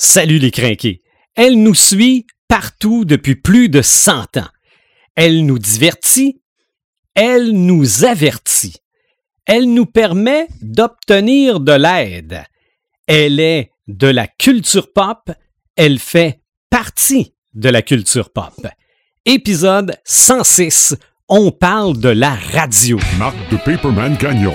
Salut les crinqués. Elle nous suit partout depuis plus de 100 ans. Elle nous divertit. Elle nous avertit. Elle nous permet d'obtenir de l'aide. Elle est de la culture pop. Elle fait partie de la culture pop. Épisode 106 on parle de la radio. Marc de Paperman Gagnon,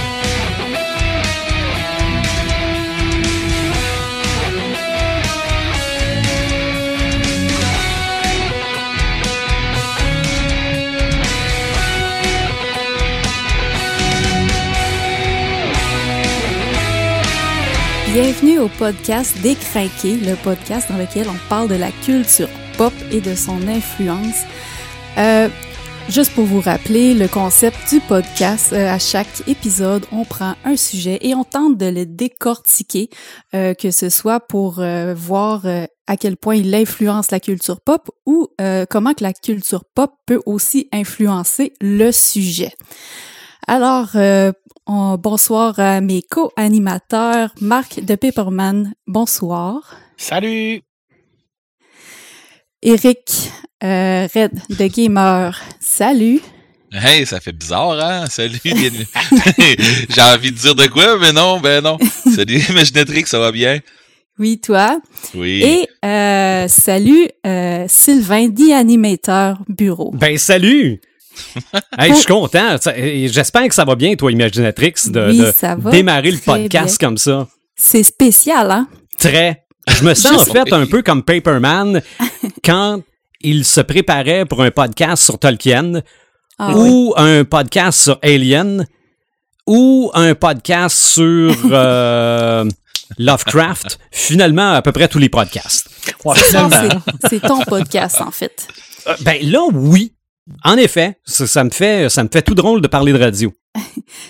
Bienvenue au podcast Décraqué, le podcast dans lequel on parle de la culture pop et de son influence. Euh, juste pour vous rappeler le concept du podcast, euh, à chaque épisode, on prend un sujet et on tente de le décortiquer, euh, que ce soit pour voir à quel point il influence la culture pop ou comment que la culture pop peut aussi influencer le sujet. Alors, bonsoir à mes co-animateurs, Marc de Paperman. Bonsoir. Salut. Eric euh, Red de Gamer. Salut. Hey, ça fait bizarre, hein? Salut. J'ai envie de dire de quoi, mais non, ben non. Salut, Imaginatrix, ça va bien? Oui, toi? Oui. Et euh, salut, euh, Sylvain, The Animator Bureau. Ben salut! Hey, je suis content. J'espère que ça va bien, toi, Imaginatrix, de, démarrer le podcast comme ça. C'est spécial, hein? Très. Je me sens en fait un peu comme Paperman quand il se préparait pour un podcast sur Tolkien ah ou un podcast sur Alien ou un podcast sur euh, Lovecraft. Finalement, à peu près tous les podcasts. C'est ton podcast, en fait. Euh, ben là, oui. En effet, ça, me fait, ça me fait tout drôle de parler de radio.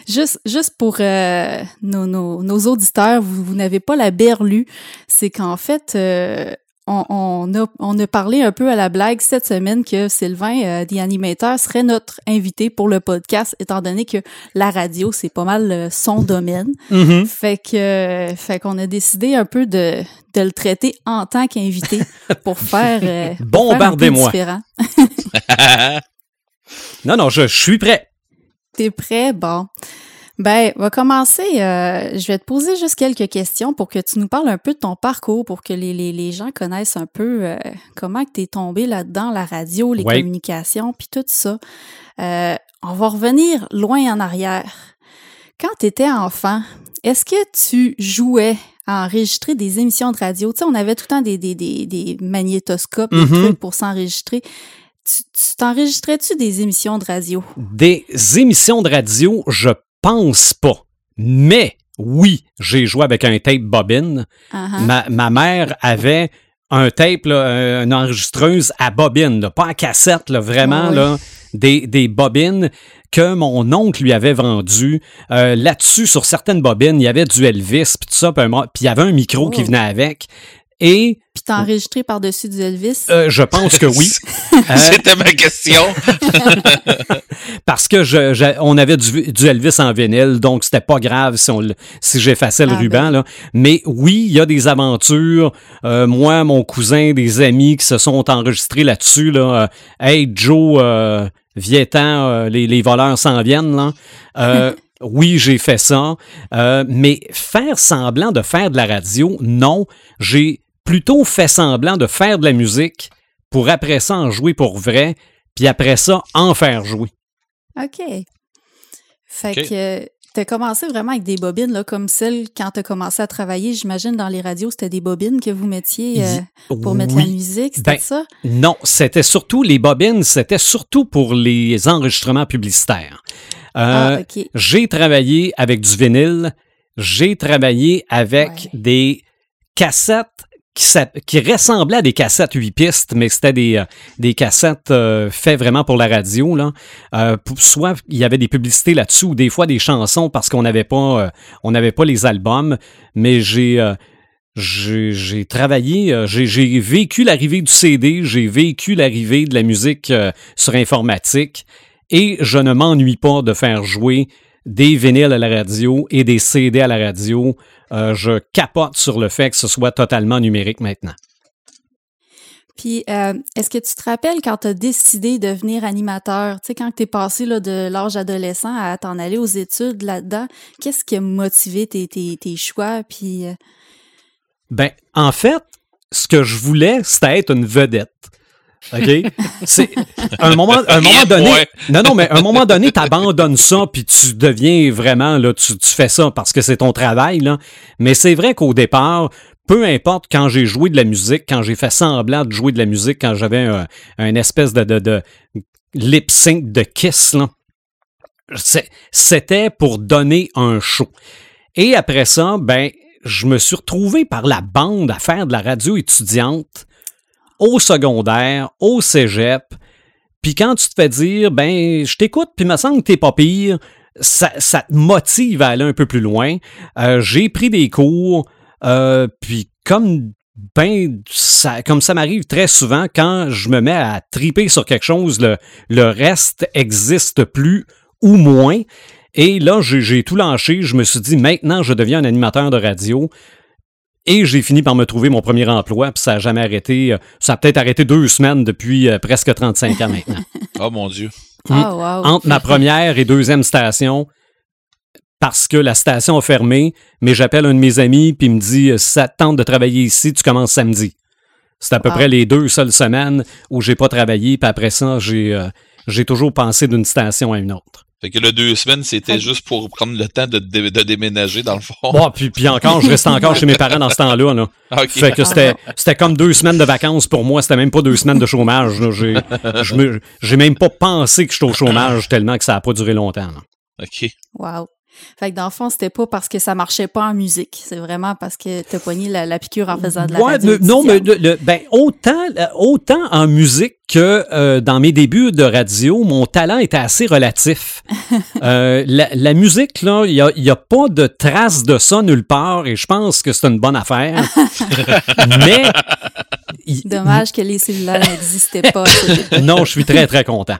juste, juste pour euh, nos, nos, auditeurs, vous, n'avez pas la berlue. C'est qu'en fait, euh, on, a, on a parlé un peu à la blague cette semaine que Sylvain, euh, The Animator, serait notre invité pour le podcast, étant donné que la radio, c'est pas mal son domaine. Mm-hmm. Fait que fait qu'on a décidé un peu de, de le traiter en tant qu'invité pour faire... Bombardez-moi! non, non, je, suis prêt. T'es prêt? Bon. Ben, on va commencer. Euh, je vais te poser juste quelques questions pour que tu nous parles un peu de ton parcours, pour que les, les, gens connaissent un peu euh, comment tu es tombé là-dedans, la radio, les communications, puis tout ça. Euh, on va revenir loin en arrière. Quand tu étais enfant, est-ce que tu jouais à enregistrer des émissions de radio? Tu sais, on avait tout le temps des, des, des, des magnétoscopes, des mm-hmm. trucs pour s'enregistrer. Tu t'enregistrais-tu des émissions de radio? Des émissions de radio, je pense pas. Mais oui, j'ai joué avec un tape bobine. Uh-huh. ma, mère avait un tape, une enregistreuse à bobine, pas à cassette, vraiment, là, des, des bobines que mon oncle lui avait vendu. Euh, là-dessus, sur certaines bobines, il y avait du Elvis, puis tout ça, puis il y avait un micro qui oh. venait avec. Et puis t'as enregistré par-dessus du Elvis? Euh, je pense que oui. Euh, C'était ma question. parce que je, on avait du, Elvis en vinyle, donc c'était pas grave si, on, si j'effaçais le ah, ruban. Ben. Là. Mais oui, il y a des aventures. Euh, moi, mon cousin, des amis qui se sont enregistrés là-dessus. Là. hey, Joe, euh, les, les voleurs s'en viennent. Là. Oui, j'ai fait ça, mais faire semblant de faire de la radio, non. J'ai plutôt fait semblant de faire de la musique pour après ça en jouer pour vrai, puis après ça en faire jouer. OK. Fait que tu as commencé vraiment avec des bobines, là, comme celle quand tu as commencé à travailler, j'imagine, dans les radios, c'était des bobines que vous mettiez euh, pour mettre la musique, c'était ben, ça? Non, c'était surtout, les bobines, c'était surtout pour les enregistrements publicitaires. Euh, ah, j'ai travaillé avec du vinyle, j'ai travaillé avec des cassettes qui, qui ressemblaient à des cassettes 8 pistes, mais c'était des, euh, des cassettes euh, faites vraiment pour la radio. Là. Euh, soit il y avait des publicités là-dessus, ou des fois des chansons parce qu'on n'avait pas, on n'avait pas les albums. Mais j'ai j'ai travaillé, euh, j'ai vécu l'arrivée du CD, j'ai vécu l'arrivée de la musique euh, sur informatique et je ne m'ennuie pas de faire jouer des vinyles à la radio et des CD à la radio. Euh, je capote sur le fait que ce soit totalement numérique maintenant. Puis, est-ce que tu te rappelles quand tu as décidé de devenir animateur, tu sais, quand tu es passé là, de l'âge adolescent à t'en aller aux études là-dedans, qu'est-ce qui a motivé tes, tes, tes choix? Puis, ben, en fait, ce que je voulais, c'était être une vedette. OK? C'est un moment, un moment donné. Non, non, mais un moment donné, tu abandonnes ça, puis tu deviens vraiment, là, tu, tu fais ça parce que c'est ton travail, là. Mais c'est vrai qu'au départ, peu importe quand j'ai joué de la musique, quand j'ai fait semblant de jouer de la musique, quand j'avais un, espèce de, de, de lip sync de kiss, là, c'était pour donner un show. Et après ça, ben, je me suis retrouvé par la bande à faire de la radio étudiante au secondaire, au cégep. Puis quand tu te fais dire, ben, je t'écoute, puis me semble que t'es pas pire, ça, te motive à aller un peu plus loin. Euh, j'ai pris des cours, euh, puis comme ben ça, comme ça m'arrive très souvent, quand je me mets à triper sur quelque chose, le, le reste existe plus ou moins. Et là, j'ai tout lâché. Je me suis dit, maintenant, je deviens un animateur de radio. Et j'ai fini par me trouver mon premier emploi, puis ça n'a jamais arrêté. Euh, ça a peut-être arrêté deux semaines depuis euh, presque 35 ans maintenant. oh mon Dieu. Ah, wow. Entre ma première et deuxième station, parce que la station a fermé, mais j'appelle un de mes amis, puis il me dit ça tente de travailler ici, tu commences samedi. C'est à peu près les deux seules semaines où j'ai pas travaillé, puis après ça, j'ai euh, j'ai toujours pensé d'une station à une autre. Fait que le deux semaines, c'était juste pour prendre le temps de, de, déménager, dans le fond. Bon, puis, puis encore, je reste encore chez mes parents dans ce temps-là. Là. Fait que c'était, c'était comme deux semaines de vacances pour moi. C'était même pas deux semaines de chômage. J'ai, j'ai même pas pensé que j'étais au chômage tellement que ça a pas duré longtemps. Là. OK. Wow. Fait que dans le fond, c'était pas parce que ça marchait pas en musique. C'est vraiment parce que t'as pogné la, piqûre en faisant de la ouais, radio. non, mais le, ben, autant, autant en musique que euh, dans mes débuts de radio, mon talent était assez relatif. euh, la, musique, là, il n'y a, y a, pas de trace de ça nulle part et je pense que c'est une bonne affaire. mais Dommage que les cellulaires n'existaient pas. non, je suis très, très content.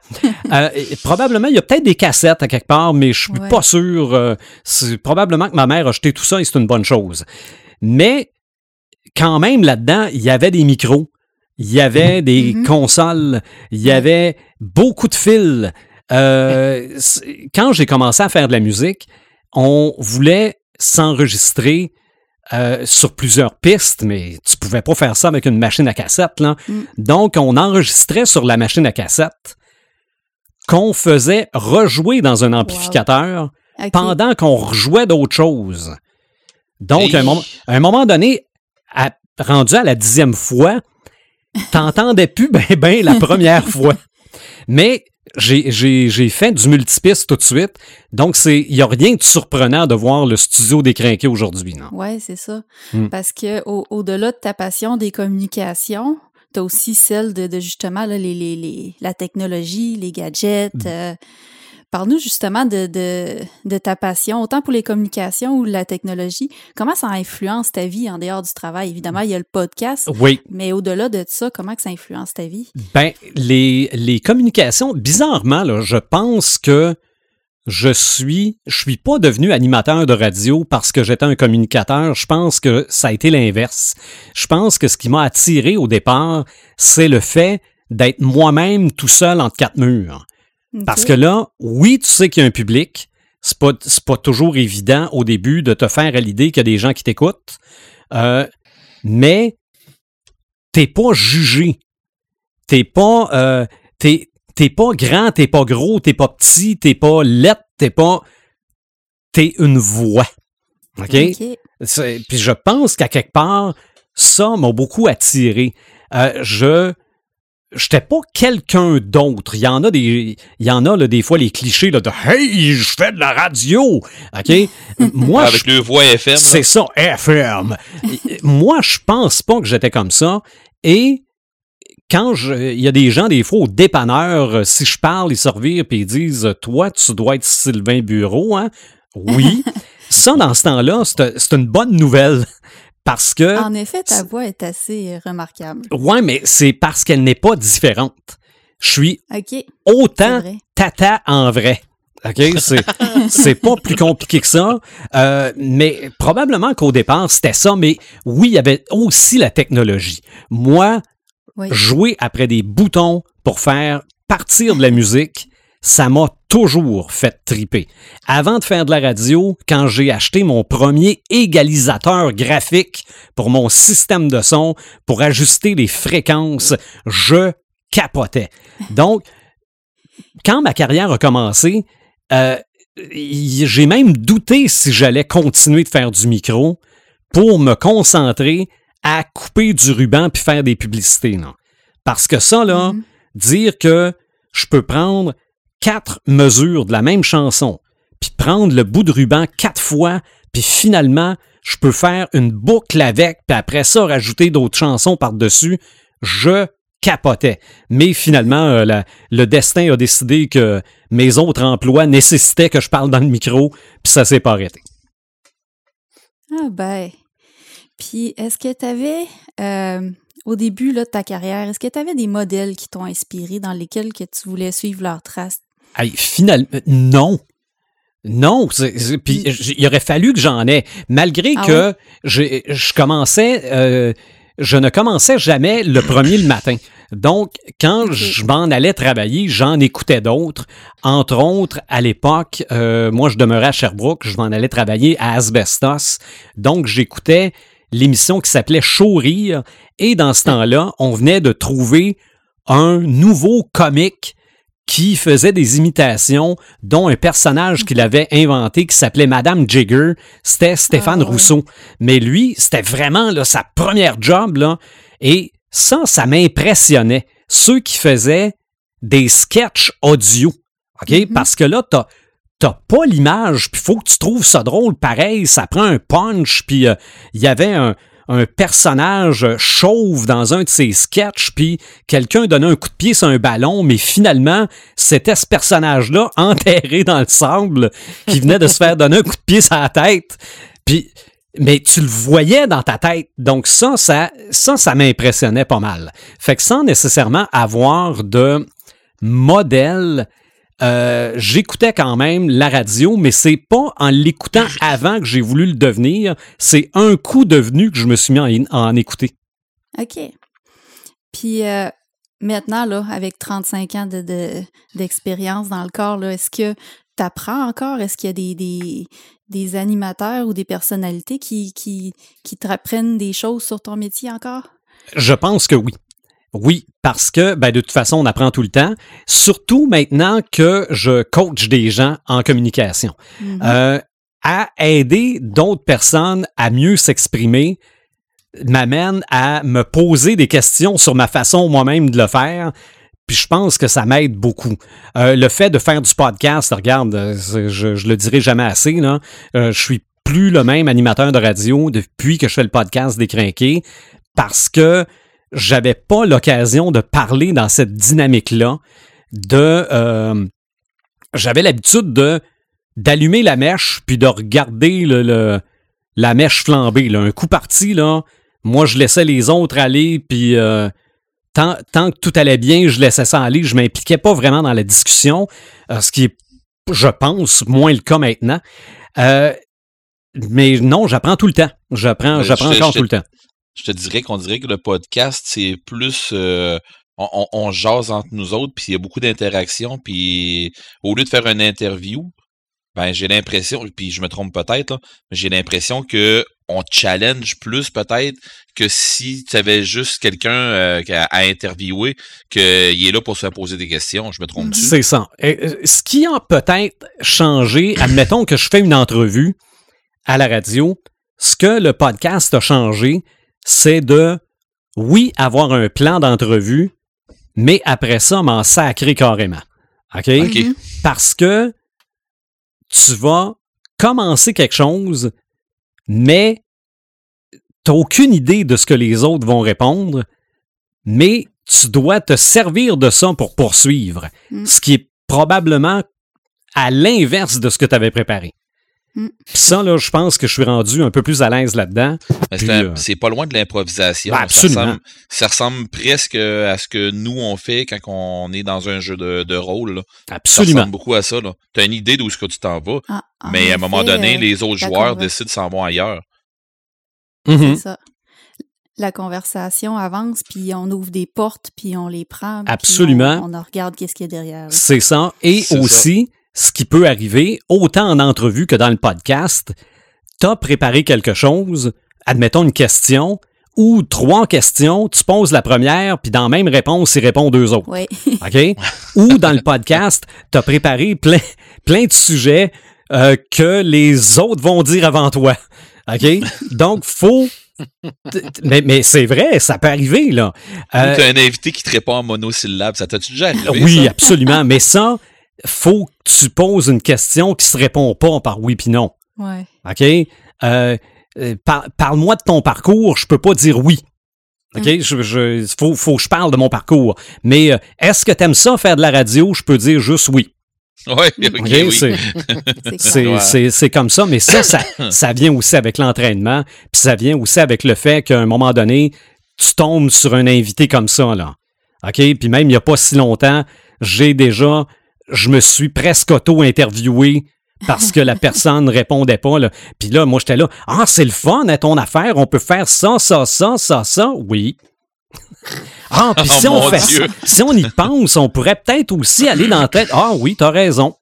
Euh, probablement, il y a peut-être des cassettes à quelque part, mais je suis pas sûr. Euh, probablement que ma mère a jeté tout ça et c'est une bonne chose. Mais quand même, là-dedans, il y avait des micros, il y avait des mm-hmm. consoles, il y avait beaucoup de fils. Euh, quand j'ai commencé à faire de la musique, on voulait s'enregistrer euh, sur plusieurs pistes, mais tu pouvais pas faire ça avec une machine à cassette. Là. Mm. Donc, on enregistrait sur la machine à cassette qu'on faisait rejouer dans un amplificateur pendant qu'on rejouait d'autres choses. Donc, à, un moment, donné, rendu à la dixième fois, t'entendais plus ben ben la première fois. Mais j'ai fait du multipiste tout de suite. Donc, il n'y a rien de surprenant de voir le studio décrinqué aujourd'hui, non? Oui, c'est ça. Hmm. Parce que au-delà de ta passion des communications, tu as aussi celle de, justement les, les, la technologie, les gadgets. Hmm. Euh, Parle-nous justement de, de, ta passion, autant pour les communications ou la technologie. Comment ça influence ta vie en dehors du travail? Évidemment, il y a le podcast. Oui. Mais au-delà de ça, comment que ça influence ta vie? Ben, les, les communications, bizarrement, là, je pense que je suis, je suis pas devenu animateur de radio parce que j'étais un communicateur. Je pense que ça a été l'inverse. Je pense que ce qui m'a attiré au départ, c'est le fait d'être moi-même tout seul entre quatre murs. Parce que là, oui, tu sais qu'il y a un public. C'est pas, pas toujours évident au début de te faire à l'idée qu'il y a des gens qui t'écoutent. Euh, mais t'es pas jugé. T'es pas, euh, t'es, pas grand, t'es pas gros, t'es pas petit, t'es pas lettre, t'es pas. T'es une voix. OK? Puis je pense qu'à quelque part, ça m'a beaucoup attiré. Euh, je j'étais pas quelqu'un d'autre. Il y en a des, il y en a là, des fois les clichés là, de Hey, je fais de la radio. OK? Moi, Avec le voix FM. C'est ça, FM. Moi, je pense pas que j'étais comme ça. Et quand je, il y a des gens, des fois, au dépanneur, si je parle, ils servirent puis ils disent Toi, tu dois être Sylvain Bureau, hein? Oui. ça, dans ce temps-là, c'est une bonne nouvelle Parce que. En effet, ta voix est assez remarquable. Ouais, mais c'est parce qu'elle n'est pas différente. Je suis OK. autant tata en vrai. OK? C'est, c'est pas plus compliqué que ça. Euh, mais probablement qu'au départ, c'était ça. Mais oui, il y avait aussi la technologie. Moi, Oui. jouer après des boutons pour faire partir de la musique, ça m'a toujours fait triper. Avant de faire de la radio, quand j'ai acheté mon premier égalisateur graphique pour mon système de son, pour ajuster les fréquences, je capotais. Donc, quand ma carrière a commencé, euh, j'ai même douté si j'allais continuer de faire du micro pour me concentrer à couper du ruban puis faire des publicités. Non. Parce que ça, là, Mhm. dire que je peux prendre quatre mesures de la même chanson, puis prendre le bout de ruban quatre fois, puis finalement, je peux faire une boucle avec, puis après ça, rajouter d'autres chansons par-dessus, je capotais. Mais finalement, euh, le destin a décidé que mes autres emplois nécessitaient que je parle dans le micro, puis ça s'est pas arrêté. Ah ben. Puis, est-ce que tu avais, au début là, de ta carrière, est-ce que tu avais des modèles qui t'ont inspiré, dans lesquels que tu voulais suivre leurs traces? Hey, finalement, non. Non, puis il aurait fallu que j'en ai, malgré Ah que je commençais, euh, je ne commençais jamais le premier le matin. Donc, quand je m'en allais travailler, j'en écoutais d'autres. Entre autres, à l'époque, euh, moi, je demeurais à Sherbrooke, je m'en allais travailler à Asbestos. Donc, j'écoutais l'émission qui s'appelait Show Rire. Et dans ce temps-là, on venait de trouver un nouveau comique qui faisait des imitations, dont un personnage qu'il avait inventé qui s'appelait Madame Jigger. C'était Stéphane Ah, ouais. Rousseau. Mais lui, c'était vraiment là, sa première job. Là, et ça, ça m'impressionnait. Ceux qui faisaient des sketchs audio. OK? Mhm. Parce que là, t'as t'as pas l'image, puis faut que tu trouves ça drôle. Pareil, ça prend un punch, puis euh, il y avait un, un personnage chauve dans un de ses sketchs, puis quelqu'un donnait un coup de pied sur un ballon, mais finalement, c'était ce personnage-là enterré dans le sable qui venait de se faire donner un coup de pied sur la tête. Puis, mais tu le voyais dans ta tête. Donc ça, ça, ça, ça m'impressionnait pas mal. Fait que sans nécessairement avoir de modèle, euh, j'écoutais quand même la radio, mais c'est pas en l'écoutant avant que j'ai voulu le devenir. C'est un coup devenu que je me suis mis à en, en écouter. OK. Puis euh, maintenant, là, avec 35 ans de, de- d'expérience dans le corps, est-ce que tu apprends encore? Est-ce qu'il y a des, des, des animateurs ou des personnalités qui, qui, qui te apprennent des choses sur ton métier encore? Je pense que oui. Oui, parce que ben, de toute façon, on apprend tout le temps. Surtout maintenant que je coach des gens en communication. Mhm. Euh, à aider d'autres personnes à mieux s'exprimer m'amène à me poser des questions sur ma façon moi-même de le faire. Puis je pense que ça m'aide beaucoup. Euh, le fait de faire du podcast, regarde, euh, je, je le dirai jamais assez, là. Euh, je suis plus le même animateur de radio depuis que je fais le podcast des Crinqués parce que j'avais pas l'occasion de parler dans cette dynamique-là de euh, j'avais l'habitude de d'allumer la mèche puis de regarder le, le- la mèche flamber là. un coup parti là moi je laissais les autres aller puis euh, tant, tant que tout allait bien je laissais ça aller. Je m'impliquais pas vraiment dans la discussion euh, ce qui est je pense moins le cas maintenant. Euh, mais non j'apprends tout le temps. J'apprends j'apprends encore tout le temps Je te dirais qu'on dirait que le podcast, c'est plus. euh, on, jase entre nous autres, puis il y a beaucoup d'interactions, puis au lieu de faire une interview, ben j'ai l'impression, puis je me trompe peut-être, mais j'ai l'impression que on challenge plus peut-être que si tu avais juste quelqu'un euh, à, interviewer, qu'il est là pour se poser des questions. Je me trompe-tu? C'est ça. Euh, ce qui a peut-être changé, admettons que je fais une entrevue à la radio, ce que le podcast a changé, c'est de, oui, avoir un plan d'entrevue, mais après ça, m'en sacrer carrément. OK? OK. Mhm. Parce que tu vas commencer quelque chose, mais tu aucune idée de ce que les autres vont répondre, mais tu dois te servir de ça pour poursuivre, Mm. ce qui est probablement à l'inverse de ce que tu avais préparé. Mm. Puis ça, là, je pense que je suis rendu un peu plus à l'aise là-dedans. C'est euh, c'est pas loin de l'improvisation. Ben, Ça absolument. ressemble- Ça ressemble, presque à ce que nous, on fait quand on est dans un jeu de, de rôle. là. Ça Absolument. ressemble beaucoup à ça. Tu as une idée d'où est-ce que tu t'en vas, Ah, mais à un moment donné, euh, les autres joueurs décident de s'en vont ailleurs. Mhm. C'est ça. La conversation avance, puis on ouvre des portes, puis on les prend. Absolument. On, on regarde qu'est-ce qu'il y a derrière. C'est ça. Et aussi, ce qui peut arriver, autant en entrevue que dans le podcast, t'as préparé quelque chose, admettons une question, ou trois questions, tu poses la première, puis dans la même réponse, il répond deux autres. Oui. OK? Ou dans le podcast, tu as préparé plein, plein de sujets euh, que les autres vont dire avant toi. OK? Donc, faut. Mais, mais c'est vrai, ça peut arriver, là. Euh, Ou tu as un invité qui te répond en monosyllabe. Ça t'a-tu déjà arrivé? oui, ça? absolument. Mais ça, faut que tu poses une question qui se répond pas par oui puis non. Ouais. OK? Euh, euh, par- Parle-moi de ton parcours, je peux pas dire oui. OK? Je, je- faut, faut que je parle de mon parcours. Mais euh, est-ce que tu aimes ça, faire de la radio? Je peux dire juste oui. Oui, ok, OK? oui. C'est- C'est C'est, clair. Ouais. c'est, c'est comme ça, mais ça, ça, ça vient aussi avec l'entraînement, puis ça vient aussi avec le fait qu'à un moment donné, tu tombes sur un invité comme ça, là. OK? Puis même, il n'y a pas si longtemps, j'ai déjà, je me suis presque auto-interviewé parce que la personne ne répondait pas, là. Puis là, moi, j'étais là, ah, c'est le fun, à ton affaire, on peut faire ça, ça, ça, ça, ça, oui. Ah, puis Oh, si, on mon fait Dieu. si on y pense, on pourrait peut-être aussi aller dans la tête. Ah oui, t'as raison.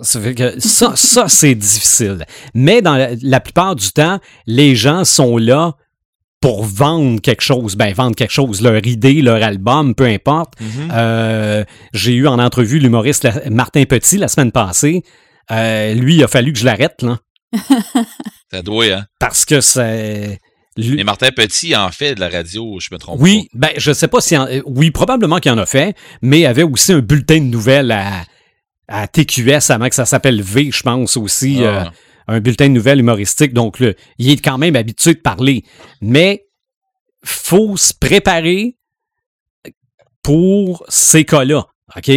Ça, fait que ça, ça c'est difficile. Mais dans la, la plupart du temps, les gens sont là pour vendre quelque chose. Ben, vendre quelque chose, leur idée, leur album, peu importe. Mhm. Euh, J'ai eu en entrevue l'humoriste Martin Petit la semaine passée. Euh, lui, il a fallu que je l'arrête, là. Ça doit, hein. Parce que c'est. lui- Mais Martin Petit en fait de la radio, je me trompe Oui, ben je sais pas si en- euh, oui probablement qu'il en a fait, mais il avait aussi un bulletin de nouvelles à, à TQS avant que ça s'appelle V, je pense aussi pas. euh, Ah. Un bulletin de nouvelles humoristique. Donc le, il est quand même habitué de parler, mais faut se préparer pour ces cas-là, ok?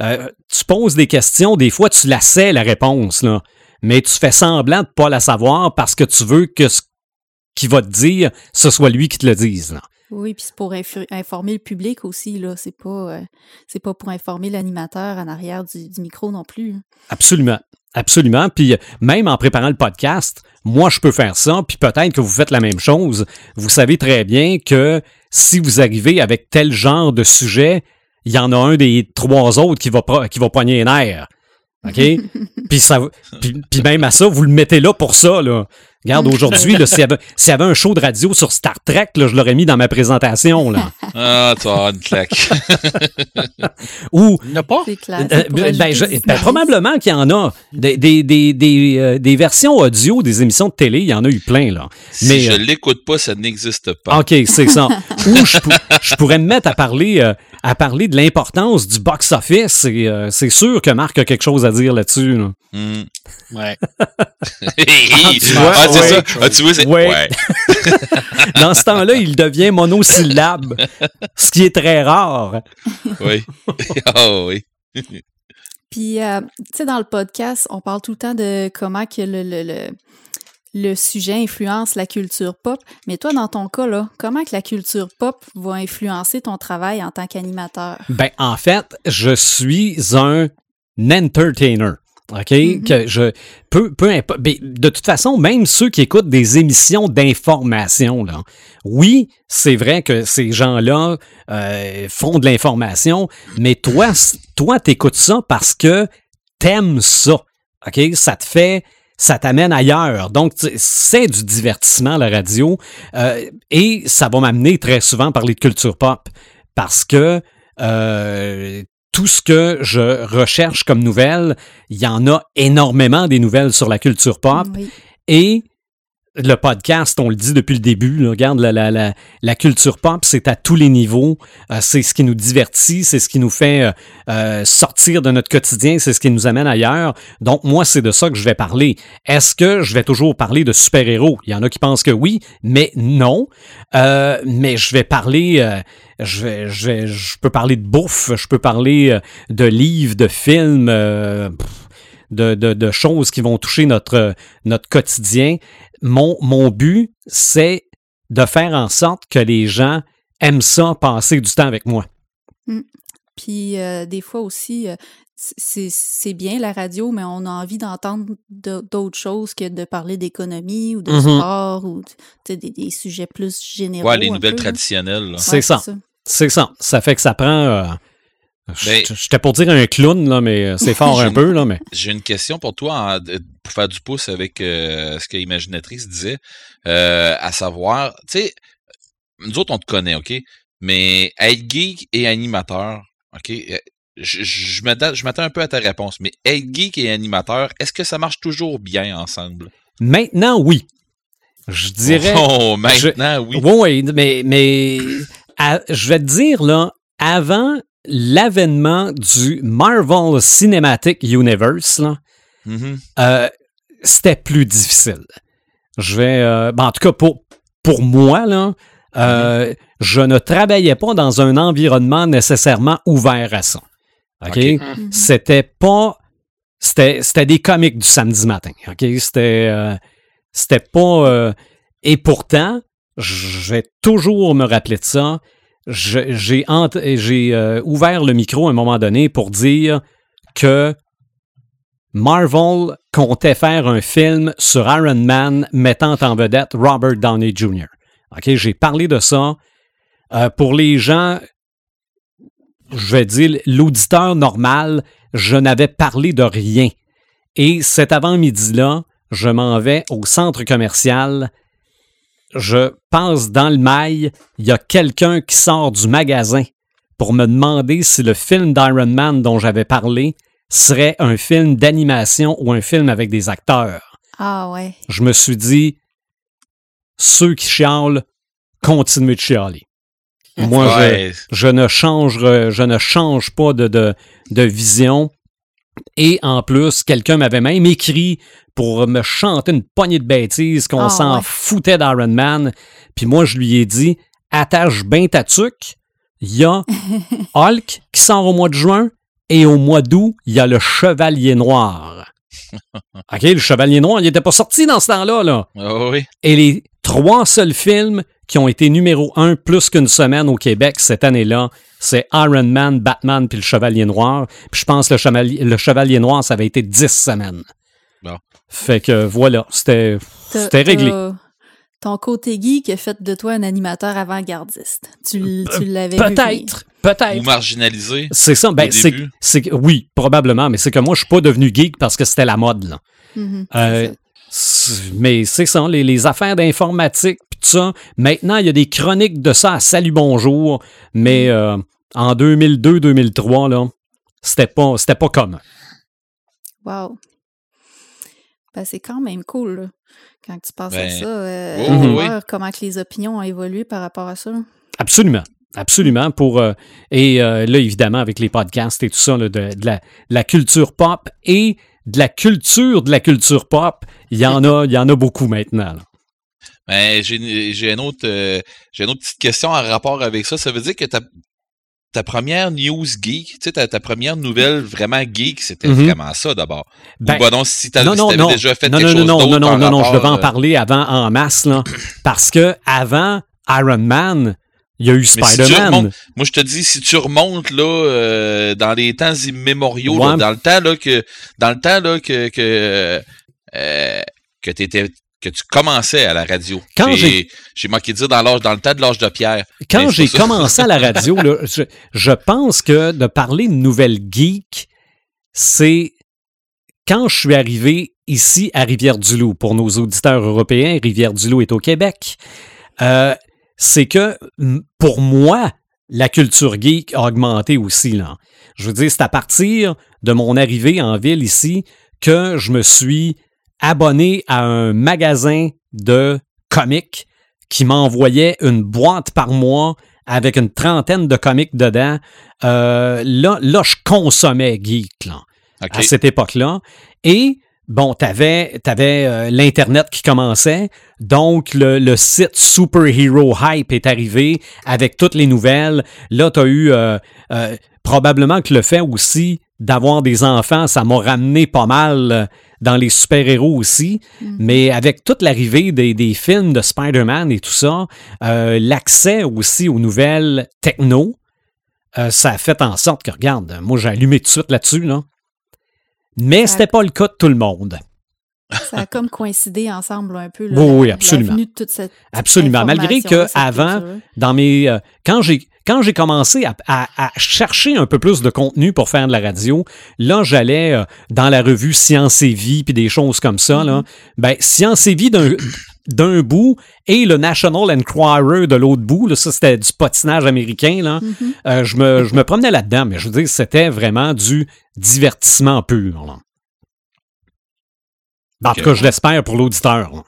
Euh, Tu poses des questions, des fois tu la sais la réponse là, mais tu fais semblant de pas la savoir parce que tu veux que ce qu'il va te dire, ce soit lui qui te le dise. Là. Oui, puis c'est pour informer le public aussi, là. C'est pas, euh, c'est pas pour informer l'animateur en arrière du, du micro non plus. hein. Absolument. Absolument. Puis euh, même en préparant le podcast, moi, je peux faire ça. Puis peut-être que vous faites la même chose. Vous savez très bien que si vous arrivez avec tel genre de sujet, il y en a un des trois autres qui va, qui va poigner les nerfs. OK? puis, ça, puis, puis même à ça, vous le mettez là pour ça. Là. Regarde, aujourd'hui, là, s'il y, avait, un show de radio sur Star Trek, là, je l'aurais mis dans ma présentation. Là. Ah, avoir une claque. Ou Il n'y en a pas? Clair. Euh, ben, ben, je- ben, probablement qu'il y en a. Des, des, des, des, euh, des versions audio des émissions de télé, il y en a eu plein, là. Si Mais, je euh, l'écoute pas, ça n'existe pas. OK, c'est ça. Ou je, pou- je pourrais me mettre à parler, euh, à parler de l'importance du box-office. et euh, c'est sûr que Marc a quelque chose à dire là-dessus. là. Ouais. ah, vois, c'est ouais. ça. Ah, tu vois, c'est. Ouais. Ouais. Dans ce temps-là, il devient monosyllabe, ce qui est très rare. Oui. Ah oui. Puis, euh, tu sais, dans le podcast, on parle tout le temps de comment que le, le, le, le sujet influence la culture pop. Mais toi, dans ton cas, là, comment que la culture pop va influencer ton travail en tant qu'animateur? Ben, en fait, je suis un entertainer. OK? Mhm. Que je. Peu, peu importe. ben, de toute façon, même ceux qui écoutent des émissions d'information, là. Oui, c'est vrai que ces gens-là euh, font de l'information, mais toi, toi, t'écoutes ça parce que t'aimes ça. OK? Ça te fait. Ça t'amène ailleurs. Donc, c'est du divertissement, la radio. euh, et ça va m'amener très souvent à parler de culture pop. Parce que euh, tout ce que je recherche comme nouvelles, il y en a énormément des nouvelles sur la culture pop. Oui. Et le podcast, on le dit depuis le début, là, regarde, la, la, la, la culture pop, c'est à tous les niveaux. Euh, c'est ce qui nous divertit, c'est ce qui nous fait euh, euh, sortir de notre quotidien, c'est ce qui nous amène ailleurs. Donc, moi, c'est de ça que je vais parler. Est-ce que je vais toujours parler de super-héros? Il y en a qui pensent que oui, mais non. Euh, mais je vais parler... je, vais, je, vais- je peux parler de bouffe, je peux parler de livres, de films, pff, de, de, de choses qui vont toucher notre, notre quotidien. Mon, mon but, c'est de faire en sorte que les gens aiment ça, passer du temps avec moi. Puis euh, des fois aussi, euh, c'est bien la radio, mais on a envie d'entendre de- d'autres choses que de parler d'économie ou de Mhm. sport ou des, des sujets plus généraux. Ouais, les nouvelles peu, traditionnelles. là. C'est Ouais, ça. C'est ça. Ça fait que ça prend. euh, J'étais pour dire un clown, là, mais c'est fort un peu, là, mais. J'ai une question pour toi en- pour faire du pouce avec euh, ce que Imaginatrice disait, euh, à savoir, tu sais, nous autres on te connaît, ok, mais être geek et animateur, ok, euh, je, je, je m'attends je un peu à ta réponse, mais être geek et animateur, est-ce que ça marche toujours bien ensemble? Maintenant, oui. Je dirais. Oh, maintenant, oui. Oui, oui, mais, mais à- je vais te dire, là, avant l'avènement du Marvel Cinematic Universe, là, Mhm. euh, c'était plus difficile. Je vais. euh, ben, en tout cas, pour, pour moi, là, euh, je ne travaillais pas dans un environnement nécessairement ouvert à ça. OK? Mhm. C'était pas. C'était, c'était des comiques du samedi matin. OK? C'était. euh, c'était pas. euh, et pourtant, je vais toujours me rappeler de ça. J'ai euh, ouvert le micro à un moment donné pour dire que Marvel comptait faire un film sur Iron Man mettant en vedette Robert Downey Jr. J'ai parlé de ça. Euh, pour les gens, je vais dire, l'auditeur normal, je n'avais parlé de rien. Et cet avant-midi-là, je m'en vais au centre commercial. Je passe dans le mail. Il y a quelqu'un qui sort du magasin pour me demander si le film d'Iron Man dont j'avais parlé serait un film d'animation ou un film avec des acteurs. Ah ouais. Je me suis dit, ceux qui chialent, continuez de chialer. Moi, je, ne change, je ne change pas de, de, de vision. Et en plus, quelqu'un m'avait même écrit pour me chanter une poignée de bêtises qu'on Ah, s'en ouais. foutait d'Iron Man. Puis moi, je lui ai dit, attache bien ta tuque. Il y a Hulk qui sort au mois de juin et au mois d'août, il y a le Chevalier Noir. OK, le Chevalier Noir, il n'était pas sorti dans ce temps-là. Là. Ah oui. Et les trois seuls films qui ont été numéro un plus qu'une semaine au Québec cette année-là, c'est Iron Man, Batman puis le Chevalier Noir. Puis je pense que le Chevalier, le Chevalier Noir, ça avait été dix semaines. Bon. Fait que voilà, c'était réglé. Ton côté geek a fait de toi un animateur avant-gardiste. Tu, tu l'avais. Peut-être, peut-être. Ou marginalisé. C'est ça, ben c'est oui, probablement, mais c'est que moi je suis pas devenu geek parce que c'était la mode là. Mhm, c'est Euh, Mais c'est ça, les, les affaires d'informatique, tout ça. Maintenant, il y a des chroniques de ça à Salut Bonjour, mais euh, en 2002-2003, là, c'était pas, c'était pas commun. Wow. Ben, c'est quand même cool, là, quand tu penses à Ben, ça. euh, oui, voir comment que les opinions ont évolué par rapport à ça. Absolument. Absolument. Pour, euh, et euh, là, évidemment, avec les podcasts et tout ça, là, de, de la, de la culture pop et de la culture de la culture pop, il y en a, il y en a beaucoup maintenant. là. Ben, j'ai j'ai une autre euh, j'ai une autre petite question en rapport avec ça. Ça veut dire que ta, ta première news geek, tu sais, ta, ta première nouvelle vraiment geek, c'était Mhm. vraiment ça d'abord. Ben, Ou ben non, si t'avais si déjà fait non, quelque non, chose non, non, non, non, non, je devais en euh, parler avant en masse, là. parce que avant Iron Man, il y a eu tu Spider-Man. Moi, je te dis, si tu remontes là euh, dans les temps immémoriaux, là, dans le temps là que dans le temps là que que euh, que t'étais que tu commençais à la radio. Quand j'ai- j'ai manqué de dire dans l'âge dans le temps de l'âge de pierre. Quand j'ai commencé à la radio, là, je, je pense que de parler de nouvelles geeks, c'est quand je suis arrivé ici à Rivière-du-Loup. Pour nos auditeurs européens, Rivière-du-Loup est au Québec. Euh, c'est que pour moi, la culture geek a augmenté aussi. Là. Je veux dire, c'est à partir de mon arrivée en ville ici que je me suis abonné à un magasin de comics qui m'envoyait une boîte par mois avec une trentaine de comics dedans. Euh, là, là, je consommais geek là, à cette époque-là. Et bon, t'avais avais, euh, l'Internet qui commençait. Donc, le, le site Superhero Hype est arrivé avec toutes les nouvelles. Là, t'as eu euh, euh, probablement que le fait aussi d'avoir des enfants, ça m'a ramené pas mal euh, dans les super-héros aussi. Mhm. Mais avec toute l'arrivée des, des films de Spider-Man et tout ça, euh, l'accès aussi aux nouvelles techno, euh, ça a fait en sorte que, regarde, moi j'ai allumé tout de suite là-dessus, là. Mais Ça- c'était pas le cas de tout le monde. Ça a comme coïncidé ensemble un peu. Là, Oui, absolument. de toute cette Absolument. Malgré que avant, dans mes euh, quand j'ai quand j'ai commencé à, à- à chercher un peu plus de contenu pour faire de la radio, là j'allais euh, dans la revue Science et Vie puis des choses comme ça là. Ben Science et Vie d'un d'un bout et le National Enquirer de l'autre bout, là, ça c'était du patinage américain là. Mhm. Euh, je me je me promenais là-dedans, mais je veux dire c'était vraiment du divertissement pur. Là. En tout cas, je l'espère pour l'auditeur.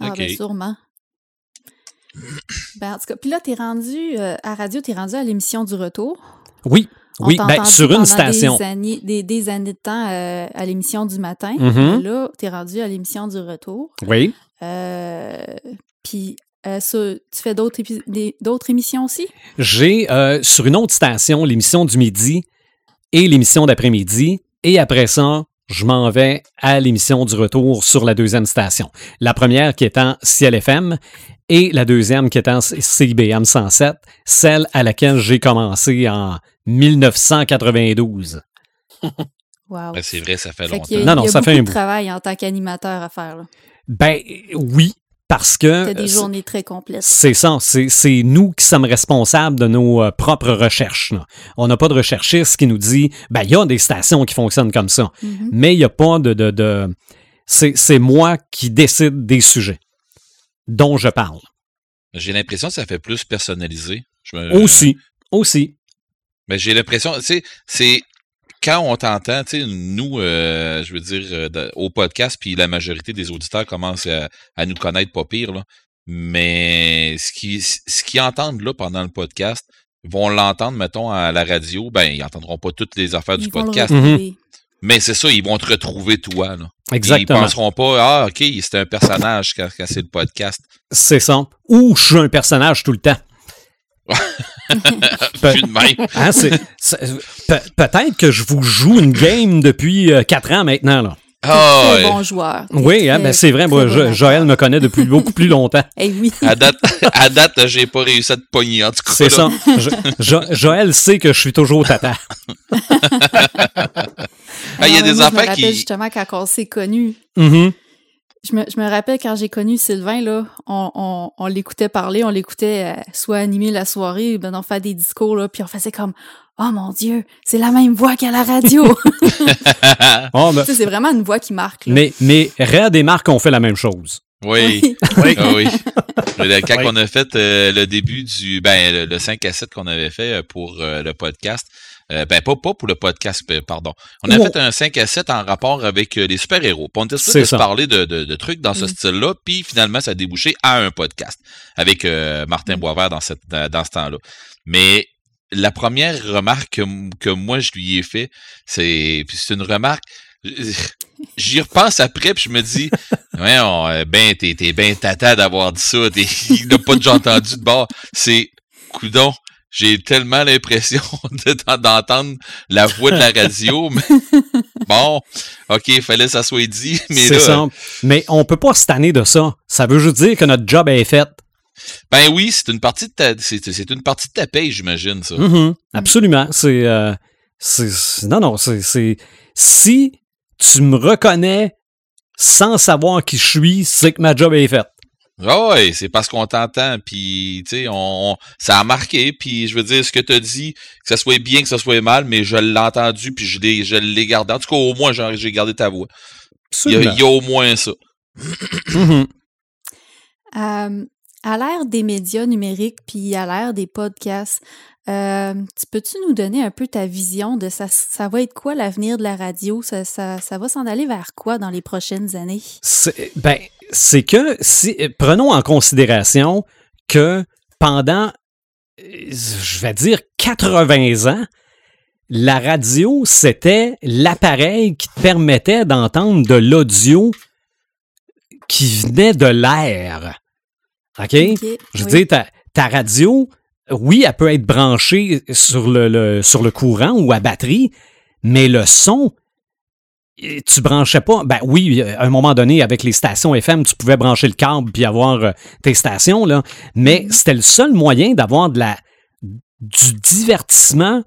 Ah, Ok. ben sûrement. Ben, en tout cas, puis là, t'es rendu euh, à radio, t'es rendu à l'émission du retour. Oui, On oui, ben, sur une station. Des années, des, des années de temps euh, à l'émission du matin. Mhm. Et Là, t'es rendu à l'émission du retour. Oui. Euh, puis, euh, ça, tu fais d'autres émissions aussi? J'ai euh, sur une autre station l'émission du midi et l'émission d'après-midi. Et après ça, je m'en vais à l'émission du retour sur la deuxième station. La première qui étant Ciel FM et la deuxième qui étant CIBM 107, celle à laquelle j'ai commencé en 1992. Wow. Ben, c'est vrai, ça fait Fait longtemps. qu'il y a, Non, non, il y a ça fait beaucoup un de bout. travail en tant qu'animateur à faire. là. Ben oui, parce que... T'as des euh, journées très complètes. C'est ça, c'est nous qui sommes responsables de nos euh, propres recherches. là. On n'a pas de recherchiste qui nous dit, ben il y a des stations qui fonctionnent comme ça, Mhm. mais il n'y a pas de... de, de- c'est c'est moi qui décide des sujets dont je parle. J'ai l'impression que ça fait plus personnalisé. Je me- Aussi, aussi. Mais j'ai l'impression, tu sais, c'est quand on t'entend, tu sais, nous, euh, je veux dire, euh, au podcast, puis la majorité des auditeurs commencent à, à nous connaître pas pire, là. Mais ce qui, ce qu'ils entendent là pendant le podcast, ils vont l'entendre, mettons, à la radio, ben, ils entendront pas toutes les affaires du Ils podcast. retrouver. Mais c'est ça, ils vont te retrouver toi, là. Exactement. Ils penseront pas, ah, ok, c'est un personnage quand, quand c'est le podcast. C'est ça. Ou je suis un personnage tout le temps. Hein, Peut-être que je vous joue une game depuis euh, quatre ans maintenant. Là. Ah, Très ouais. bon joueur. Oui, hein, ben, c'est vrai. Moi, bon Joël me connaît depuis beaucoup plus longtemps. Eh oui. à date, à date, j'ai pas réussi à te pogner, en tout cas. C'est ça. Jo- Jo- Joël sait que je suis toujours tata. Ah, il y a Alors, des moi, Je affaires me rappelle qui- justement quand on s'est connus. Mhm. Je me, je me rappelle quand j'ai connu Sylvain, là, on, on, on l'écoutait parler, on l'écoutait euh, soit animer la soirée, ben on fait des discours, là, puis on faisait comme Oh mon Dieu, c'est la même voix qu'à la radio. Oh, ben, c'est vraiment une voix qui marque. Là. mais, mais Red et Marc ont fait la même chose. oui. Oui. Ah oui. Le- Quand Oui. on a fait euh, le début du ben le, le 5 à 7 qu'on avait fait euh, pour euh, le podcast, euh, ben pas, pas pour le podcast, euh, pardon. On a Ouais. fait un 5 à 7 en rapport avec euh, les super-héros. On était supposé de se parler de, de, de trucs dans ce Mm. style-là, puis finalement ça a débouché à un podcast avec euh, Martin Mm. Boisvert dans, cette, dans, ce temps-là. Mais la première remarque que, que moi je lui ai fait, c'est c'est une remarque j'y repense après puis je me dis ouais on, ben t'es t'es ben tata d'avoir dit ça il n'a pas déjà entendu de bord c'est coudon j'ai tellement l'impression de- d'entendre la voix de la radio mais bon ok il fallait que ça soit dit mais C'est ça. Mais on peut pas se tanner de ça. Ça veut juste dire que notre job est fait. ben oui c'est une partie de ta c'est, c'est une partie de ta paye j'imagine ça Mhm. Absolument. C'est. euh, c'est- c'est- non, non, c'est. c'est- Si tu me reconnais sans savoir qui je suis, c'est que ma job est faite. Ah ouais, c'est parce qu'on t'entend, puis tu sais, on, on- ça a marqué, puis je veux dire, ce que tu as dit, que ça soit bien, que ça soit mal, mais je l'ai entendu, puis je l'ai, je l'ai gardé. En tout cas, au moins, j'ai, j'ai gardé ta voix. Il y, a, y au moins ça. Euh, à l'ère des médias numériques, puis à l'ère des podcasts, euh, tu peux-tu nous donner un peu ta vision de ça? Ça va être quoi l'avenir de la radio? Ça, ça, ça va s'en aller vers quoi dans les prochaines années? C'est ben, c'est que si prenons en considération que pendant je vais dire 80 ans, la radio c'était l'appareil qui te permettait d'entendre de l'audio qui venait de l'air. OK? Je veux oui. dire, ta, ta radio, oui, elle peut être branchée sur le, le- sur le courant ou à batterie, mais le son, euh, tu branchais pas. Ben oui, à un moment donné, avec les stations FM, tu pouvais brancher le câble puis avoir euh, tes stations, là. Mais c'était le seul moyen d'avoir de la du divertissement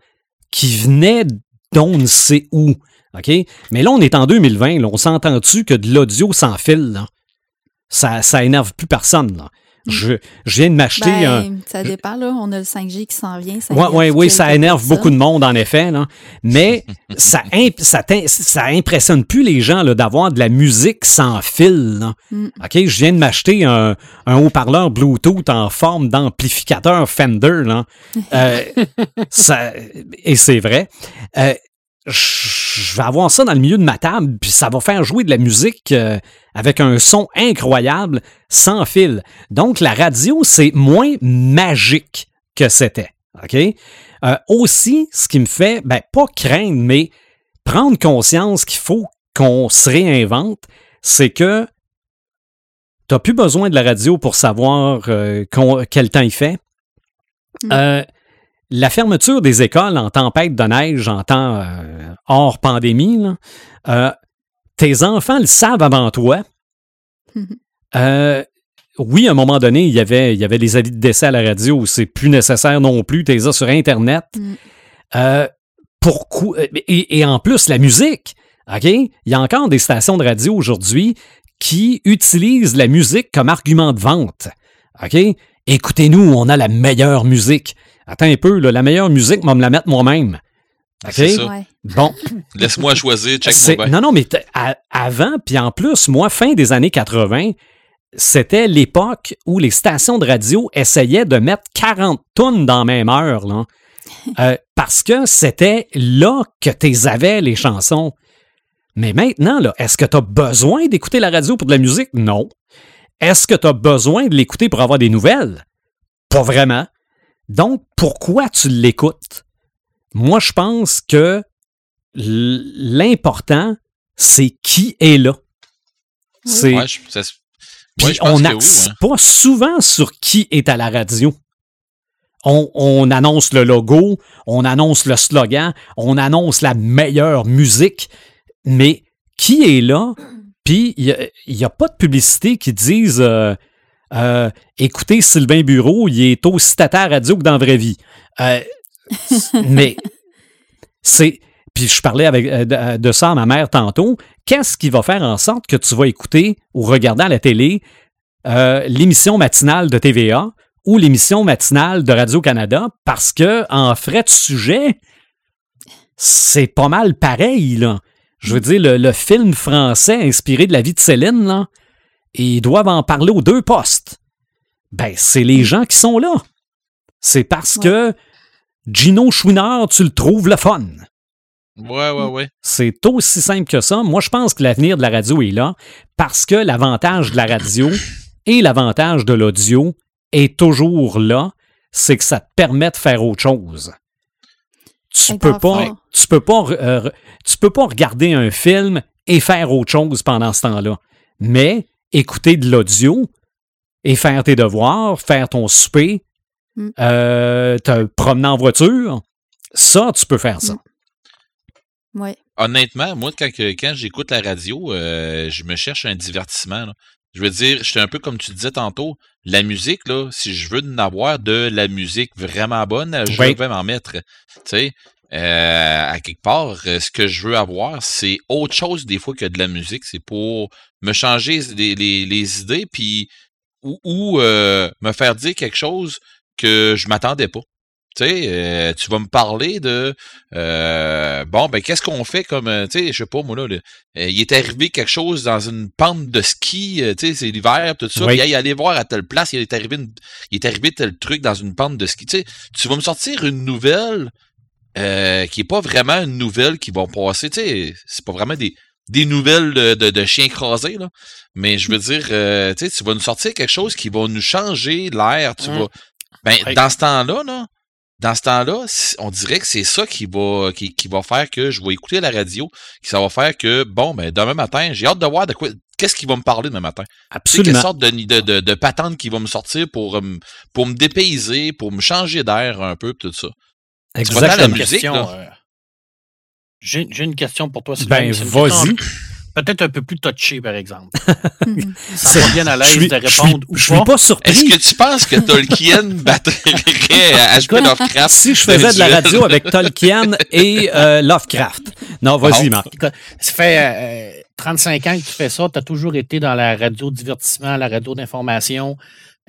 qui venait d'on ne sait où. OK? Mais là, on est en 2020, là, on s'entend-tu que de l'audio sans fil, là? Ça, ça énerve plus personne, là. Je, je viens de m'acheter un. Ben, ça dépend, là. On a le 5G qui s'en vient. Ça Oui, énerve oui, oui, ça énerve beaucoup de monde, en effet. Là. Mais ça, imp- ça, ça impressionne plus les gens là, d'avoir de la musique sans fil. là. Mm. OK, je viens de m'acheter un, un haut-parleur Bluetooth en forme d'amplificateur Fender. Là. Euh, ça, et c'est vrai. Euh, je vais avoir ça dans le milieu de ma table, puis ça va faire jouer de la musique euh, avec un son incroyable, sans fil. Donc, la radio, c'est moins magique que c'était. OK? Euh, aussi, ce qui me fait, ben, pas craindre, mais prendre conscience qu'il faut qu'on se réinvente, c'est que t'as plus besoin de la radio pour savoir euh, quel temps il fait. Mm. Euh, la fermeture des écoles en tempête de neige, en temps euh, hors pandémie, là, euh, tes enfants le savent avant toi. Euh, oui, à un moment donné, il y avait, il y avait les avis de décès à la radio. C'est plus nécessaire non plus. T'es sur Internet. Mm. Pourquoi? Et, et en plus, la musique. OK? Il y a encore des stations de radio aujourd'hui qui utilisent la musique comme argument de vente. OK? Écoutez-nous, on a la meilleure musique. Attends un peu, là, la meilleure musique, on va me la mettre moi-même. OK? C'est ça. Ouais. Bon, Laisse-moi choisir, check-moi bien. non, non, mais à- avant, puis en plus, moi, fin des années 80, c'était l'époque où les stations de radio essayaient de mettre 40 tonnes dans la même heure, là. Euh, parce que c'était là que tu avais les chansons. Mais maintenant, est-ce que tu as besoin d'écouter la radio pour de la musique? Non. Est-ce que tu as besoin de l'écouter pour avoir des nouvelles? Pas vraiment. Donc, pourquoi tu l'écoutes? Moi, je pense que l'important, c'est qui est là. C'est, Ouais, ouais, on n'axe oui, ouais. pas souvent sur qui est à la radio. On, on annonce le logo, on annonce le slogan, on annonce la meilleure musique, mais qui est là? Puis il n'y a, pas de publicité qui dise euh, euh, écoutez Sylvain Bureau, il est aussi tata à radio que dans la vraie vie. Euh, mais c'est. Puis je parlais avec, euh, de, de ça à ma mère tantôt. Qu'est-ce qui va faire en sorte que tu vas écouter ou regarder à la télé euh, l'émission matinale de TVA ou l'émission matinale de Radio-Canada? Parce que en frais de sujet, c'est pas mal pareil, là. Je veux dire, le, le film français inspiré de la vie de Céline, là, ils doivent en parler aux deux postes. Ben, c'est les gens qui sont là. C'est parce Ouais. que Gino Chouinard, tu le trouves le fun. Ouais, ouais, ouais. C'est aussi simple que ça. Moi, je pense que l'avenir de la radio est là parce que l'avantage de la radio et l'avantage de l'audio est toujours là. C'est que ça te permet de faire autre chose. Tu peux pas, tu peux pas, euh, tu peux pas regarder un film et faire autre chose pendant ce temps-là. Mais écouter de l'audio et faire tes devoirs, faire ton souper, Mm. euh, te promener en voiture, ça, tu peux faire ça. Mm. Ouais. Honnêtement, moi, quand, j'écoute la radio, euh, je me cherche un divertissement. là. Je veux dire, je suis un peu comme tu disais tantôt, la musique, là, si je veux en avoir de la musique vraiment bonne, je Oui. vais m'en mettre. Tu sais, euh, à quelque part, euh, ce que je veux avoir, c'est autre chose des fois que de la musique. C'est pour me changer les, les- les idées, puis ou, ou, euh, me faire dire quelque chose que je m'attendais pas. Tu sais, euh, tu vas me parler de euh, bon ben qu'est-ce qu'on fait comme tu sais je sais pas moi là, le- euh, il est arrivé quelque chose dans une pente de ski tu sais c'est l'hiver tout ça Oui. puis hey, allez voir à telle place il est arrivé une- il est arrivé tel truc dans une pente de ski tu sais tu vas me sortir une nouvelle euh, qui est pas vraiment une nouvelle qui va passer tu sais c'est pas vraiment des des nouvelles de, de, de chiens crasés là mais je veux dire euh, tu sais tu vas nous sortir quelque chose qui va nous changer l'air tu Mm. vas ben dans ce temps-là là dans ce temps-là, on dirait que c'est ça qui va, qui, qui va faire que je vais écouter la radio, que ça va faire que, bon, ben, demain matin, j'ai hâte de voir de quoi, qu'est-ce qui va me parler demain matin? Absolument. quelle sorte de, de, de, de patente qui va me sortir pour, euh, me- pour me dépayser, pour me changer d'air un peu, tout ça. Exact. pas tant la J'ai une musique, question, là? euh, J'ai j'ai une question pour toi, Sylvain. Ben, vas-y. Peut-être un peu plus touchée, par exemple. Ça C'est- va bien à Je l'aise suis, de répondre ou je suis pas. pas Est-ce surpris. que tu penses que Tolkien battrait à H.P. Lovecraft? Si je faisais de la radio avec Tolkien et euh, Lovecraft. Non, vas-y. Marc. Ça fait euh, 35 ans que tu fais ça. Tu as toujours été dans la radio divertissement, la radio d'information.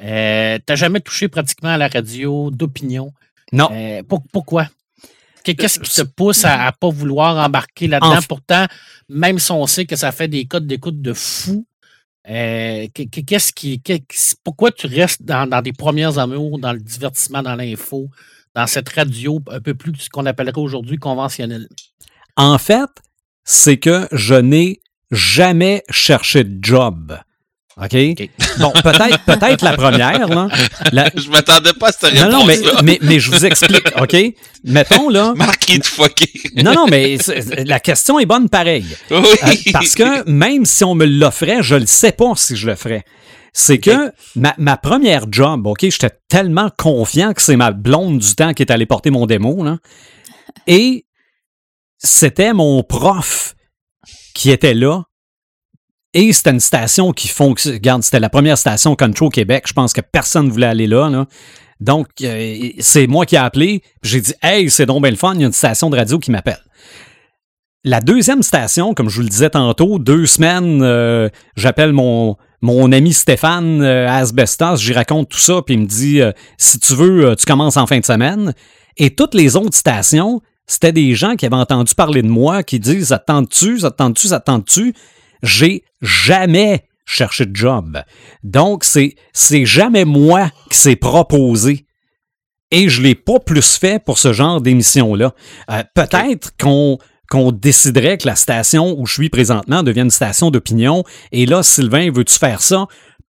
Euh, tu n'as jamais touché pratiquement à la radio d'opinion. Non. Euh, pour- pourquoi? Qu'est- Qu'est-ce qui te pousse à ne pas vouloir embarquer là-dedans? En- Pourtant, même si on sait que ça fait des codes d'écoute de fou, euh, qu'est- qu'est- qu'est-ce qui, pourquoi tu restes dans, dans des premières amours, dans le divertissement, dans l'info, dans cette radio un peu plus ce qu'on appellerait aujourd'hui conventionnelle? En fait, c'est que je n'ai jamais cherché de job. OK? Bon, peut-être peut-être la première, là. La- Je m'attendais pas à cette Non, non, mais, mais, mais je vous explique, OK? Mettons, là. Marc, est fucké. Non, non, mais la question est bonne pareil. Oui. Euh, parce que même si on me l'offrait, je ne sais pas si je le ferais. C'est que ma, ma première job, OK, j'étais tellement confiant que c'est ma blonde du temps qui est allée porter mon démo, là. Et c'était mon prof qui était là. Et c'était une station qui fonctionne. Regarde, c'était la première station Control Québec. Je pense que personne ne voulait aller là. là. Donc, euh, c'est moi qui ai appelé. J'ai dit Hey, c'est donc bien le fun, il y a une station de radio qui m'appelle. La deuxième station, comme je vous le disais tantôt, deux semaines, euh, j'appelle mon, mon ami Stéphane euh, Asbestos, j'y raconte tout ça, puis il me dit si tu veux, tu commences en fin de semaine. Et toutes les autres stations, c'était des gens qui avaient entendu parler de moi, qui disent ça te tente-tu, J'ai jamais cherché de job. Donc, c'est, c'est jamais moi qui s'est proposé. Et je l'ai pas plus fait pour ce genre d'émission-là. Euh, peut-être qu'on qu'on déciderait que la station où je suis présentement devienne une station d'opinion. Et là, Sylvain, veux-tu faire ça?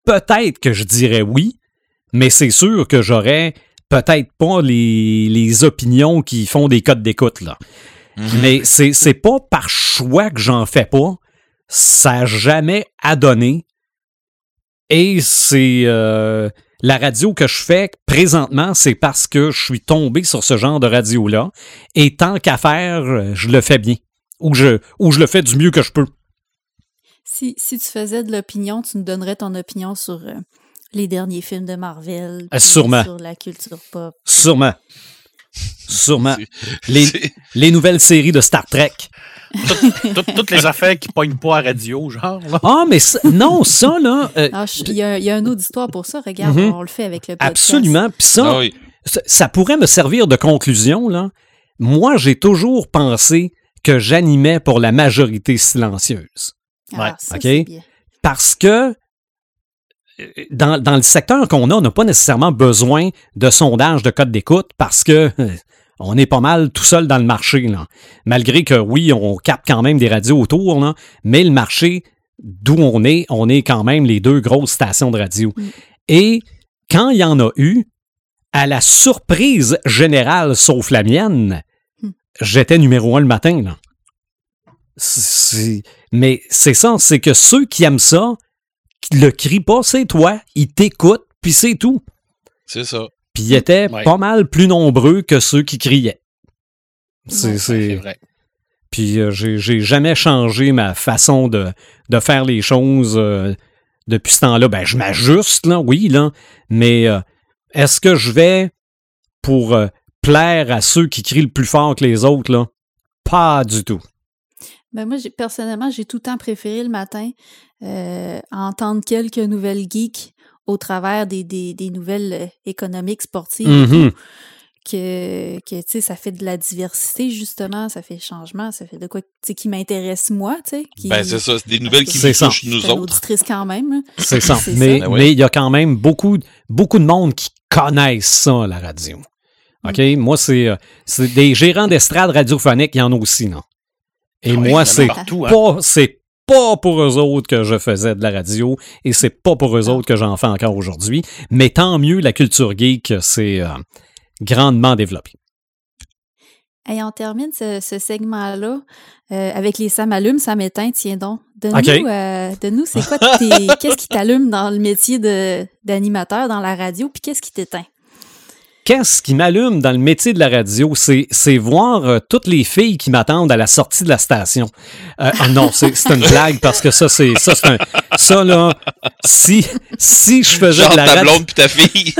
Peut-être que je dirais oui, mais c'est sûr que j'aurais peut-être pas les, les opinions qui font des codes d'écoute, là. Mais c'est, c'est pas par choix que j'en fais pas. Ça n'a jamais adonné. Et c'est euh, la radio que je fais présentement, c'est parce que je suis tombé sur ce genre de radio-là. Et tant qu'à faire, je le fais bien. Ou je, ou je le fais du mieux que je peux. Si, si tu faisais de l'opinion, tu nous donnerais ton opinion sur euh, les derniers films de Marvel. Ah, sûrement. Sur la culture pop. Sûrement. Sûrement. Les nouvelles séries de Star Trek. Toutes, toutes les affaires qui pognent pas à radio, genre. là. Ah, mais ça- non, ça, là. euh, Ah, Il y, a, il y a un auditoire pour ça. Regarde, Mhm. on le fait avec le podcast. absolument. Puis ça, Ah oui. ça, ça pourrait me servir de conclusion, là. Moi, j'ai toujours pensé que j'animais pour la majorité silencieuse. Ah, Ouais. ça, OK? bien. Parce que euh, dans, dans le secteur qu'on a, on n'a pas nécessairement besoin de sondage de code d'écoute parce que euh, on est pas mal tout seul dans le marché. Là. Malgré que oui, on capte quand même des radios autour, là, mais le marché d'où on est, on est quand même les deux grosses stations de radio. Mm. Et quand il y en a eu, à la surprise générale, sauf la mienne, Hmm. j'étais numéro un le matin. Là. C'est- Mais c'est ça, c'est que ceux qui aiment ça, qui le crient pas, c'est toi. Ils t'écoutent, puis c'est tout. C'est ça. Puis ils étaient Ouais. pas mal plus nombreux que ceux qui criaient. C'est, vrai. Puis euh, j'ai, jamais changé ma façon de, de faire les choses euh, depuis ce temps-là. Ben, je m'ajuste, là, oui, là. Mais euh, est-ce que je vais pour euh, plaire à ceux qui crient le plus fort que les autres, là? Pas du tout. Ben moi, j'ai- personnellement, j'ai tout le temps préféré le matin euh, entendre quelques nouvelles geeks au travers des, des, des nouvelles euh, économiques, sportives, Mhm. tout, que, que tu sais, ça fait de la diversité, justement, ça fait changement, ça fait de quoi tu sais, qui m'intéresse moi, tu sais. qui- Ben, c'est ça. C'est des nouvelles qui C'est nous ça. touchent je nous autres. auditrice quand même. là. C'est ça. Mais. Ben il y a quand même beaucoup, beaucoup de monde qui connaissent ça, la radio. OK? Moi, c'est, euh, c'est des gérants d'estrade radiophonique, il y en a aussi, non? Et Ah oui, moi, c'est hein. Pas, pour eux autres que je faisais de la radio et c'est pas pour eux autres que j'en fais encore aujourd'hui. Mais tant mieux, la culture geek, c'est euh, grandement développé. Et on termine ce, ce segment-là euh, avec les ça m'allume, ça m'éteint. Tiens donc, donne-nous, euh, donne c'est quoi tes, qu'est-ce qui t'allume dans le métier de, d'animateur dans la radio, puis qu'est-ce qui t'éteint? Qu'est-ce qui m'allume dans le métier de la radio, c'est, voir euh, toutes les filles qui m'attendent à la sortie de la station. Euh, ah non, c'est, une blague parce que ça, c'est ça, c'est un, ça là. Si si je faisais Genre de la ta blonde puis ta fille.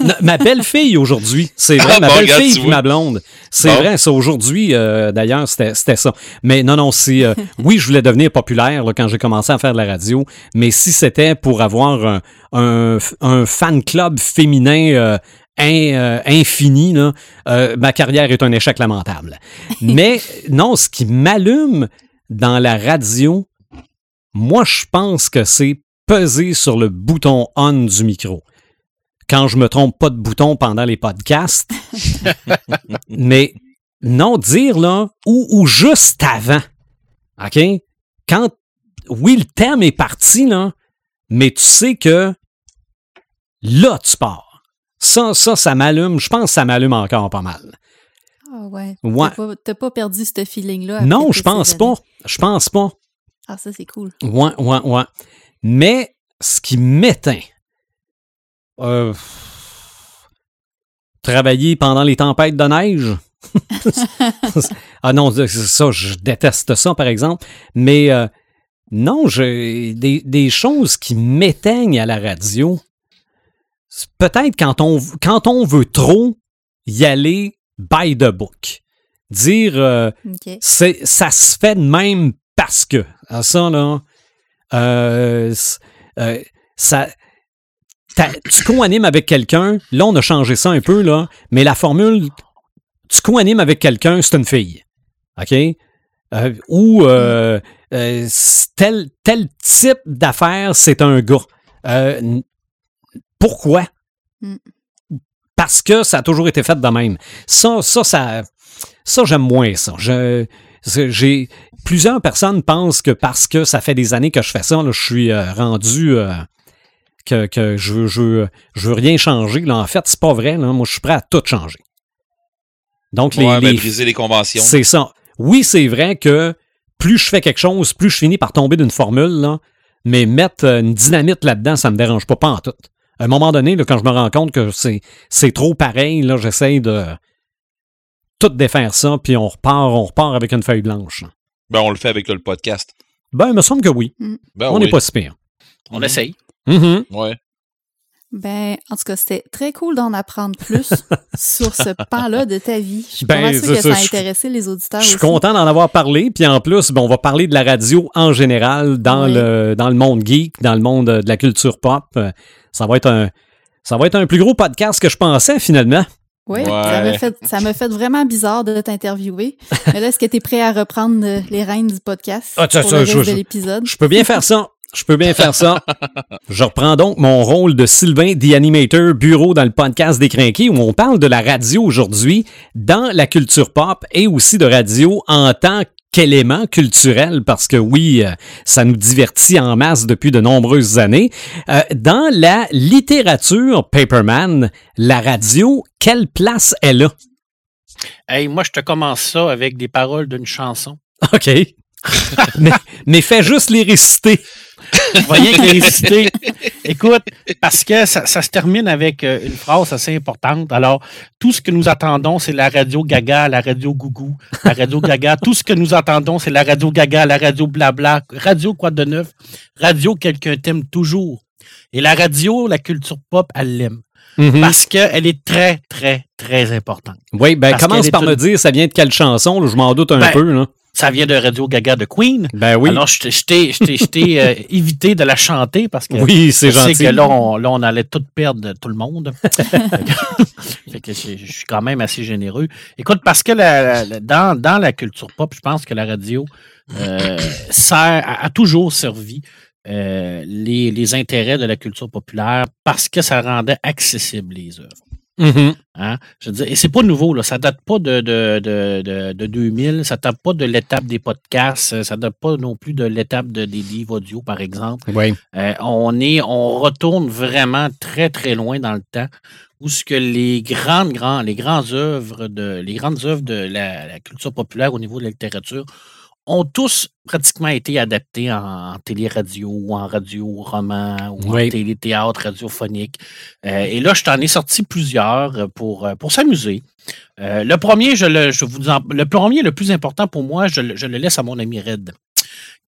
Non, ma belle fille aujourd'hui, c'est vrai, Ah, ma bon, belle regarde, fille tu puis ma blonde, c'est Bon. vrai, ça aujourd'hui. euh, D'ailleurs, c'était c'était ça. Mais non, non, c'est euh, oui, je voulais devenir populaire là, quand j'ai commencé à faire de la radio, mais si c'était pour avoir un, un, un fan club féminin. Euh, in- euh, infini, là, euh, ma carrière est un échec lamentable. Mais non, ce qui m'allume dans la radio, moi, je pense que c'est peser sur le bouton on du micro. Quand je me trompe pas de bouton pendant les podcasts. Mais non, dire là, ou, ou juste avant. OK? Quand, oui, le thème est parti, là, mais tu sais que là, tu pars. Ça, ça, ça m'allume. Je pense que ça m'allume encore pas mal. Ah ouais. Ouais. T'as pas, perdu ce feeling-là? Non, je pense pas. Je pense pas. Ah, ça, c'est cool. Ouais, ouais, ouais. Mais ce qui m'éteint, euh, travailler pendant les tempêtes de neige? ah non, ça, je déteste ça, par exemple. Mais euh, non, j'ai des, des choses qui m'éteignent à la radio. Peut-être quand on, quand on veut trop y aller by the book. Dire euh, c'est ça se fait de même parce que. Ah, ça là euh, euh, ça tu co-animes avec quelqu'un là on a changé ça un peu là mais la formule tu co-animes avec quelqu'un c'est une fille. Ok? Ou c- tel tel type d'affaires c'est un gars. Euh, pourquoi? Mm. parce que ça a toujours été fait de même ça ça ça ça, j'aime moins ça. Je, j'ai plusieurs personnes pensent que parce que ça fait des années que je fais ça, là, je suis euh, rendu euh, que, que je, veux- je, veux- je veux rien changer. Là, en fait, c'est pas vrai. Là. Moi, je suis prêt à tout changer. Donc, les, ouais, ben, les- briser les conventions. c'est ça. Oui, c'est vrai que plus je fais quelque chose, plus je finis par tomber d'une formule, là, mais mettre euh, une dynamite là-dedans, ça me dérange pas, pas en tout. À un moment donné, là, quand je me rends compte que c'est, c'est trop pareil, là, j'essaie de tout défaire ça, puis on repart, on repart avec une feuille blanche. Ben, on le fait avec le podcast. Ben, il me semble que oui. Ben, on oui. n'est pas si pire. On essaye. Mhm. Ouais. Ben, en tout cas, c'était très cool d'en apprendre plus sur ce pan-là de ta vie. Je suis Ben, pas c'est que ça, ça a je- intéressé les auditeurs Je suis aussi. content d'en avoir parlé, puis en plus, ben, on va parler de la radio en général dans, Oui. le, dans le monde geek, dans le monde euh, de la culture pop. Euh, Ça va être un, ça va être un plus gros podcast que je pensais finalement. Oui, Ouais. ça m'a fait, fait vraiment bizarre de t'interviewer. Mais là, est-ce que tu es prêt à reprendre euh, les rênes du podcast Ah, ça, pour ça, le reste je- de l'épisode? Je peux bien faire ça. Je peux bien faire ça. Je reprends donc mon rôle de Sylvain, The Animator, bureau dans le podcast des Crinqués, où on parle de la radio aujourd'hui dans la culture pop et aussi de radio en tant qu'élément culturel, parce que oui, euh, ça nous divertit en masse depuis de nombreuses années. Euh, dans la littérature Paperman, la radio, quelle place elle a? Hey, moi, je te commence ça avec des paroles d'une chanson. OK. mais, mais fais juste les réciter. Voyez que les réciter. Écoute, parce que ça, ça se termine avec euh, une phrase assez importante. Alors, tout ce que nous attendons, c'est la radio Gaga, la radio Gougou, la radio Gaga. Tout ce que nous attendons, c'est la radio Gaga, la radio Blabla, radio quoi de neuf, radio quelqu'un t'aime toujours. Et la radio, la culture pop, elle l'aime. Mhm. Parce qu'elle est très, très, très importante. Oui, ben Parce commence par me dire ça vient de quelle chanson, là, je m'en doute un Ben, peu. Là. Ça vient de Radio Gaga de Queen. Ben oui. Alors, je t'ai- euh, évité de la chanter parce que oui, c'est je sais gentil. que là on, là, on allait tout perdre, tout le monde. fait que je, je suis quand même assez généreux. Écoute, parce que la- la- dans, dans la culture pop, je pense que la radio euh, sert, a, a toujours servi euh, les, les intérêts de la culture populaire parce que ça rendait accessible les œuvres. Mhm. Hein? Je veux dire, et c'est pas nouveau, là. ça date pas de, de, de, de, de 2000, ça date pas de l'étape des podcasts, ça date pas non plus de l'étape de, des livres audio, par exemple. Oui. Euh, on, est, on retourne vraiment très, très loin dans le temps où ce que les grandes, grands, les grandes œuvres de, les grandes œuvres de la, la culture populaire au niveau de la littérature ont tous pratiquement été adaptés en, télé-radio ou en radio-roman ou Oui. en télé-théâtre radiophonique. Euh, et là, je t'en ai sorti plusieurs pour, euh, pour s'amuser. Euh, le premier, je le, je vous en- le premier, le plus important pour moi, je, le- je le laisse à mon ami Red,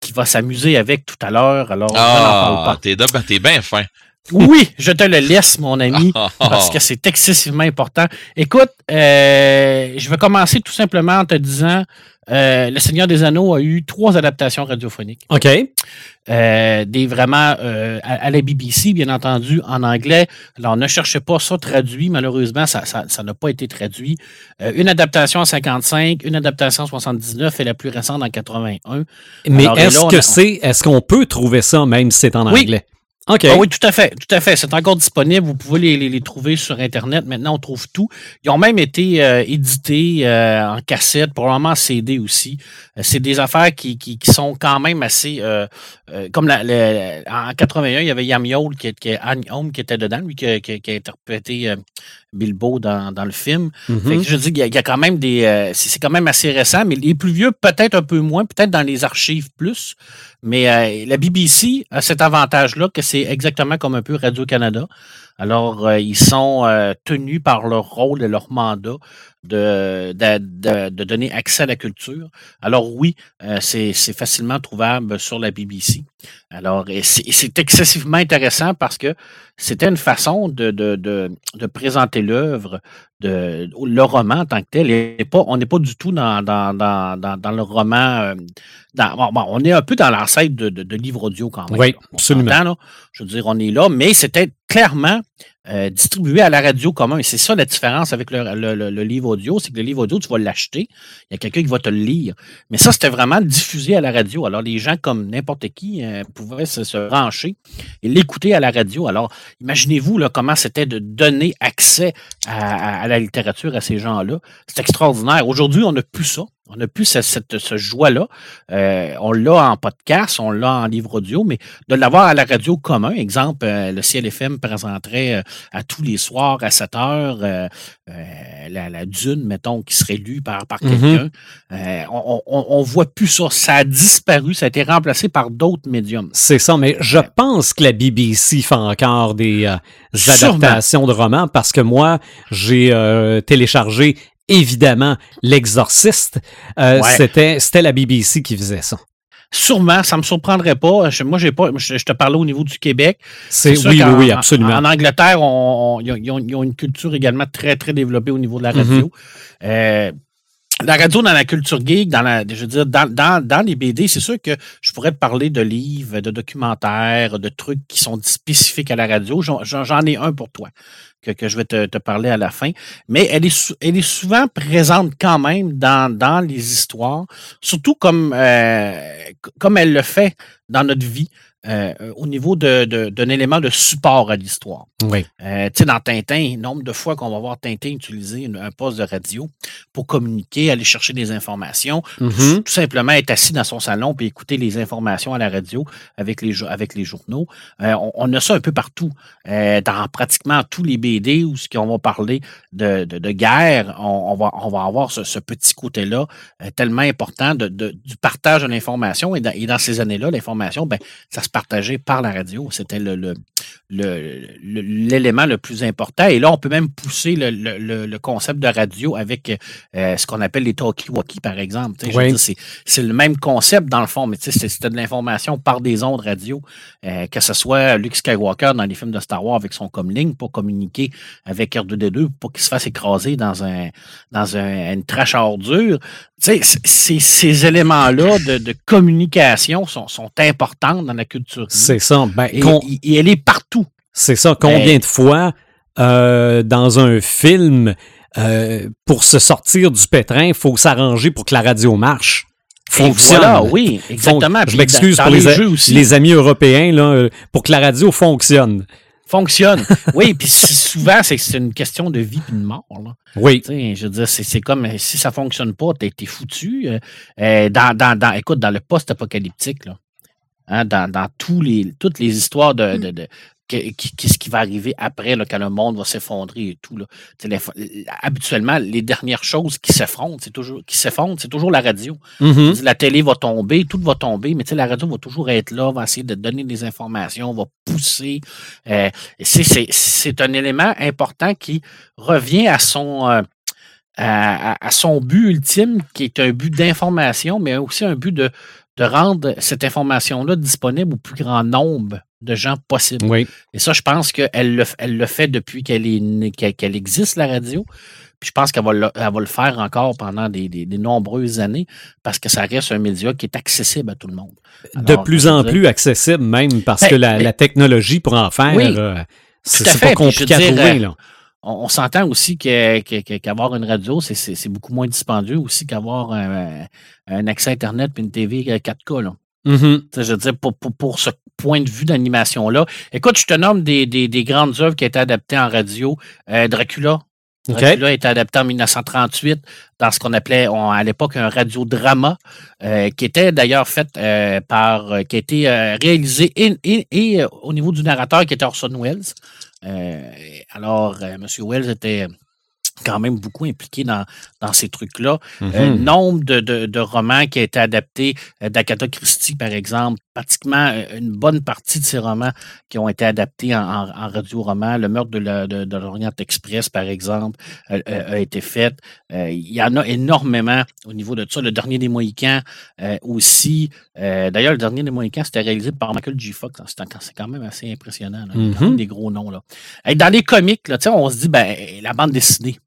qui va s'amuser avec tout à l'heure. Alors, Ah, t'es bien fin. Oui, je te le laisse, mon ami, parce que c'est excessivement important. Écoute, euh, je vais commencer tout simplement en te disant, euh, Le Seigneur des Anneaux a eu trois adaptations radiophoniques. OK. Euh, des vraiment à, à la BBC, bien entendu, en anglais. Alors, ne cherchez pas ça traduit. Malheureusement, ça ça- ça n'a pas été traduit. Une adaptation en 55, une adaptation en 79 et la plus récente en 81. Mais est-ce que a- c'est, est-ce qu'on peut trouver ça même si c'est en Oui. anglais? Ah oui, tout à fait, tout à fait. C'est encore disponible. Vous pouvez les, les- les trouver sur Internet. Maintenant, on trouve tout. Ils ont même été euh, édités euh, en cassette, probablement en CD aussi. Euh, c'est des affaires qui, qui, qui sont quand même assez... euh, euh, comme la, le- en 81, il y avait Yam Yole, qui, qui, Anne Holm, qui était dedans, lui, qui, qui- qui a interprété euh, Bilbo dans, dans le film. Mhm. Fait que je dis qu'il y, y a quand même des. euh, c'est quand même assez récent, mais les plus vieux, peut-être un peu moins, peut-être dans les archives plus. Mais euh, la BBC a cet avantage-là que c'est exactement comme un peu Radio-Canada. Alors, euh, ils sont euh, tenus par leur rôle et leur mandat de, de, de- de donner accès à la culture. Alors oui, euh, c'est c'est facilement trouvable sur la BBC. Alors, c'est excessivement intéressant parce que c'était une façon de, de, de, de présenter l'œuvre, de, le roman en tant que tel. Et pas, on n'est pas du tout dans, dans, dans, dans, le roman. euh, dans- bon, bon, on est un peu dans l'ancêtre de, livres audio quand même. Oui, là. Absolument. là. Je veux dire, on est là, mais c'était clairement euh, distribué à la radio commun. Et c'est ça la différence avec le, le- le- le livre audio, c'est que le livre audio, tu vas l'acheter, il y a quelqu'un qui va te le lire. Mais ça, c'était vraiment diffusé à la radio. Alors, les gens, comme n'importe qui, euh, pouvaient se, se brancher et l'écouter à la radio. Alors, imaginez-vous là, comment c'était de donner accès à, à- à la littérature à ces gens-là. C'est extraordinaire. Aujourd'hui, on n'a plus ça. On n'a plus ce, cette- ce joie-là. Euh, on l'a en podcast, on l'a en livre audio, mais de l'avoir à la radio commun, exemple, euh, le CLFM présenterait euh, à tous les soirs à 7 heures euh, euh, la, la dune, mettons, qui serait lue par, par Mhm. quelqu'un. Euh, on, on, on voit plus ça. Ça a disparu, ça a été remplacé par d'autres médiums. C'est ça, mais je pense que la BBC fait encore des euh, Sûrement. adaptations de romans parce que moi, j'ai euh, téléchargé évidemment L'Exorciste. Euh, Ouais. C'était c'était la BBC qui faisait ça. Sûrement, ça me surprendrait pas. Je- moi, j'ai pas. Je, je te parlais au niveau du Québec. C'est oui, oui, oui, en- absolument. En, Angleterre, ils, ont, une culture également très, très développée au niveau de la Mhm. radio. Euh, la radio dans la culture geek, dans la, je veux dire, dans, dans, dans les BD, c'est sûr que je pourrais te parler de livres, de documentaires, de trucs qui sont spécifiques à la radio. J'en ai un pour toi que, que je vais te, te parler à la fin. Mais elle est, elle est souvent présente quand même dans, dans les histoires, surtout comme, euh, comme elle le fait dans notre vie. Euh, au niveau de- de- d'un élément de support à l'histoire. Oui. Euh, tu sais, dans Tintin, nombre de fois qu'on va voir Tintin utiliser une- un poste de radio pour communiquer, aller chercher des informations, Mhm. tout simplement être assis dans son salon puis écouter les informations à la radio avec les, avec les journaux. Euh, on, on a ça un peu partout. Euh, dans pratiquement tous les BD où ce qu'on va parler de, de, de guerre, on, on va, on va avoir ce, ce petit côté-là euh, tellement important de, de- du partage de l'information. Et dans, et dans ces années-là, l'information, ben, ça se partageait par la radio. C'était le, le, le- le- l'élément le plus important. Et là, on peut même pousser le, concept de radio avec euh, ce qu'on appelle les talkie-walkie, par exemple. Oui. C'est, le même concept dans le fond, mais c'était de l'information par des ondes radio, euh, que ce soit Luke Skywalker dans les films de Star Wars avec son comlink pour communiquer avec R2D2 pour qu'il se fasse écraser dans un dans un- une trache à ordures. Tu sais, c'est- c'est- ces éléments-là de, de communication sont, sont importants dans la culture. C'est ça. Ben, et, con- et- et elle est partout. C'est ça. Combien de fois euh, dans un film, euh, pour se sortir du pétrin, il faut s'arranger pour que la radio marche? Fonctionne. Voilà, oui, exactement. Fon- Je m'excuse pour les, a- jeux aussi. les amis européens, là, euh, pour que la radio fonctionne. fonctionne. Oui, puis souvent, c'est une question de vie et de mort. Là. Oui. je veux dire, c'est comme si ça ne fonctionne pas, t'es es foutu. Euh, dans, dans, dans, écoute, dans le post-apocalyptique, là, hein, dans, dans tous les, toutes les histoires de, de, qu'est-ce qui va arriver après, là, quand le monde va s'effondrer et tout. Là. habituellement, les dernières choses qui s'effondrent, c'est toujours, qui s'effondrent, c'est toujours la radio. Mm-hmm. La télé va tomber, tout va tomber, mais la radio va toujours être là, va essayer de donner des informations, va pousser. Euh, c'est un élément important qui revient à son, euh, à, à, son but ultime, qui est un but d'information, mais aussi un but de, de rendre cette information-là disponible au plus grand nombre de gens possible. Oui. Et ça, je pense qu'elle le, elle le fait depuis qu'elle existe, la radio. Puis je pense qu'elle va, le, va le faire encore pendant des, des, nombreuses années parce que ça reste un média qui est accessible à tout le monde. de plus en plus accessible, même parce ben, que la, la, technologie pour en faire, euh, c'est pas compliqué à trouver. Là. On, s'entend aussi qu'avoir une radio, c'est beaucoup moins dispendieux aussi qu'avoir un, un, accès Internet et une TV 4K. Là. Mm-hmm. Je veux dire, pour, pour, pour ce point de vue d'animation-là. Écoute, je te nomme des, des, des, grandes œuvres qui ont été adaptées en radio. Euh, Dracula. Dracula a été adapté en 1938 dans ce qu'on appelait à l'époque un radiodrama, euh, qui était d'ailleurs fait euh, par, qui a été réalisé et, et, au niveau du narrateur qui était Orson Welles. Alors, M. Welles était quand même beaucoup impliqué dans, dans ces trucs-là. Euh, mhm. nombre de, de, romans qui ont été adaptés euh, d'Agatha Christie, par exemple, pratiquement euh, une bonne partie de ces romans qui ont été adaptés en, en, radio-roman. Le meurtre de, l'Orient Express, par exemple, a été fait. il y en a énormément au niveau de ça. Le dernier des Mohicans aussi. D'ailleurs, le dernier des Mohicans, c'était réalisé par Michael G. Fox. C'est quand même assez impressionnant. Là. Mhm. des gros noms. Là. dans les comics, là, on se dit, ben, la bande dessinée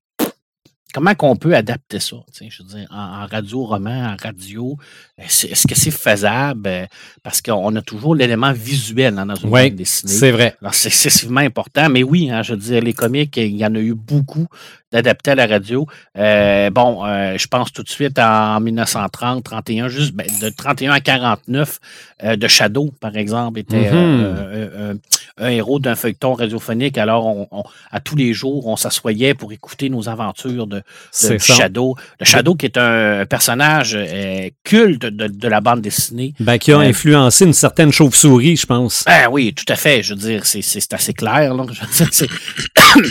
comment qu'on peut adapter ça? Je veux dire, en, radio, roman, en radio, est-ce que c'est faisable? Euh, parce qu'on a toujours l'élément visuel dans une oui, bande dessinée. C'est vrai. C'est excessivement important, mais oui, hein, je veux dire, les comics, il y en a eu beaucoup d'adapter à la radio. Euh, bon, euh, je pense tout de suite en 1930, 31, juste ben, de 31 à 49, euh, de Shadow, par exemple, était Mm-hmm. Un héros d'un feuilleton radiophonique. Alors, on, à tous les jours, on s'assoyait pour écouter nos aventures de, de Shadow. Le Shadow, qui est un personnage culte de, de, la bande dessinée. Ben, qui a influencé une certaine chauve-souris, je pense. Ben oui, tout à fait. Je veux dire, c'est assez clair. Là. Je veux dire,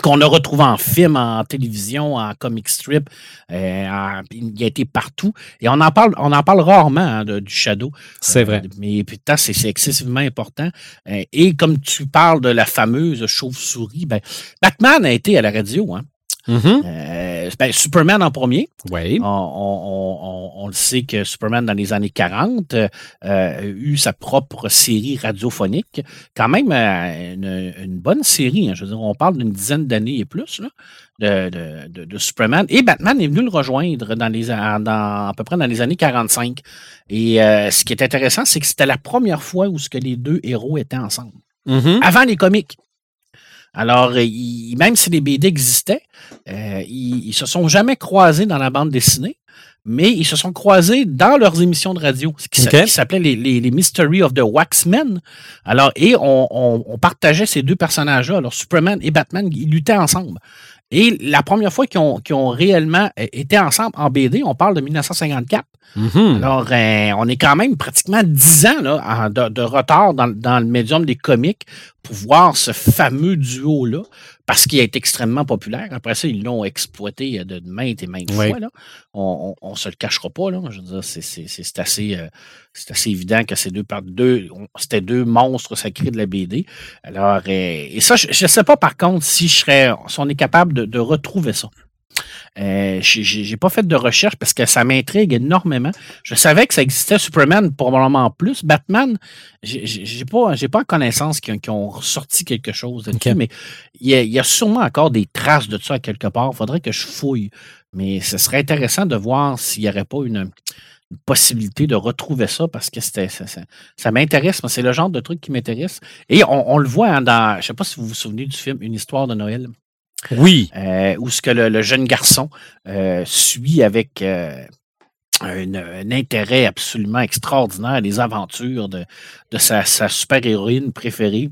qu'on a retrouvé en film, en télévision, en comic strip. Euh, il a été partout. Et on en parle, on en parle rarement hein, du Shadow. C'est vrai. Euh, mais putain, c'est excessivement important. Euh, et comme tu parles de la fameuse chauve-souris, ben, Batman a été à la radio. Hein. Mm-hmm. Ben, Superman en premier. Oui. On, le sait que Superman, dans les années 40, a eu sa propre série radiophonique. Quand même une, bonne série. Hein. Je veux dire, on parle d'une dizaine d'années et plus de, de, Superman. Et Batman est venu le rejoindre dans les, dans, à peu près dans les années 45. Et ce qui est intéressant, c'est que c'était la première fois où ce que les deux héros étaient ensemble. Mm-hmm. Avant les comics. Alors, même si les BD existaient, euh, ils, ne se sont jamais croisés dans la bande dessinée, mais ils se sont croisés dans leurs émissions de radio, ce qui s'appelait les, les, Mystery of the Waxmen. Alors, et on, partageait ces deux personnages-là. Alors, Superman et Batman, ils luttaient ensemble. Et la première fois qu'ils ont, ont, réellement été ensemble en BD, on parle de 1954. Mm-hmm. Alors, euh, on est quand même pratiquement dix ans là, de, retard dans, le médium des comics pour voir ce fameux duo-là, parce qu'il est extrêmement populaire. Après ça, ils l'ont exploité de maintes et maintes fois. Là. On ne se le cachera pas. Là. Je veux dire, c'est assez, euh, assez évident que ces deux, deux c'était deux monstres sacrés de la BD. Alors, euh, et ça, je ne sais pas par contre si, je serais, si on est capable de retrouver ça. Euh, j'ai pas fait de recherche parce que ça m'intrigue énormément. Je savais que ça existait Superman probablement plus. Batman, j'ai pas, pas connaissance qu'ils ont sorti quelque chose de mais il y, a, sûrement encore des traces de ça quelque part. Il faudrait que je fouille. Mais ce serait intéressant de voir s'il n'y aurait pas une, possibilité de retrouver ça parce que c'était ça, ça, m'intéresse. C'est le genre de truc qui m'intéresse. Et on, le voit hein, dans, je sais pas si vous vous souvenez du film Une histoire de Noël. Oui. Euh, où ce que le, jeune garçon euh, suit avec euh, un, intérêt absolument extraordinaire les aventures de, de sa, super-héroïne préférée.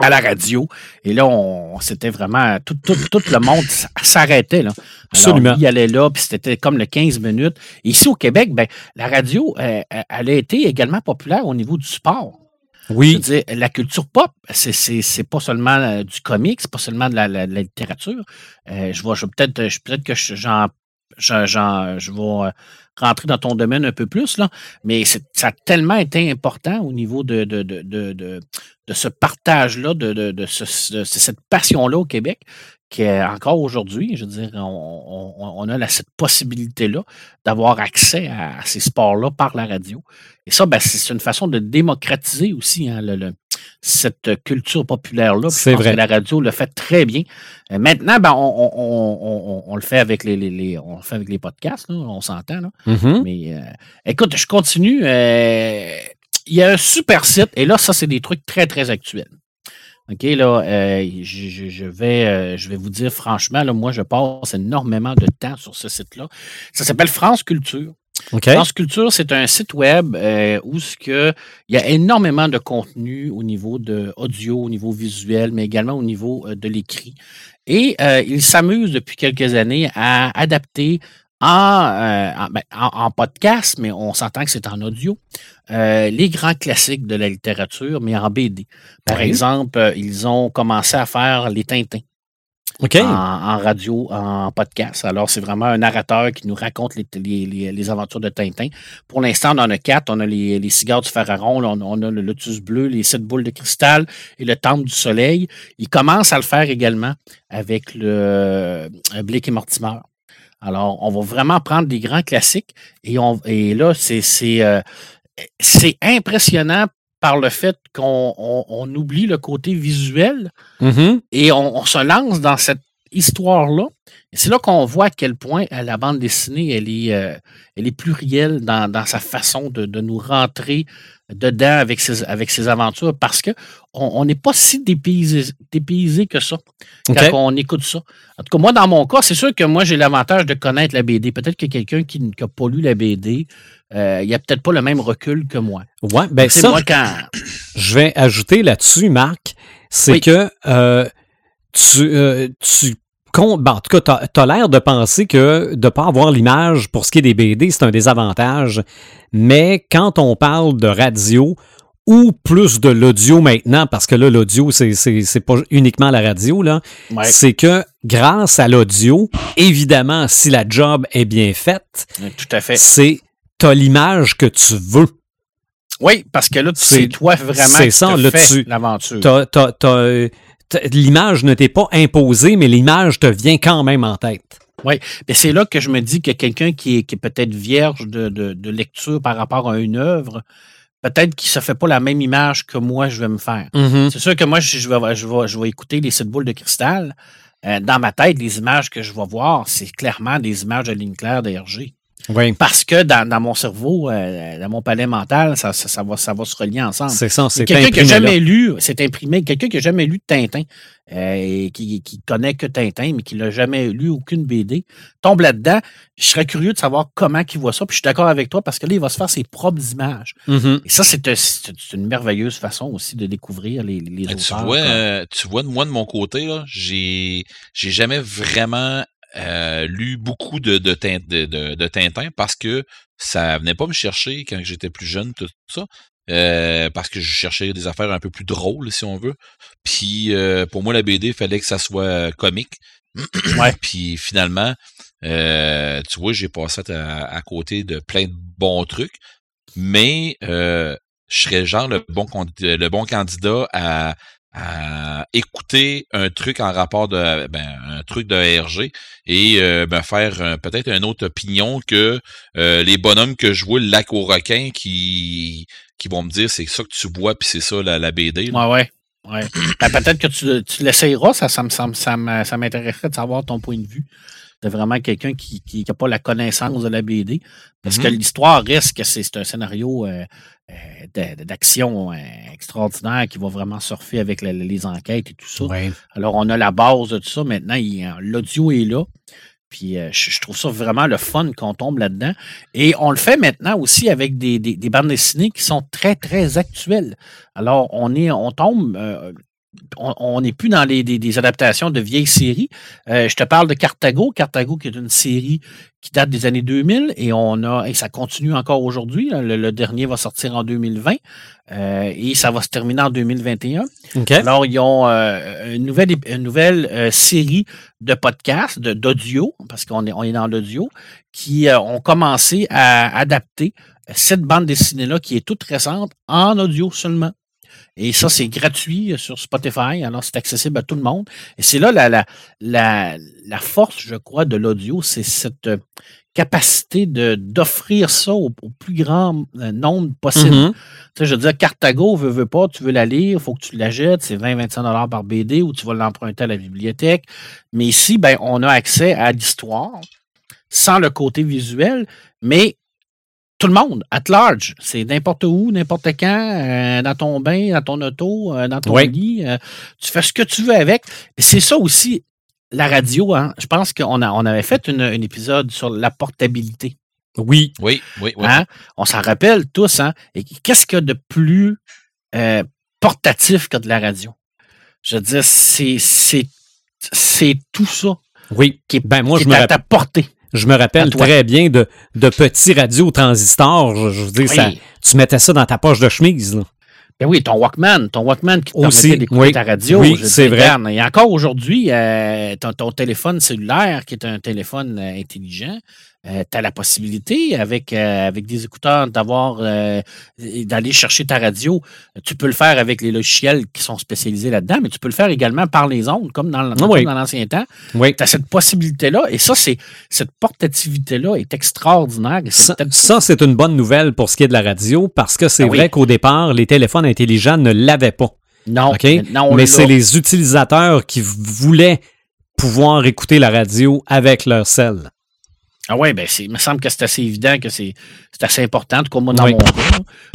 à la radio. Et là, on, c'était vraiment tout, tout, tout le monde s'arrêtait. Là. Absolument. il allait là, puis c'était comme le 15 minutes. ici au Québec, ben, la radio, euh, elle a été également populaire au niveau du sport. Oui. Je veux dire, la culture pop, c'est, c'est, c'est pas seulement euh, du comique, c'est pas seulement de la, la, la littérature. Euh, je vois, je peut-être, peut-être que j'en, j'en, je vais rentrer dans ton domaine un peu plus, là, mais ça a tellement été important au niveau de, de, de, de, de ce partage-là, de, de, de, cette passion-là au Québec, qu'encore aujourd'hui, je veux dire, on, on, a cette possibilité-là d'avoir accès à, ces sports-là par la radio. Et ça, ben, c'est une façon de démocratiser aussi hein, le, cette culture populaire-là. C'est vrai. Que la radio le fait très bien. Euh, maintenant, ben, on, le fait avec les, les, on le fait avec les podcasts, on s'entend. mm-hmm. Mais euh, écoute, je continue. Euh, il y a un super site, et là, ça, c'est des trucs très, très actuels. OK, là, euh, je, vais, euh, je vais vous dire franchement, là, moi, je passe énormément de temps sur ce site-là. Ça s'appelle France Culture. France Culture, c'est un site web euh, où ce que, il y a énormément de contenu au niveau de audio, au niveau visuel, mais également au niveau de l'écrit. Et il s'amuse depuis quelques années à adapter euh, ben, en, en, podcast, mais on s'entend que c'est en audio, euh, les grands classiques de la littérature, mais en BD. Par exemple, euh, ils ont commencé à faire les Tintins. En, radio, en podcast. Alors, c'est vraiment un narrateur qui nous raconte les, les, aventures de Tintin. Pour l'instant, on en a quatre. On a les, les cigares du pharaon, on, on, a le lotus bleu, les sept boules de cristal et le temple du soleil. Il commence à le faire également avec le Blake et Mortimer. Alors, on va vraiment prendre des grands classiques et, on, et là, c'est euh, impressionnant par le fait qu'on on, oublie le côté visuel mm-hmm. et on, se lance dans cette histoire-là. C'est là qu'on voit à quel point euh, la bande dessinée, elle est, euh, elle est plurielle dans, dans sa façon de, de, nous rentrer dedans avec ses, avec ses aventures parce que on n'est pas si dépaysé, dépaysé que ça quand on écoute ça. En tout cas, moi, dans mon cas, c'est sûr que moi, j'ai l'avantage de connaître la BD. Peut-être que quelqu'un qui n'a pas lu la BD, euh, il a peut-être pas le même recul que moi. Ouais, ben ça, moi, quand... je vais ajouter là-dessus, Marc, c'est que euh, tu, euh, tu ben, en tout cas, tu as, l'air de penser que de ne pas avoir l'image pour ce qui est des BD, c'est un désavantage. Mais quand on parle de radio ou plus de l'audio maintenant, parce que là, l'audio, c'est pas uniquement la radio, là, c'est que grâce à l'audio, évidemment, si la job est bien faite, tout à fait. c'est t'as l'image que tu veux. Oui, parce que là, c'est toi vraiment qui ça, l'aventure l'image ne t'est pas imposée, mais l'image te vient quand même en tête. Oui, mais c'est là que je me dis que quelqu'un qui est, qui est peut-être vierge de, de, lecture par rapport à une œuvre, peut-être qu'il ne se fait pas la même image que moi, je vais me faire. Mm-hmm. C'est sûr que moi, je vais, je vais, je vais écouter les sept boules de cristal. Euh, dans ma tête, les images que je vais voir, c'est clairement des images de ligne claire d'RG. Parce que dans, mon cerveau, euh, dans mon palais mental, ça, ça, va, ça va se relier ensemble. C'est ça, c'est Quelqu'un qui n'a jamais lu, c'est imprimé, quelqu'un qui n'a jamais lu Tintin, euh, et qui, qui connaît que Tintin, mais qui n'a jamais lu aucune BD, tombe là-dedans. Je serais curieux de savoir comment il voit ça. Puis je suis d'accord avec toi parce que là, il va se faire ses propres images. Mm-hmm. Et ça, c'est une merveilleuse façon aussi de découvrir les, les Tu vois, euh, tu vois, moi, de mon côté, j'ai jamais vraiment euh, lu beaucoup de, de, de, de, Tintin parce que ça venait pas me chercher quand j'étais plus jeune, tout ça. Euh, parce que je cherchais des affaires un peu plus drôles, si on veut. Puis euh, pour moi, la BD, il fallait que ça soit comique. Ouais. Puis finalement, tu vois, j'ai passé à, côté de plein de bons trucs. Mais je serais genre le bon, le bon candidat à, à écouter un truc en rapport de ben, un truc de RG et euh, ben, faire peut-être une autre opinion que euh, les bonhommes que je vois le lac aux requins qui qui vont me dire c'est ça que tu bois puis c'est ça la, la BD. Ouais ouais. ouais. Ben, peut-être que tu, tu l'essayeras, ça, ça, ça, ça m'intéresserait de savoir ton point de vue de vraiment quelqu'un qui n'a pas la connaissance de la BD. Parce que mm-hmm. l'histoire reste que c'est un scénario euh, euh, d'action euh, extraordinaire qui va vraiment surfer avec les enquêtes et tout ça. Alors, on a la base de tout ça. Maintenant, l'audio est là. Puis je, trouve ça vraiment le fun qu'on tombe là-dedans. Et on le fait maintenant aussi avec des, bandes dessinées qui sont très, très actuelles. Alors, on est, on tombe on n'est plus dans les, des, adaptations de vieilles séries. Euh, je te parle de Cartago. Cartago, qui est une série qui date des années 2000 et on a et ça continue encore aujourd'hui. Le, dernier va sortir en 2020 euh, et ça va se terminer en 2021. Alors, ils ont euh, une nouvelle, une nouvelle série de podcasts, d'audio, parce qu'on est, on est dans l'audio, qui ont commencé à adapter cette bande dessinée-là qui est toute récente en audio seulement. Et ça, c'est gratuit sur Spotify, alors c'est accessible à tout le monde. Et c'est là la, la, la, la, force, je crois, de l'audio, c'est cette capacité de d'offrir ça au, plus grand euh, nombre possible. Mm-hmm. Tu sais, je veux dire, Cartago, veut, veut pas, tu veux la lire, il faut que tu la jettes, c'est 20-25 dollars par BD ou tu vas l'emprunter à la bibliothèque. Mais ici, ben, on a accès à l'histoire sans le côté visuel, mais tout le monde, at large. C'est n'importe où, n'importe quand, euh, dans ton bain, dans ton auto, euh, dans ton lit. Euh, tu fais ce que tu veux avec. c'est ça aussi, la radio. Hein. Je pense qu'on a, on avait fait un épisode sur la portabilité. Oui. Oui, oui, oui. Hein? On s'en rappelle tous. Hein? Et qu'est-ce qu'il y a de plus portatif que de la radio? Je veux dire, c'est, c'est, c'est tout ça. Oui. Qui est, ben, moi, je me à ta portée. Je me rappelle très bien de, de petits radios transistors. Je, veux dire, ça, tu mettais ça dans ta poche de chemise. Là. Ben oui, ton Walkman, ton Walkman qui te permettait d'écouter ta radio. Oui, c'est vrai. Et encore aujourd'hui, euh, ton, ton, téléphone cellulaire, qui est un téléphone euh, intelligent, euh, tu as la possibilité avec, euh, avec des écouteurs d'avoir euh, d'aller chercher ta radio. Tu peux le faire avec les logiciels qui sont spécialisés là-dedans, mais tu peux le faire également par les ondes, comme dans, dans l'ancien temps. Oui. Tu as cette possibilité-là, et ça, c'est cette portativité-là est extraordinaire. ça, c'est une bonne nouvelle pour ce qui est de la radio, parce que c'est ah vrai qu'au départ, les téléphones intelligents ne l'avaient pas. Non, mais c'est les utilisateurs qui voulaient pouvoir écouter la radio avec leur cell. Ah ouais, ben il me semble que c'est assez évident que c'est assez important, tout comme moi dans mon cas.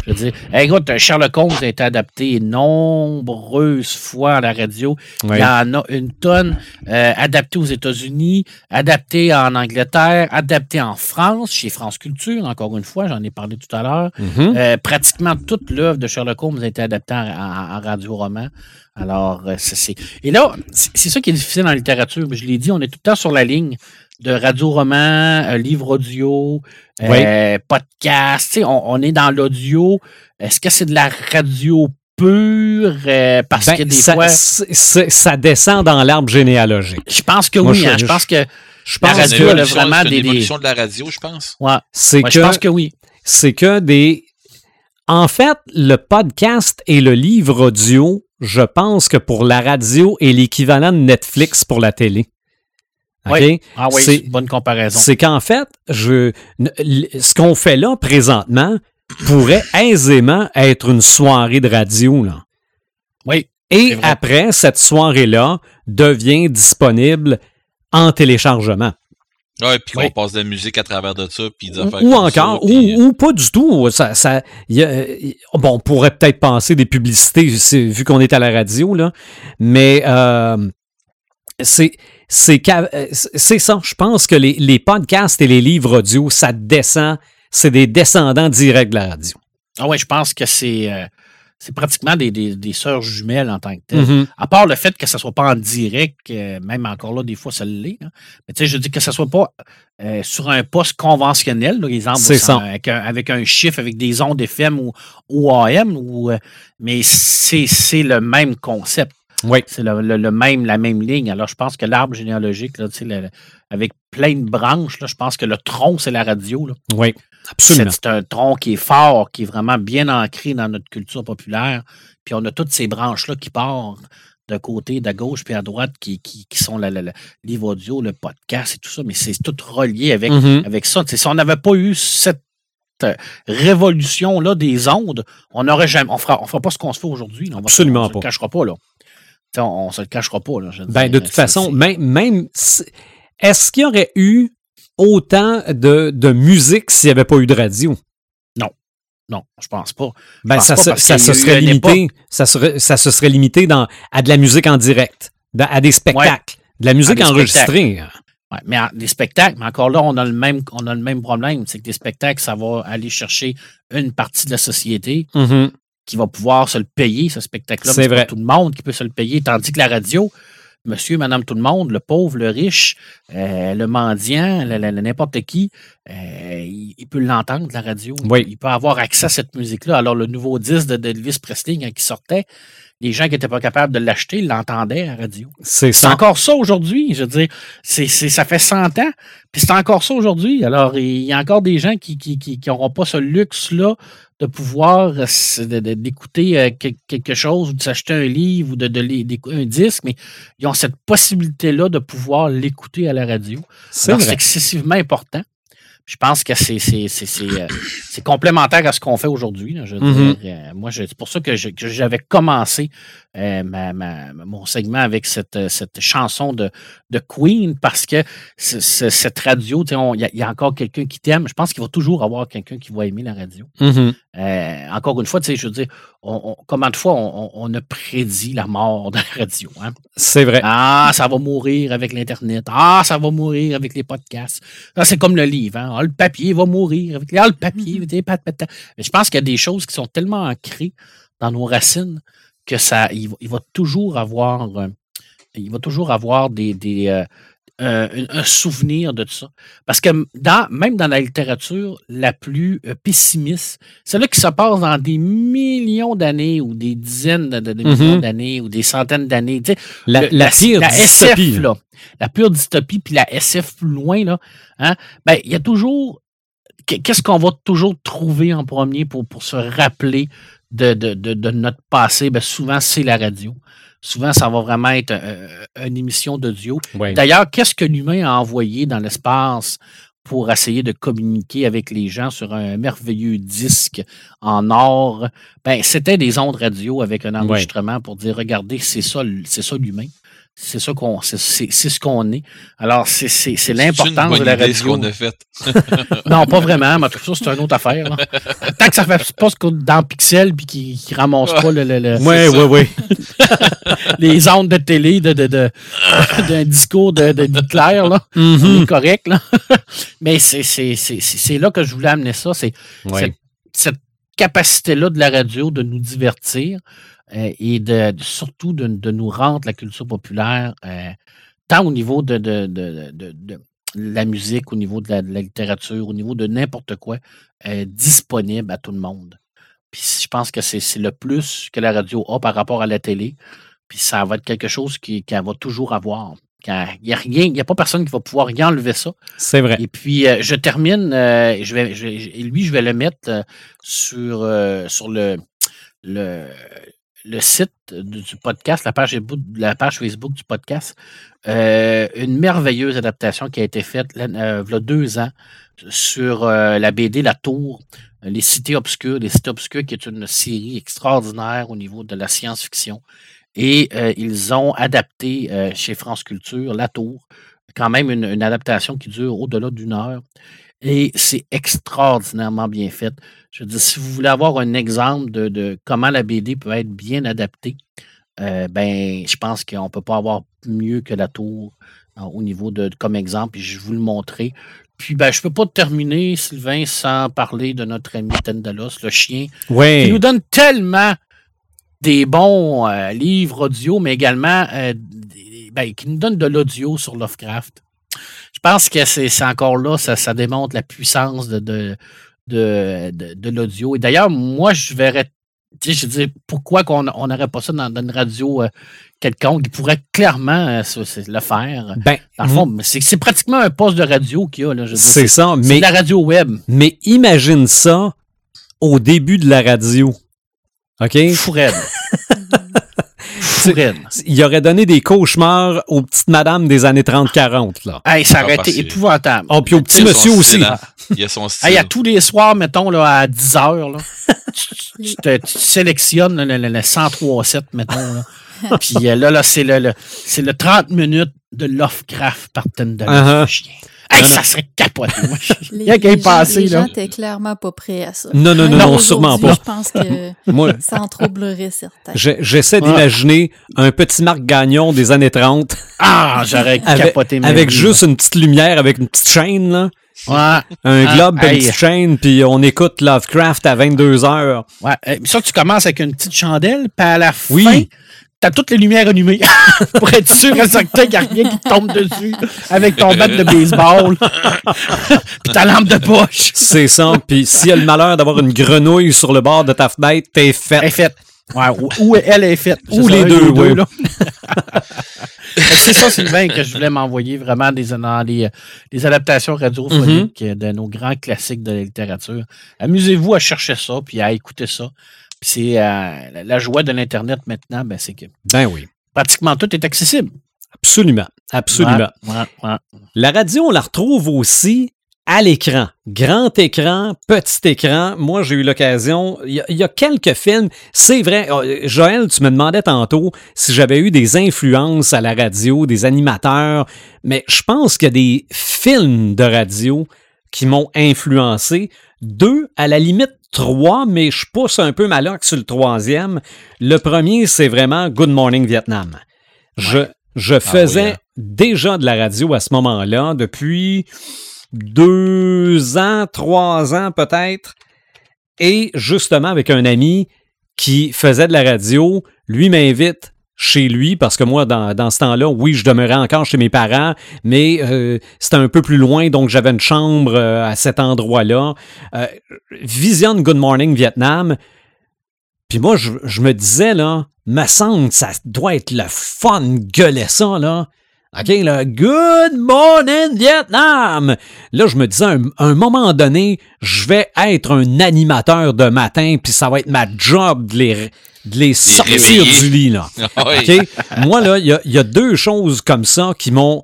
Je veux dire, écoute, Sherlock Holmes a été adapté nombreuses fois à la radio. Il y en a une tonne euh, adapté aux États-Unis, adapté en Angleterre, adapté en France, chez France Culture, encore une fois, j'en ai parlé tout à l'heure. Mm-hmm. Euh, pratiquement toute l'œuvre de Sherlock Holmes a été adaptée en, radio-roman. Alors, euh, c'est. Et là, c'est ça qui est difficile en littérature. Je l'ai dit, on est tout le temps sur la ligne de radio-roman, euh, livre audio, euh, podcast. On, est dans l'audio. Est-ce que c'est de la radio pure? Euh, parce ben, que des ça, fois. Ça descend dans l'arbre généalogique. Je pense que oui. Hein. je, pense que. Je pense la radio, a vraiment des. de la radio, je pense. Ouais. C'est que, je pense que oui. C'est que des. En fait, le podcast et le livre audio, je pense que pour la radio est l'équivalent de Netflix pour la télé. Oui. Ah oui, c'est bonne comparaison. C'est qu'en fait, je, ce qu'on fait là présentement pourrait aisément être une soirée de radio. Là. Oui. Et après, cette soirée-là devient disponible en téléchargement. Ouais, puis on passe de la musique à travers de ça, puis Ou encore, ou, pas du tout. Ça, ça, bon, on pourrait peut-être penser des publicités vu qu'on est à la radio, là, mais euh, c'est euh, c'est ça. Je pense que les, podcasts et les livres audio, ça descend, c'est des descendants directs de la radio. Ah ouais, je pense que c'est euh, c'est pratiquement des, des, sœurs jumelles en tant que telles. Mm-hmm. À part le fait que ça ne soit pas en direct, euh, même encore là, des fois, ça l'est. Mais tu sais, je dis que ça ne soit pas sur un poste conventionnel, par exemple, avec, un, avec, un, chiffre, avec des ondes FM ou, ou AM, ou, mais c'est le même concept. Oui. C'est le, même, la même ligne. Alors, je pense que l'arbre généalogique, là, avec plein de branches, là, je pense que le tronc, c'est la radio. Là. Oui, absolument. C'est un tronc qui est fort, qui est vraiment bien ancré dans notre culture populaire. Puis on a toutes ces branches-là qui partent de côté, de gauche, puis à droite, qui, qui, sont le livre audio, le podcast et tout ça. Mais c'est tout relié avec, mm-hmm. avec ça. si on n'avait pas eu cette révolution-là des ondes, on n'aurait jamais, on fera, on fera pas ce qu'on se fait aujourd'hui. Absolument pas. On ne cachera pas, là on ne se le cachera pas. Là, ben, de toute façon, même, même est-ce qu'il y aurait eu autant de, de musique s'il n'y avait pas eu de radio? Non. Non, je pense pas. ben, ça, se, ça se serait limité. Ça, serait, ça se serait limité dans, à de la musique en direct, à des spectacles, de la musique enregistrée. Ouais, mais des spectacles, mais encore là, on a le même, on a le même problème. C'est que des spectacles, ça va aller chercher une partie de la société. Mm-hmm. Qui va pouvoir se le payer, ce spectacle-là. C'est vrai. Pas tout le monde qui peut se le payer. Tandis que la radio, monsieur, madame, tout le monde, le pauvre, le riche, euh, le mendiant, le- le- le- n'importe qui, euh, il, il peut l'entendre, la radio. Oui. Il peut avoir accès à cette musique-là. Alors, le nouveau disque de d'Elvis Presley, quand il sortait, les gens qui n'étaient pas capables de l'acheter, ils l'entendaient à la radio. C'est C'est ça. encore ça aujourd'hui. Je veux dire, c'est, ça fait 100 ans, puis c'est encore ça aujourd'hui. Alors, il y a encore des gens qui n'auront qui, qui auront pas ce luxe-là de pouvoir d'écouter euh, que- quelque chose ou de s'acheter un livre ou de, un disque, mais ils ont cette possibilité-là de pouvoir l'écouter à la radio. C'est excessivement important. Je pense que c'est, c'est, c'est, c'est, euh, complémentaire à ce qu'on fait aujourd'hui. là, je veux Mhm. dire. Euh, moi, je- c'est pour ça que, je- que j'avais commencé euh, ma- ma- mon segment avec cette, cette chanson de, de Queen parce que ce- ce- cette radio, il y, a- il y a encore quelqu'un qui t'aime. Je pense qu'il va toujours avoir quelqu'un qui va aimer la radio. Mhm. Euh, encore une fois, je veux dire, on, on- combien de fois on a prédit la mort de la radio? Hein? C'est vrai. Ah, ça va mourir avec l'Internet. Ah, ça va mourir avec les podcasts. Ah, c'est comme le livre. Hein? Ah, le papier va mourir avec. Ah, le papier. Mais je pense qu'il y a des choses qui sont tellement ancrées dans nos racines que ça, il, va- il va toujours avoir, euh, il va toujours avoir des, des, euh, un, souvenir de tout ça. Parce que dans, même dans la littérature la plus euh, pessimiste, celle-là qui se passe dans des millions d'années ou des dizaines de, de- de millions Mhm. d'années ou des centaines d'années. tu sais, La, la pire la dystopie. SF, là, la pure dystopie, puis la SF plus loin, là, hein, ben, il y a toujours. qu'est- Qu'est-ce qu'on va toujours trouver en premier pour, pour se rappeler de, de, de, de notre passé? Ben, souvent, c'est la radio. Souvent, ça va vraiment être euh, une émission d'audio. D'ailleurs, qu'est-ce que l'humain a envoyé dans l'espace pour essayer de communiquer avec les gens sur un merveilleux disque en or? Ben, c'était des ondes radio avec un enregistrement pour dire, regardez, c'est ça, c'est ça l'humain. C'est ça qu'on, c'est, c'est- c'est ce qu'on est. Alors, c'est, c'est, c'est C'est une l'importance bonne de la idée, ce radio. qu'on a fait. Non, pas vraiment, mais tout ça, c'est une autre affaire. là. Tant que ça fait pas ce qu'on- dans Pixel puis qu'il ne ramasse pas le- le- le, Ouais, ça. ouais, ouais. les ondes de télé de, de, de- d'un discours de, de d'Hitler, là. Mhm. Est correct, là. Mais c'est, c'est, c'est, c'est c'est là que je voulais amener ça. C'est Ouais. cette, cette capacité-là de la radio de nous divertir euh, et de, de- surtout de, de nous rendre la culture populaire, euh, tant au niveau de, de, de, de- de la musique, au niveau de la, littérature, au niveau de n'importe quoi, euh, disponible à tout le monde. Puis je pense que c'est, le plus que la radio a par rapport à la télé. Puis ça va être quelque chose qui- qu'elle va toujours avoir. Il n'y a rien, il n'y a pas personne qui va pouvoir y enlever ça. C'est vrai. Et puis, euh, je termine, euh, je vais, je lui, je vais le mettre euh, sur, sur le, le, le site du, podcast, la page, Facebook- du podcast. Euh, une merveilleuse adaptation qui a été faite euh, il y a deux ans sur euh, la BD La Tour, Les Cités Obscures. Les Cités Obscures, qui est une série extraordinaire au niveau de la science-fiction. Et ils ont adapté chez France Culture La Tour, quand même une adaptation qui dure au-delà d'une heure. Et c'est extraordinairement bien fait. Je veux dire, si vous voulez avoir un exemple de, de comment la BD peut être bien adaptée, euh, ben, je pense qu'on ne peut pas avoir mieux que la tour euh, au niveau de, comme exemple, et je vais vous le montrer. Puis, ben, je ne peux pas terminer, Sylvain, sans parler de notre ami Tendalos, le chien, qui Ouais. nous donne tellement des bons euh, livres audio, mais également ben, qui nous donne de l'audio sur Lovecraft. Je pense que c'est encore là, ça, ça démontre la puissance de, de, de, de- de l'audio. Et d'ailleurs, moi, je verrais, tu sais, je dis, pourquoi qu'on on n'aurait pas ça dans, dans une radio euh, quelconque? Il pourrait clairement euh, le faire. Ben, Dans le fond, mais c'est pratiquement un poste de radio qu'il y a. C'est ça. Mais, de la radio web. mais imagine ça au début de la radio. OK? Fou Il aurait donné des cauchemars aux petites madames des années 30-40, là. Hey, ça aurait Ah, parce été épouvantable. Oh, puis au petit monsieur aussi. Il y a son style. Hey, à tous les soirs, mettons, là, à 10 heures, là, tu, tu te- tu sélectionnes là, le, le, le 103.7, mettons. Là. Puis euh, là, là c'est le, le- c'est le 30 minutes de Lovecraft par chien. Hey, Non, ça serait capoté. moi. Les, Rien qu'à y passer, les là. gens étaient clairement pas prêts à ça. Non, non, non, non, sûrement pas. Je pense que Moi, ça en troublerait certains. je- j'essaie d'imaginer un petit Marc Gagnon des années 30 Ah, j'aurais avec, capoté. ma avec vie, juste une petite lumière, avec une petite chaîne, là. Ouais. Un Ah, globe, hey. petite chaîne, puis on écoute Lovecraft à 22 heures. Ouais. Euh, Ça, tu commences avec une petite chandelle, puis à la Oui. T'as toutes les lumières allumées pour être sûr et certain qu'il n'y a rien qui te tombe dessus avec ton bat de baseball puis ta lampe de poche. C'est ça. Puis s'il y a le malheur d'avoir une grenouille sur le bord de ta fenêtre, t'es Elle est fait. faite. Ouais, ou, ou elle est faite. Ou les deux, ouais. là. Fait que C'est ça, Sylvain, que je voulais m'envoyer vraiment des, les, les adaptations radiophoniques Mm-hmm. de nos grands classiques de la littérature. Amusez-vous à chercher ça, puis à écouter ça. Puis c'est euh, la- joie de l'Internet maintenant, ben, c'est que Ben oui. pratiquement tout est accessible. Absolument. Absolument. Ouais, ouais, ouais. La radio, on la retrouve aussi à l'écran. Grand écran, petit écran. Moi, j'ai eu l'occasion. Il y, a- il y a quelques films. C'est vrai. euh, Joël, tu me demandais tantôt si j'avais eu des influences à la radio, des animateurs. Mais je pense qu'il y a des films de radio qui m'ont influencé. Deux, à la limite trois, mais je pousse un peu ma loque sur le troisième. Le premier, c'est vraiment Good Morning Vietnam. Je, je faisais oui, hein. déjà de la radio à ce moment-là, depuis deux ans, trois ans peut-être. Et justement, avec un ami qui faisait de la radio, lui m'invite chez lui, parce que moi, dans, dans ce temps-là, oui, je demeurais encore chez mes parents, mais euh, c'était un peu plus loin, donc j'avais une chambre euh, à cet endroit-là. Euh, visionne Good Morning Vietnam. Puis moi, je, je me disais, là, me semble ça doit être le fun gueuler ça, là. OK, là, Good Morning Vietnam! Là, je me disais, à un, un moment donné, je vais être un animateur de matin, puis ça va être ma job de les, de les sortir réveiller. du lit, là. Ah? Moi, là, il y a, il y a deux choses comme ça qui m'ont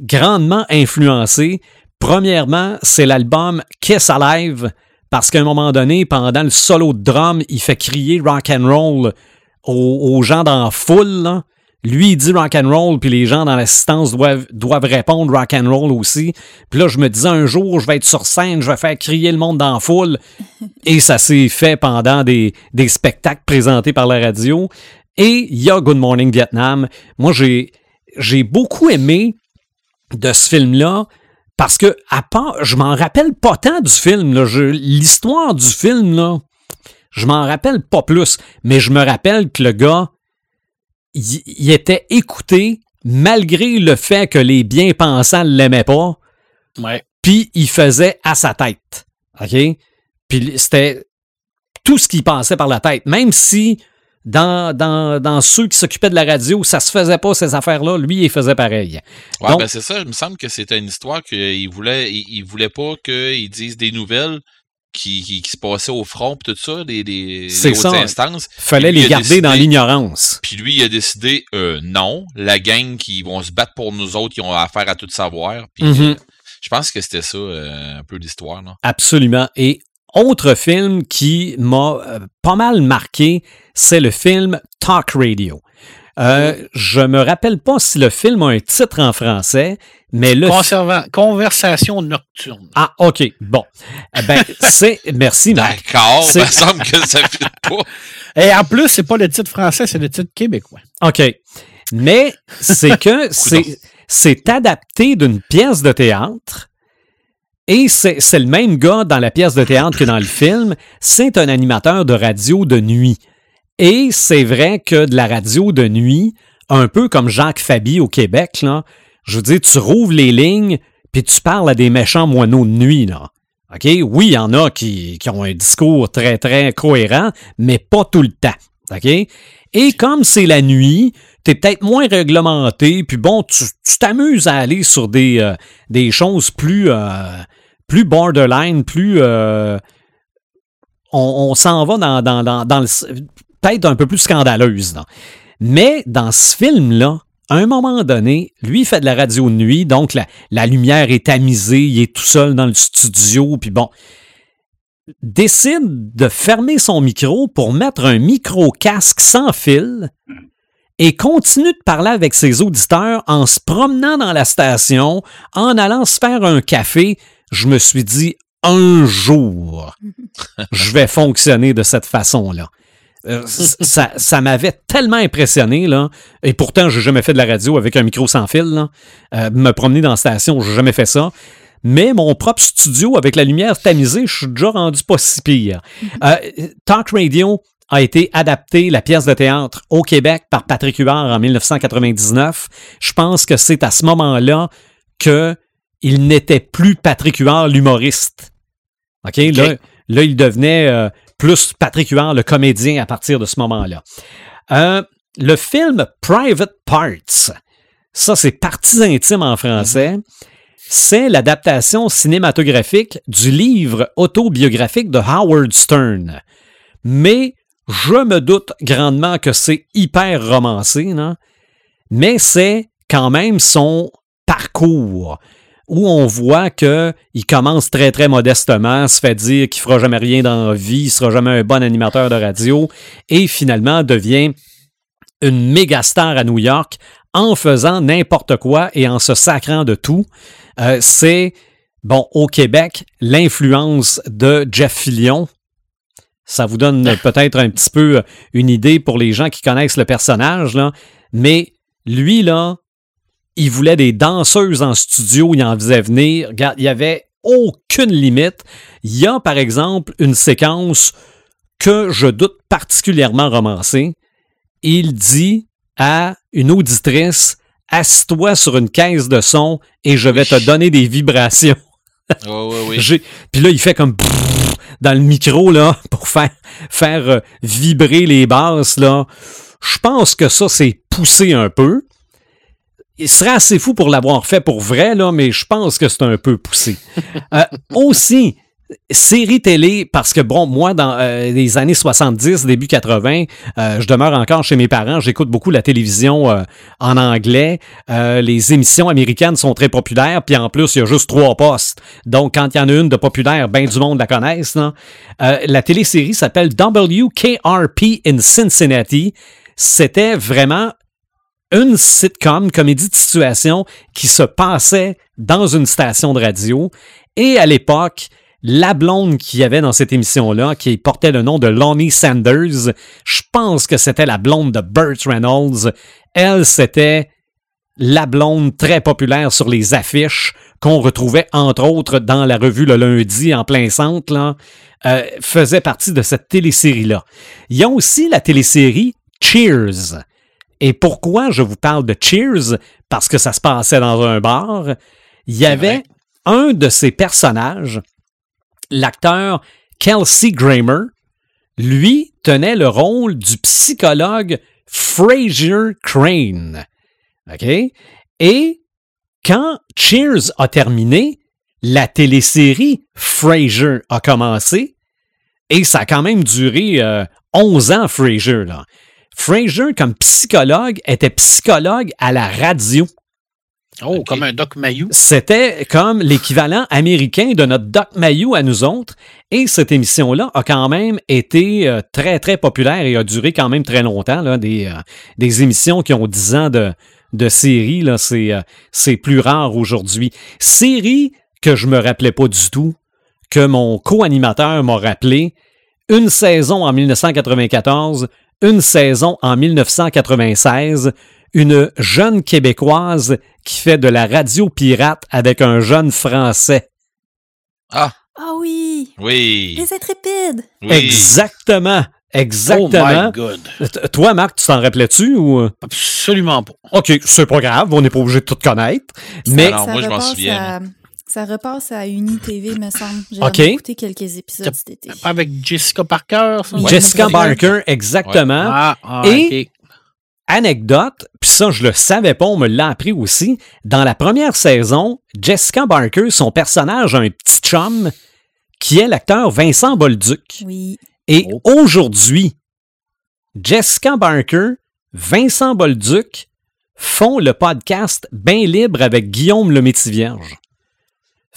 grandement influencé. Premièrement, c'est l'album Kiss Alive, parce qu'à un moment donné, pendant le solo de drum, il fait crier rock and roll aux, aux gens dans la foule. là. Lui, il dit rock and roll, puis les gens dans l'assistance doivent, doivent répondre rock and roll aussi. Puis là, je me disais un jour, je vais être sur scène, je vais faire crier le monde dans la foule. Et ça s'est fait pendant des, des spectacles présentés par la radio. Et il y a Good Morning Vietnam. Moi, j'ai, j'ai beaucoup aimé de ce film-là parce que, à part, je m'en rappelle pas tant du film. l'histoire du film, là, je m'en rappelle pas plus. Mais je me rappelle que le gars, il, était écouté malgré le fait que les bien-pensants ne l'aimaient pas Ouais. puis il faisait à sa tête. OK? Puis c'était tout ce qu'il pensait par la tête. Même si dans, dans, dans ceux qui s'occupaient de la radio, ça se faisait pas ces affaires-là, lui, il faisait pareil. Ouais, Donc- ben c'est ça. Il me semble que c'était une histoire qu'il voulait, il, il voulait pas qu'ils disent des nouvelles qui, qui, qui se passaient au front pis tout ça, les hautes ça. instances. Fallait Lui, les garder décidé- dans l'ignorance. Puis lui, il a décidé, euh, non, la gang qui vont se battre pour nous autres, ils ont affaire à tout savoir. Puis Mhm. euh, je pense que c'était ça, euh, un peu l'histoire. Absolument. Et autre film qui m'a euh, pas mal marqué, c'est le film Talk Radio. Euh, je me rappelle pas si le film a un titre en français, mais le Conservant, conversation nocturne. ah ok bon Eh ben c'est merci Marc. D'accord, il me semble que ça fait pas. Et en plus, c'est pas le titre français, c'est le titre québécois. OK. Mais c'est que c'est, c'est adapté d'une pièce de théâtre. Et c'est, c'est le même gars dans la pièce de théâtre que dans le film. C'est un animateur de radio de nuit. Et c'est vrai que de la radio de nuit, un peu comme Jacques Fabi au Québec, là, je veux dire, tu rouvres les lignes, puis tu parles à des méchants moineaux de nuit, là. OK? Oui, il y en a qui, qui ont un discours très, très cohérent, mais pas tout le temps. OK? Et comme c'est la nuit, t'es peut-être moins réglementé, puis bon, tu t'amuses à aller sur des, euh, des choses plus, euh, plus borderline, plus... euh, on s'en va dans, dans, dans, dans le... Peut-être un peu plus scandaleuse. là. Mais dans ce film-là, à un moment donné, lui il fait de la radio de nuit, donc la, la lumière est tamisée, il est tout seul dans le studio, puis bon, décide de fermer son micro pour mettre un micro-casque sans fil et continue de parler avec ses auditeurs en se promenant dans la station, en allant se faire un café. Je me suis dit, un jour, je vais fonctionner de cette façon-là. Euh, ça ça m'avait tellement impressionné, là. Et pourtant, j'ai jamais fait de la radio avec un micro sans fil, là. Euh, me promener dans la station, j'ai jamais fait ça. mais mon propre studio avec la lumière tamisée, je suis déjà rendu pas si pire. Euh, Talk Radio a été adapté, la pièce de théâtre, au Québec par Patrick Huard en 1999. Je pense que c'est à ce moment-là que il n'était plus Patrick Huard l'humoriste. OK? Là, là, il devenait euh, plus Patrick Huard le comédien à partir de ce moment-là. Euh, le film Private Parts, ça c'est Parties intimes en français, c'est l'adaptation cinématographique du livre autobiographique de Howard Stern. Mais je me doute grandement que c'est hyper romancé, non? mais c'est quand même son parcours où on voit que il commence très très modestement, se fait dire qu'il fera jamais rien dans la vie, il sera jamais un bon animateur de radio et finalement devient une méga star à New York en faisant n'importe quoi et en se sacrant de tout. Euh, c'est bon au Québec l'influence de Jeff Fillion. Ça vous donne peut-être un petit peu une idée pour les gens qui connaissent le personnage là, mais lui là, il voulait des danseuses en studio, il en faisait venir. Regarde, il n'y avait aucune limite. Il y a, par exemple, une séquence que je doute particulièrement romancée. Il dit à une auditrice Assis-toi sur une caisse de son et je vais te donner des vibrations. Oh, oui, oui. Puis là, il fait comme dans le micro là pour faire, faire euh, vibrer les basses. là. Je pense que ça, c'est poussé un peu il serait assez fou pour l'avoir fait pour vrai, là, mais je pense que c'est un peu poussé. Euh, aussi, série télé, parce que bon, moi, dans euh, les années 70, début 80, euh, je demeure encore chez mes parents, j'écoute beaucoup la télévision en anglais. les émissions américaines sont très populaires, puis en plus, il y a juste trois postes. Donc, quand il y en a une de populaire, ben du monde la connaissent. Non? la télésérie s'appelle WKRP in Cincinnati. C'était vraiment une sitcom, comédie de situation qui se passait dans une station de radio. Et à l'époque, la blonde qu'il y avait dans cette émission-là, qui portait le nom de Lonnie Sanders, je pense que c'était la blonde de Burt Reynolds. Elle, c'était la blonde très populaire sur les affiches qu'on retrouvait entre autres dans la revue le lundi en plein centre, là, euh, faisait partie de cette télésérie-là. Il y a aussi la télésérie Cheers et pourquoi je vous parle de Cheers? Parce que ça se passait dans un bar. Il y avait un de ces personnages, l'acteur Kelsey Grammer, lui tenait le rôle du psychologue Fraser Crane. OK? Et quand Cheers a terminé, la télésérie Fraser a commencé et ça a quand même duré 11 euh, ans, Fraser. Là. Fraser, comme psychologue, était psychologue à la radio. Oh, comme un Doc Mayou. C'était comme l'équivalent américain de notre Doc Mayou à nous autres. Et cette émission-là a quand même été euh, très, très populaire et a duré quand même très longtemps. Là, des, euh, des émissions qui ont 10 ans de, de série, là, c'est, euh, c'est plus rare aujourd'hui. Série que je me rappelais pas du tout, que mon co-animateur m'a rappelé. Une saison en 1994, une saison en 1996, une jeune Québécoise qui fait de la radio pirate avec un jeune Français. Ah! Ah oui! Oui! Les intrépides! Exactement! Exactement. Oh my God. Toi, Marc, tu t'en rappelais-tu ou? Absolument pas. OK, c'est pas grave, on n'est pas obligé de tout connaître. Mais. Alors, moi, je m'en souviens. Ça repasse à UniTV, me semble. J'ai écouté quelques épisodes cet été. Avec Jessica Parker. Ça? Jessica Parker, exactement. Ah, ah, Et anecdote, puis ça, je le savais pas, on me l'a appris aussi. Dans la première saison, Jessica Barker, son personnage a un petit chum qui est l'acteur Vincent Bolduc. Oui. Et aujourd'hui, Jessica Barker, Vincent Bolduc font le podcast Bain libre avec Guillaume le Métivierge.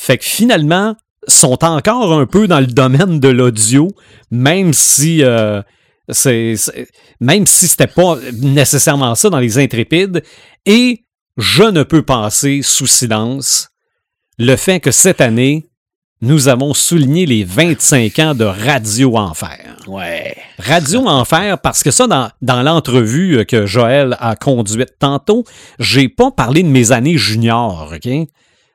Fait que finalement, sont encore un peu dans le domaine de l'audio, même si euh, c'est, même si c'était pas nécessairement ça dans les intrépides. Et je ne peux passer sous silence le fait que cette année, nous avons souligné les 25 ans de Radio Enfer. Ouais. Radio Enfer, parce que ça, dans, dans l'entrevue que Joël a conduite tantôt, j'ai pas parlé de mes années juniors, OK?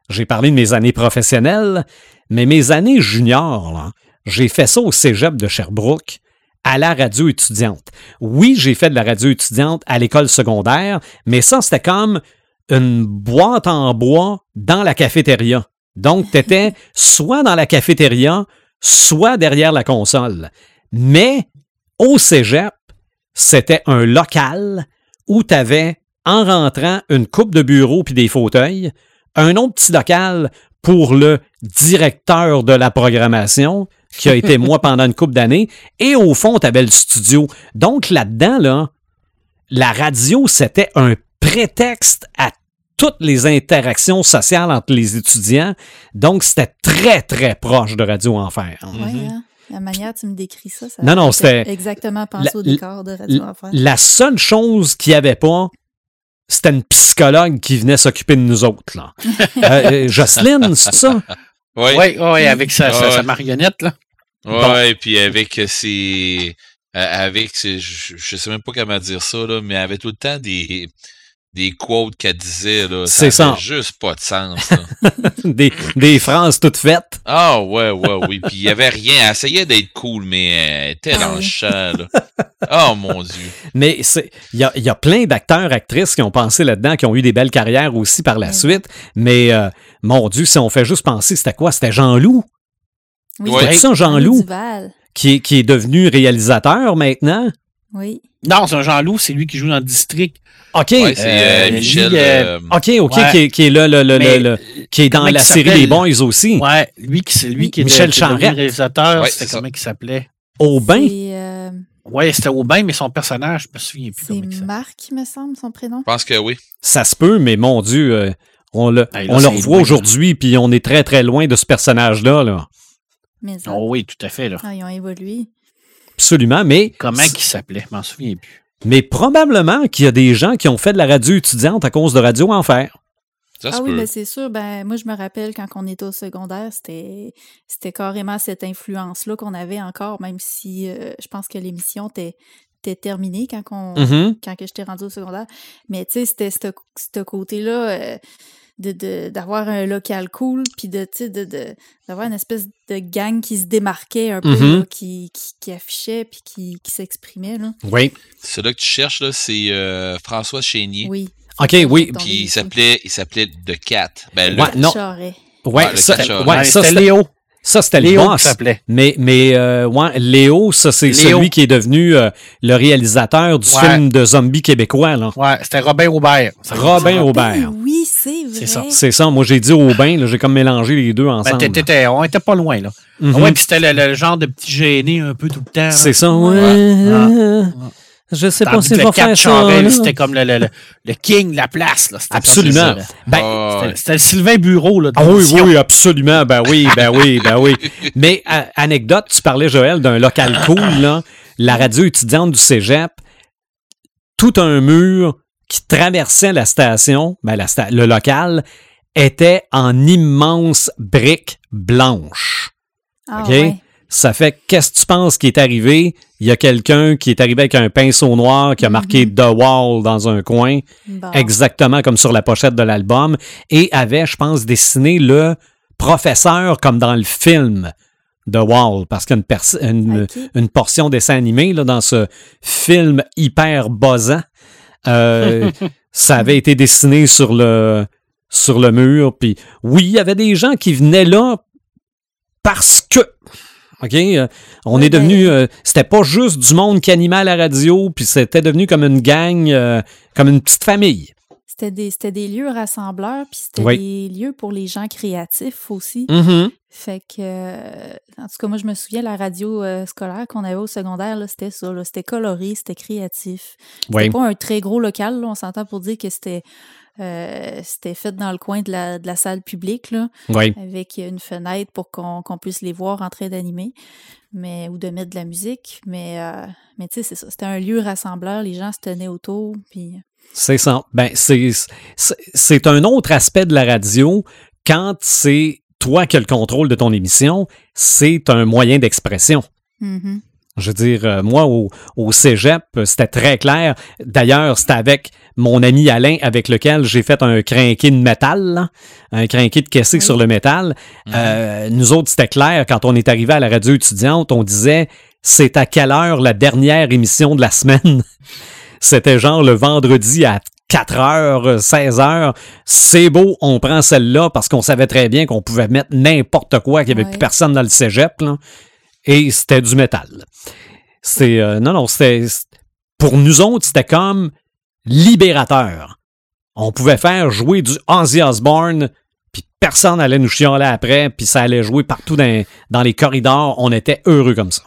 J'ai parlé de mes années professionnelles, mais mes années juniors, j'ai fait ça au cégep de Sherbrooke à la radio étudiante. Oui, j'ai fait de la radio étudiante à l'école secondaire, mais ça, c'était comme une boîte en bois dans la cafétéria. Donc, tu étais soit dans la cafétéria, soit derrière la console. Mais au cégep, c'était un local où tu avais, en rentrant, une coupe de bureau puis des fauteuils, un autre petit local pour le directeur de la programmation, qui a été moi pendant une couple d'années, et au fond, tu avais le studio. Donc là-dedans, là, la radio, c'était un prétexte à toutes les interactions sociales entre les étudiants. Donc, c'était très, très proche de Radio Enfer. Ouais, hein? La manière dont tu me décris ça, ça Non, non, fait c'était- exactement penser La- au décor de Radio Enfer. La seule chose qu'il n'y avait pas, c'était une psychologue qui venait s'occuper de nous autres. Là. Euh, euh, Jocelyne, c'est ça? Oui. Oui, avec sa, sa- Ouais. sa marionnette, là. Ouais, puis avec ses. euh, avec ses- je, je sais même pas comment dire ça, là, mais elle avait tout le temps des. Des quotes qu'elle disait, là. C'est ça. ça. avait juste pas de sens, là. Des, des phrases toutes faites. Ah, ouais, ouais, oui. Puis il y avait rien. Elle essayait d'être cool, mais elle était dans le champ, là. Oh, mon Dieu. Mais c'est- il y a, il y a plein d'acteurs, actrices qui ont pensé là-dedans, qui ont eu des belles carrières aussi par la suite. Mais euh, mon Dieu, si on fait juste penser, c'était quoi? C'était Jean-Loup, Oui, Ouais. Ça, Jean-Loup, qui, est- qui est devenu réalisateur maintenant. Oui. Non, c'est un Jean-Loup, c'est lui qui joue dans le district. OK. Ouais, c'est euh, Euh, Michel. lui, euh, OK, OK, Ouais. qui, est, qui est là, le, le- Mais- le- le- qui est dans la série? Les Boys aussi. Ouais, lui qui c'est lui qui Michel est devenu Charette. réalisateur, Ouais, c'était comment il s'appelait? Aubin? Euh, Ouais, c'était Aubin, mais son personnage, je me souviens plus c'est comment il s'appelle. Marc, il me semble, son prénom. Je pense que oui. Ça se peut, mais mon Dieu, euh, on le, là, on le revoit aujourd'hui, puis on est très, très loin de ce personnage-là. Là. Mais ça, Oh oui, tout à fait là. ah, ils ont évolué. Absolument, mais, Comment il s'appelait, je m'en souviens plus. mais probablement qu'il y a des gens qui ont fait de la radio étudiante à cause de Radio Enfer. Ça ah oui, peut. ben c'est sûr. Ben, moi, je me rappelle quand on était au secondaire, c'était c'était carrément cette influence-là qu'on avait encore, même si euh, je pense que l'émission était, terminée quand, on, Mhm. quand que j'étais rendue au secondaire. Mais tu sais, c'était ce ce côté-là euh, de- de- d'avoir un local cool, puis de, tu sais, de, de- d'avoir une espèce de gang qui se démarquait un peu, Mhm. là, qui, qui, qui affichait, puis qui, qui s'exprimait. là. Oui. Celui-là que tu cherches, là, c'est euh, François Chénier. Oui. OK, oui. Puis il s'appait, il s'appelle The Cat. Ben là, Ouais, non. Charret. Ouais, Ouais, le ça, ouais, Ouais, ça, Léo. Ça, c'était le boss. s'appelait. Mais, mais euh, ouais, Léo, ça, c'est Léo. celui qui est devenu euh, le réalisateur du Ouais. film de zombies québécois. Là. Ouais, c'était Robin Aubert. Robin Ben Aubert. oui, c'est vrai. C'est ça. C'est ça. Moi, j'ai dit Aubin. là, J'ai comme mélangé les deux Ben, ensemble. t'étais- t'étais- on était pas loin, là. Mhm. Ouais, puis c'était le, le genre de petit gêné un peu tout le temps. C'est ça, ouais. Ouais. Je sais pas Tandis si je vais faire ça. C'était comme le, le, le, le king de la place. Là. Absolument. Ben, Ah, C'était le Sylvain Bureau. Là, de Ah oui, l'émission. oui, absolument. Ben oui, ben oui, ben oui. Mais anecdote, tu parlais, Joël, d'un local cool, là. La radio étudiante du cégep, tout un mur qui traversait la station, ben la sta- le local, était en immense briques blanches. Ah, OK? ouais. Ça fait, qu'est-ce que tu penses qui est arrivé? Il y a quelqu'un qui est arrivé avec un pinceau noir qui a marqué The Wall dans un coin Bon. exactement comme sur la pochette de l'album, et avait, je pense, dessiné le professeur comme dans le film de Wall, parce qu'il y a une, pers- une, Ok. une portion dessin animé là, dans ce film hyper buzzant. Euh, ça avait été dessiné sur le, sur le mur. Puis oui, il y avait des gens qui venaient là parce que. OK? euh, on est devenu. ben- euh, c'était pas juste du monde qui animait à la radio, puis c'était devenu comme une gang, euh, comme une petite famille. C'était des, c'était des lieux rassembleurs, puis c'était Oui. des lieux pour les gens créatifs aussi. Mhm. Fait que, euh, en tout cas, moi, je me souviens, la radio scolaire qu'on avait au secondaire, c'était ça. là. C'était coloré, c'était créatif. Oui. C'était pas un très gros local, là, on s'entend pour dire que c'était euh, c'était fait dans le coin de la, de la salle publique, là, Oui. avec une fenêtre pour qu'on puisse les voir en train d'animer mais ou de mettre de la musique. Mais, euh, mais tu sais, c'est ça. C'était un lieu rassembleur, les gens se tenaient autour, puis... C'est ça. Ben, c'est, un autre aspect de la radio quand c'est toi qui as le contrôle de ton émission, c'est un moyen d'expression. Mhm. Je veux dire, euh, moi, au, au cégep, c'était très clair. D'ailleurs, c'était avec mon ami Alain, avec lequel j'ai fait un crinqué de métal, là, un crinqué de caissé sur le métal. Euh, nous autres, c'était clair, quand on est arrivé à la radio étudiante, on disait, c'est à quelle heure la dernière émission de la semaine? C'était genre le vendredi à 4 heures, 16 heures. C'est beau, on prend celle-là parce qu'on savait très bien qu'on pouvait mettre n'importe quoi, qu'il n'y avait plus personne dans le cégep. Là. Et c'était du métal. C'est euh, non, non, c'était pour nous autres, c'était comme libérateur. On pouvait faire jouer du Ozzy Osbourne, puis personne allait nous chialer après, puis ça allait jouer partout dans, dans les corridors. On était heureux comme ça.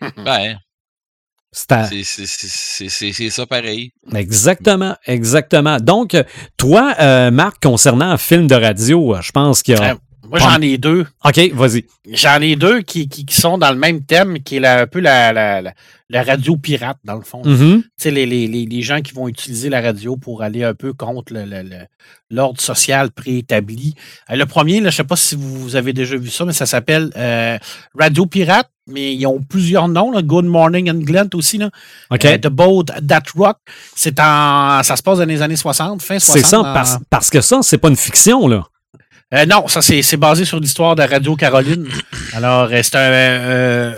Ben, C'était c'est- c'est- c'est c'est- c'est ça pareil. exactement, exactement. Donc, toi, euh, Marc, concernant un film de radio, euh, je pense qu'il y a. Moi, j'en ai deux. OK, vas-y. J'en ai deux qui, qui, qui sont dans le même thème, qui est la- un peu la, la, la, radio pirate, dans le fond. Mhm. Tu sais, les, les, les, gens qui vont utiliser la radio pour aller un peu contre le- le- le- l'ordre social préétabli. Euh, le premier, là, je ne sais pas si vous avez déjà vu ça, mais ça s'appelle euh, Radio Pirate, mais ils ont plusieurs noms. là. Good Morning and Glent aussi. Là. OK. Euh, The Boat That Rock. C'est en, ça se passe dans les années 60, fin 60. C'est ça, en- parce, parce que ça, c'est pas une fiction, là. Euh, non, ça c'est basé sur l'histoire de Radio Caroline. Alors, euh, c'est un, euh,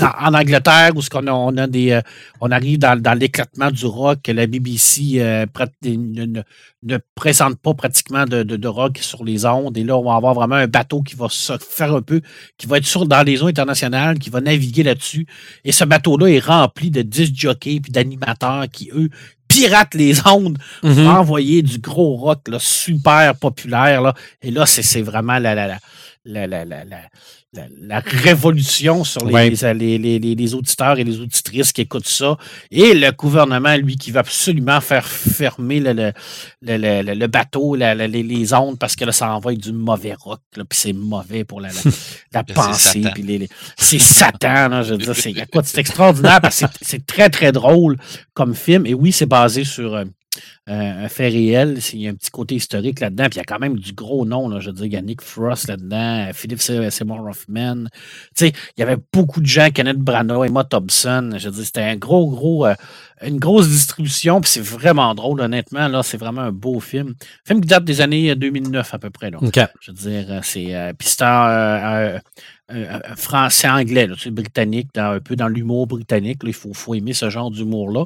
en en Angleterre où ce qu'on a, on a des, euh, on arrive dans, dans l'éclatement du rock. La BBC euh, ne, ne- ne présente pas pratiquement de, de, de rock sur les ondes. Et là, on va avoir vraiment un bateau qui va se faire un peu, qui va être sur dans les eaux internationales, qui va naviguer là-dessus. Et ce bateau-là est rempli de disc jockeys puis d'animateurs qui eux piratent les ondes Mhm. pour envoyer du gros rock là, super populaire. Là. Et là, c'est c'est vraiment la, la, la, la, la, la, la- la- révolution sur les, Ouais. les, les, les- les auditeurs et les auditrices qui écoutent ça. Et le gouvernement, lui, qui va absolument faire fermer le, le, le, le- bateau, la- la- les, les ondes, parce que là, ça envoie du mauvais rock. là, Puis c'est mauvais pour la, pensée. C'est Satan. là, je veux dire, c'est extraordinaire parce que c'est- c'est très, très drôle comme film. Et oui, c'est basé sur euh, un fait réel. Il y a un petit côté historique là-dedans. Puis il y a quand même du gros nom. Là, je veux dire, il y a Nick Frost là-dedans, euh, Philippe Se- Seymour Hoffman. Tu sais, il y avait beaucoup de gens, Kenneth Branagh, Emma Thompson. Je veux dire, c'était un gros, gros, euh, une grosse distribution. Puis c'est vraiment drôle, honnêtement. Là, c'est vraiment un beau film. film qui date des années euh, 2009 à peu près. Là. Je veux dire, euh, c'est. euh, puis c'est euh, euh, euh, français-anglais, là, tu sais, britannique, dans- un peu dans l'humour britannique. là. il faut, faut aimer ce genre d'humour-là.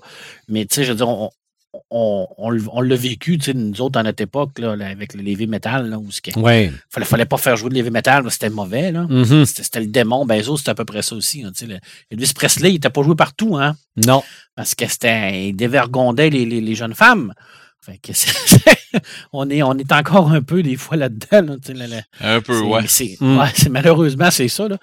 Mais tu sais, je veux dire, on, on, on, on l'a vécu, tu sais, nous autres, à notre époque, là, avec le heavy metal, là, où que- Ouais. fallait, fallait pas faire jouer de l'heavy metal, c'était mauvais. Là. Mhm. C'était c'était le démon. Ben, les autres, c'était à peu près ça aussi. hein, tu sais, le- Elvis Presley, il n'était pas joué partout, hein, Non. parce que c'était. Il dévergondait les, les, les jeunes femmes. Fait que on, est, on est encore un peu des fois là-dedans. là, le- le- Un peu, c'est- ouais. c'est- Mm. ouais, c'est- malheureusement, c'est ça. Là.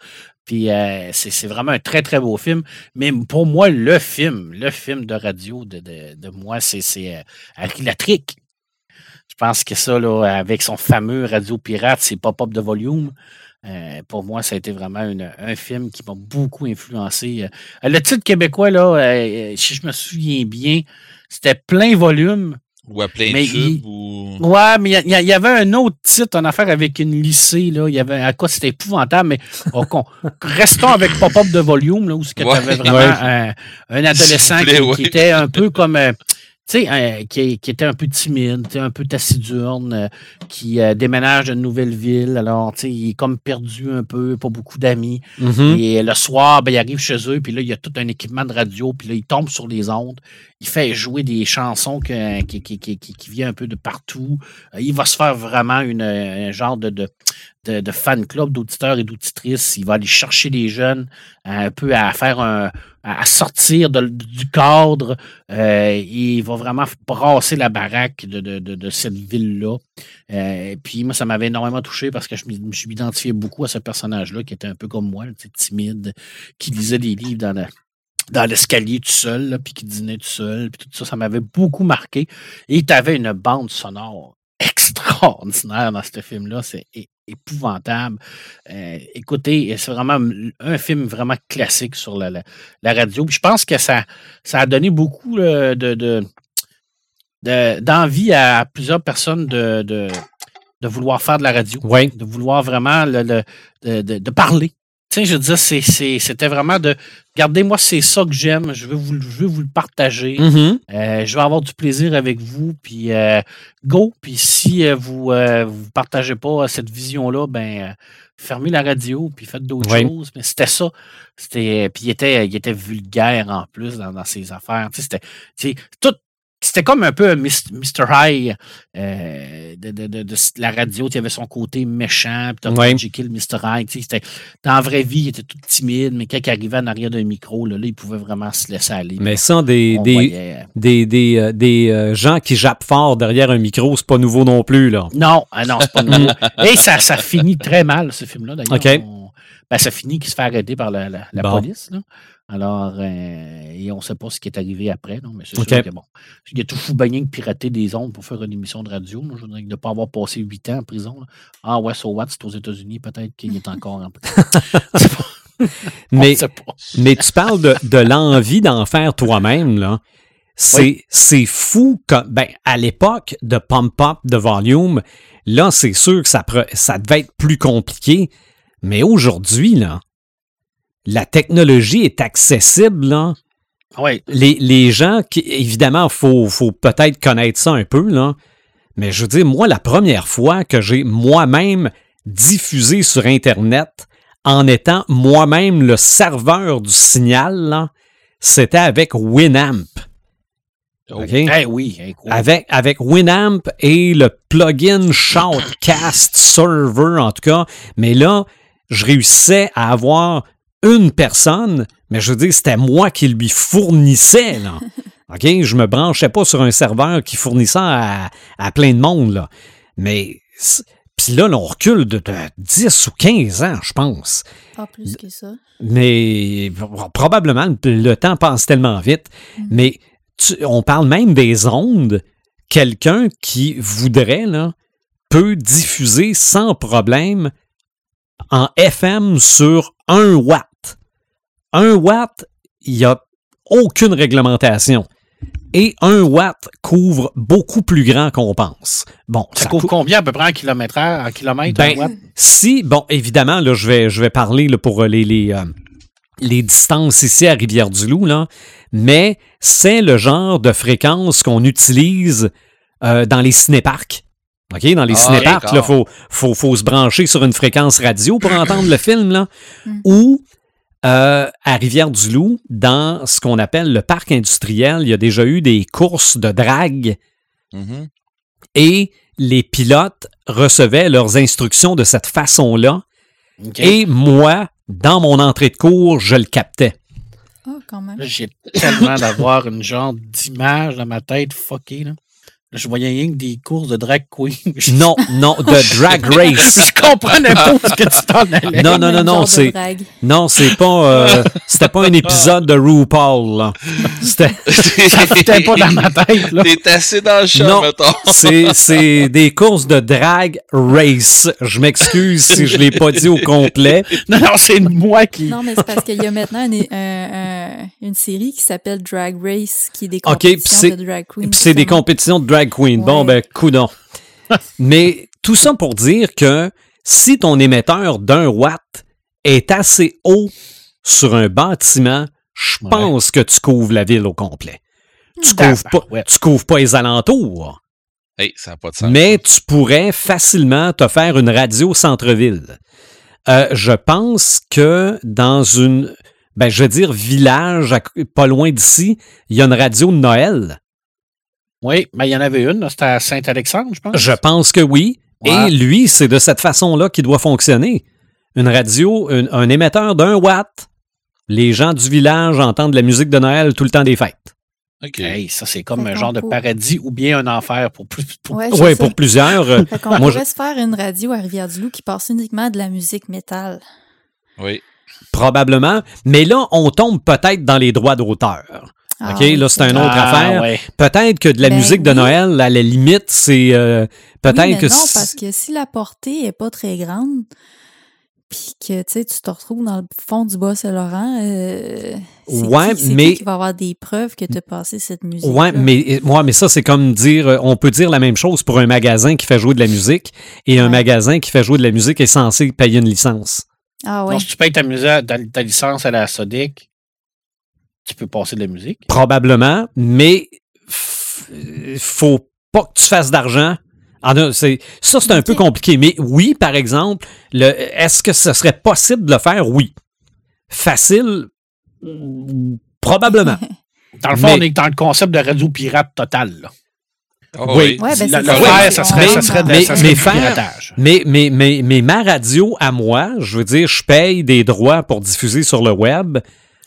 Puis euh, c'est vraiment un très, très beau film. Mais pour moi, le film, le film de radio de, de, de moi, c'est euh, Harry Latrick. Je pense que ça, là, avec son fameux Radio Pirate, c'est Pop-Up de volume. euh, pour moi, ça a été vraiment une- un film qui m'a beaucoup influencé. Euh, le titre québécois, là, si je me souviens bien, c'était plein volume. Ou à plein Mais tube, il- ou... Ouais, mais il y, avait un autre titre en affaire avec une lycée. Là. Il y avait, à quoi c'était épouvantable, mais oh, restons avec Pop-Up de volume, là, où tu Ouais. avais vraiment Ouais. un, un adolescent plaît, qui, ouais. qui était un peu comme. Tu sais, euh, qui, qui était un peu timide, un peu taciturne, euh, qui euh, déménage d'une nouvelle ville. Alors, tu sais, il est comme perdu un peu, pas beaucoup d'amis. Mhm. Et le soir, ben, il arrive chez eux, puis là, il y a tout un équipement de radio, puis là, il tombe sur les ondes. Il fait jouer des chansons que- qui, qui, qui, qui, qui viennent un peu de partout. Il va se faire vraiment une, un genre de, de, de, de fan club d'auditeurs et d'auditrices. Il va aller chercher les jeunes un peu à faire un. À sortir de- du cadre. Euh, il va vraiment brasser la baraque de, de, de, cette ville-là. Euh, puis moi, ça m'avait énormément touché parce que je me suis identifié beaucoup à ce personnage-là qui était un peu comme moi, timide, qui lisait des livres dans la- dans l'escalier tout seul, puis qui dînait tout seul, puis tout ça, ça m'avait beaucoup marqué. Et tu avais une bande sonore extraordinaire dans ce film-là. C'est épouvantable. Euh, écoutez, c'est vraiment un film vraiment classique sur la, la- la radio. Puis je pense que ça, ça a donné beaucoup euh, de, de- de- d'envie à plusieurs personnes de, de, de vouloir faire de la radio Ouais. de vouloir vraiment le, le- de parler. Tu sais, je veux dire, c'était vraiment de regardez, moi, c'est ça que j'aime, je veux vous, le- je veux vous le partager. Mhm. Euh, je vais avoir du plaisir avec vous, puis euh, go. Puis si euh, vous ne partagez pas cette vision-là, ben fermez la radio, puis faites d'autres Oui. choses. Mais c'était ça. C'était, puis il était, il était vulgaire en plus dans, dans ses affaires. Tu sais, c'était, tu sais, tout. C'était comme un peu Mr. High euh, de, de- de- de la radio. Il avait son côté méchant, puis Dr. Oui. Jekyll, Mr. Sais, c'était- Dans la vraie vie, il était tout timide, mais quand il arrivait en arrière d'un micro, là, là, il pouvait vraiment se laisser aller. Mais ça, des, On des, voyait- des, des, euh, des euh, gens qui jappent fort derrière un micro, c'est pas nouveau non plus, là. Non, ah non, c'est pas nouveau. Et ça, ça finit très mal, ce film-là, d'ailleurs. On- ben, ça finit qu'il se fait arrêter par la, la- la Bon. police. Là. Alors, euh, et on ne sait pas ce qui est arrivé après. Non, mais c'est sûr que bon. Il y a tout fou bien que pirater des ondes pour faire une émission de radio. là. Je de ne pas avoir passé huit ans en prison. là. Ah ouais, so what, c'est aux États-Unis, peut-être qu'il est encore en prison. Mais, mais tu parles de, de l'envie d'en faire toi-même, là. C'est, fou. Comme, ben, à l'époque de Pump Up de Volume, là, c'est sûr que ça, ça devait être plus compliqué. Mais aujourd'hui, là, la technologie est accessible, là. Ouais. Les, les gens, qui, évidemment, faut, faut peut-être connaître ça un peu, là. Mais je veux dire, moi, la première fois que j'ai moi-même diffusé sur Internet en étant moi-même le serveur du signal, c'était avec Winamp. Oh. OK? Eh oui, incroyable. Avec, avec Winamp et le plugin Shoutcast Server, en tout cas. Mais là, je réussissais à avoir une personne, mais je veux dire, c'était moi qui lui fournissais, là. OK? Je me branchais pas sur un serveur qui fournissait à, à plein de monde, là. Mais, puis là, là, on recule de, de 10 ou 15 ans, je pense. Pas plus que ça. Mais probablement, le, temps passe tellement vite. Mais tu- on parle même des ondes. Quelqu'un qui voudrait, là, peut diffuser sans problème en FM sur 1 watt. 1 watt, il n'y a aucune réglementation. Et 1 watt couvre beaucoup plus grand qu'on pense. Bon, Ça ça couvre cou- combien à peu près en kilomètre en kilomètre? ben, watt? si, bon, évidemment, là, je vais, je vais parler là, pour euh, les, les, euh, les distances ici à Rivière-du-Loup, là, mais c'est le genre de fréquence qu'on utilise euh, dans les cinéparcs. OK? Dans les Ah, cinéparcs, il faut, faut, faut se brancher sur une fréquence radio pour entendre le film, là. Mm. Ou euh, à Rivière-du-Loup, dans ce qu'on appelle le parc industriel, il y a déjà eu des courses de drague Mhm. et les pilotes recevaient leurs instructions de cette façon-là. Et moi, dans mon entrée de cours, je le captais. Oh, quand même. Là, J'ai tellement d'avoir une genre d'image dans ma tête fuckée. Là. Je voyais rien que des courses de drag queen. Non, non, de drag race. je comprenais pas ce que tu t'en allais. Non, non, non, non, c'est non, c'est pas, euh, c'était pas un épisode de RuPaul. là. C'était, Ça fitait pas dans ma tête. Là. T'es assis dans le champ, Non. mettons. c'est, c'est des courses de drag race. Je m'excuse si je l'ai pas dit au complet. Non, non, c'est moi qui. Non, mais c'est parce qu'il y a maintenant une, un- un- une série qui s'appelle Drag Race, qui est des compétitions c'est- de drag queen. Puis c'est des compétitions de drag queen. Bon, ben, coudon. Mais tout ça pour dire que si ton émetteur d'un watt est assez haut sur un bâtiment, je Ouais. pense que tu couvres la ville au complet. Tu couvres pas, tu couvres pas les alentours, Hey, ça n'a pas de sens. mais tu pourrais facilement te faire une radio centre-ville. Euh, je pense que dans une, ben, je veux dire, village à- pas loin d'ici, il y a une radio de Noël. Oui, mais il y en avait une. C'était à Saint-Alexandre, je pense. Je pense que oui. Ouais. Et lui, c'est de cette façon-là qu'il doit fonctionner. Une radio, un, un émetteur d'un watt. Les gens du village entendent la musique de Noël tout le temps des fêtes. OK. Hey, ça, c'est comme un genre de paradis ou bien un enfer pour plus. pour- Ouais, pour plusieurs. euh, Moi, pourrait se faire une radio à Rivière-du-Loup qui passe uniquement de la musique métal. Oui. probablement. Mais là, on tombe peut-être dans les droits d'auteur. Ah OK, là, c'est un vrai. autre Ah, affaire. ouais. Peut-être que de la Ben musique de oui. Noël, à la limite, c'est euh, peut-être Oui, mais que non, c'est- parce que si la portée est pas très grande, puis que tu sais, tu te retrouves dans le fond du Bas-Saint-Laurent, euh, c'est Ouais, qui, c'est mais- qui va avoir des preuves que tu as passé cette musique. Ouais, mais moi, mais ça, c'est comme dire, euh, on peut dire la même chose pour un magasin qui fait jouer de la musique et un Ouais. magasin qui fait jouer de la musique est censé payer une licence. Ah Non, oui. si tu payes ta, musa- ta, ta licence à la Sodic, tu peux passer de la musique. Probablement, mais faut pas que tu fasses d'argent. Ah non, c'est, ça, c'est un peu compliqué. Mais oui, par exemple, le, est-ce que ce serait possible de le faire? Oui. Facile? Probablement. Dans le fond, Mais- on est dans le concept de radio pirate total. là. Ah Oui. Ouais, ben, Le, c'est le ça. faire, ça serait, ça serait, Mais- ça serait mais du piratage. Mais, mais, mais, mais ma radio à moi, je veux dire, je paye des droits pour diffuser sur le web.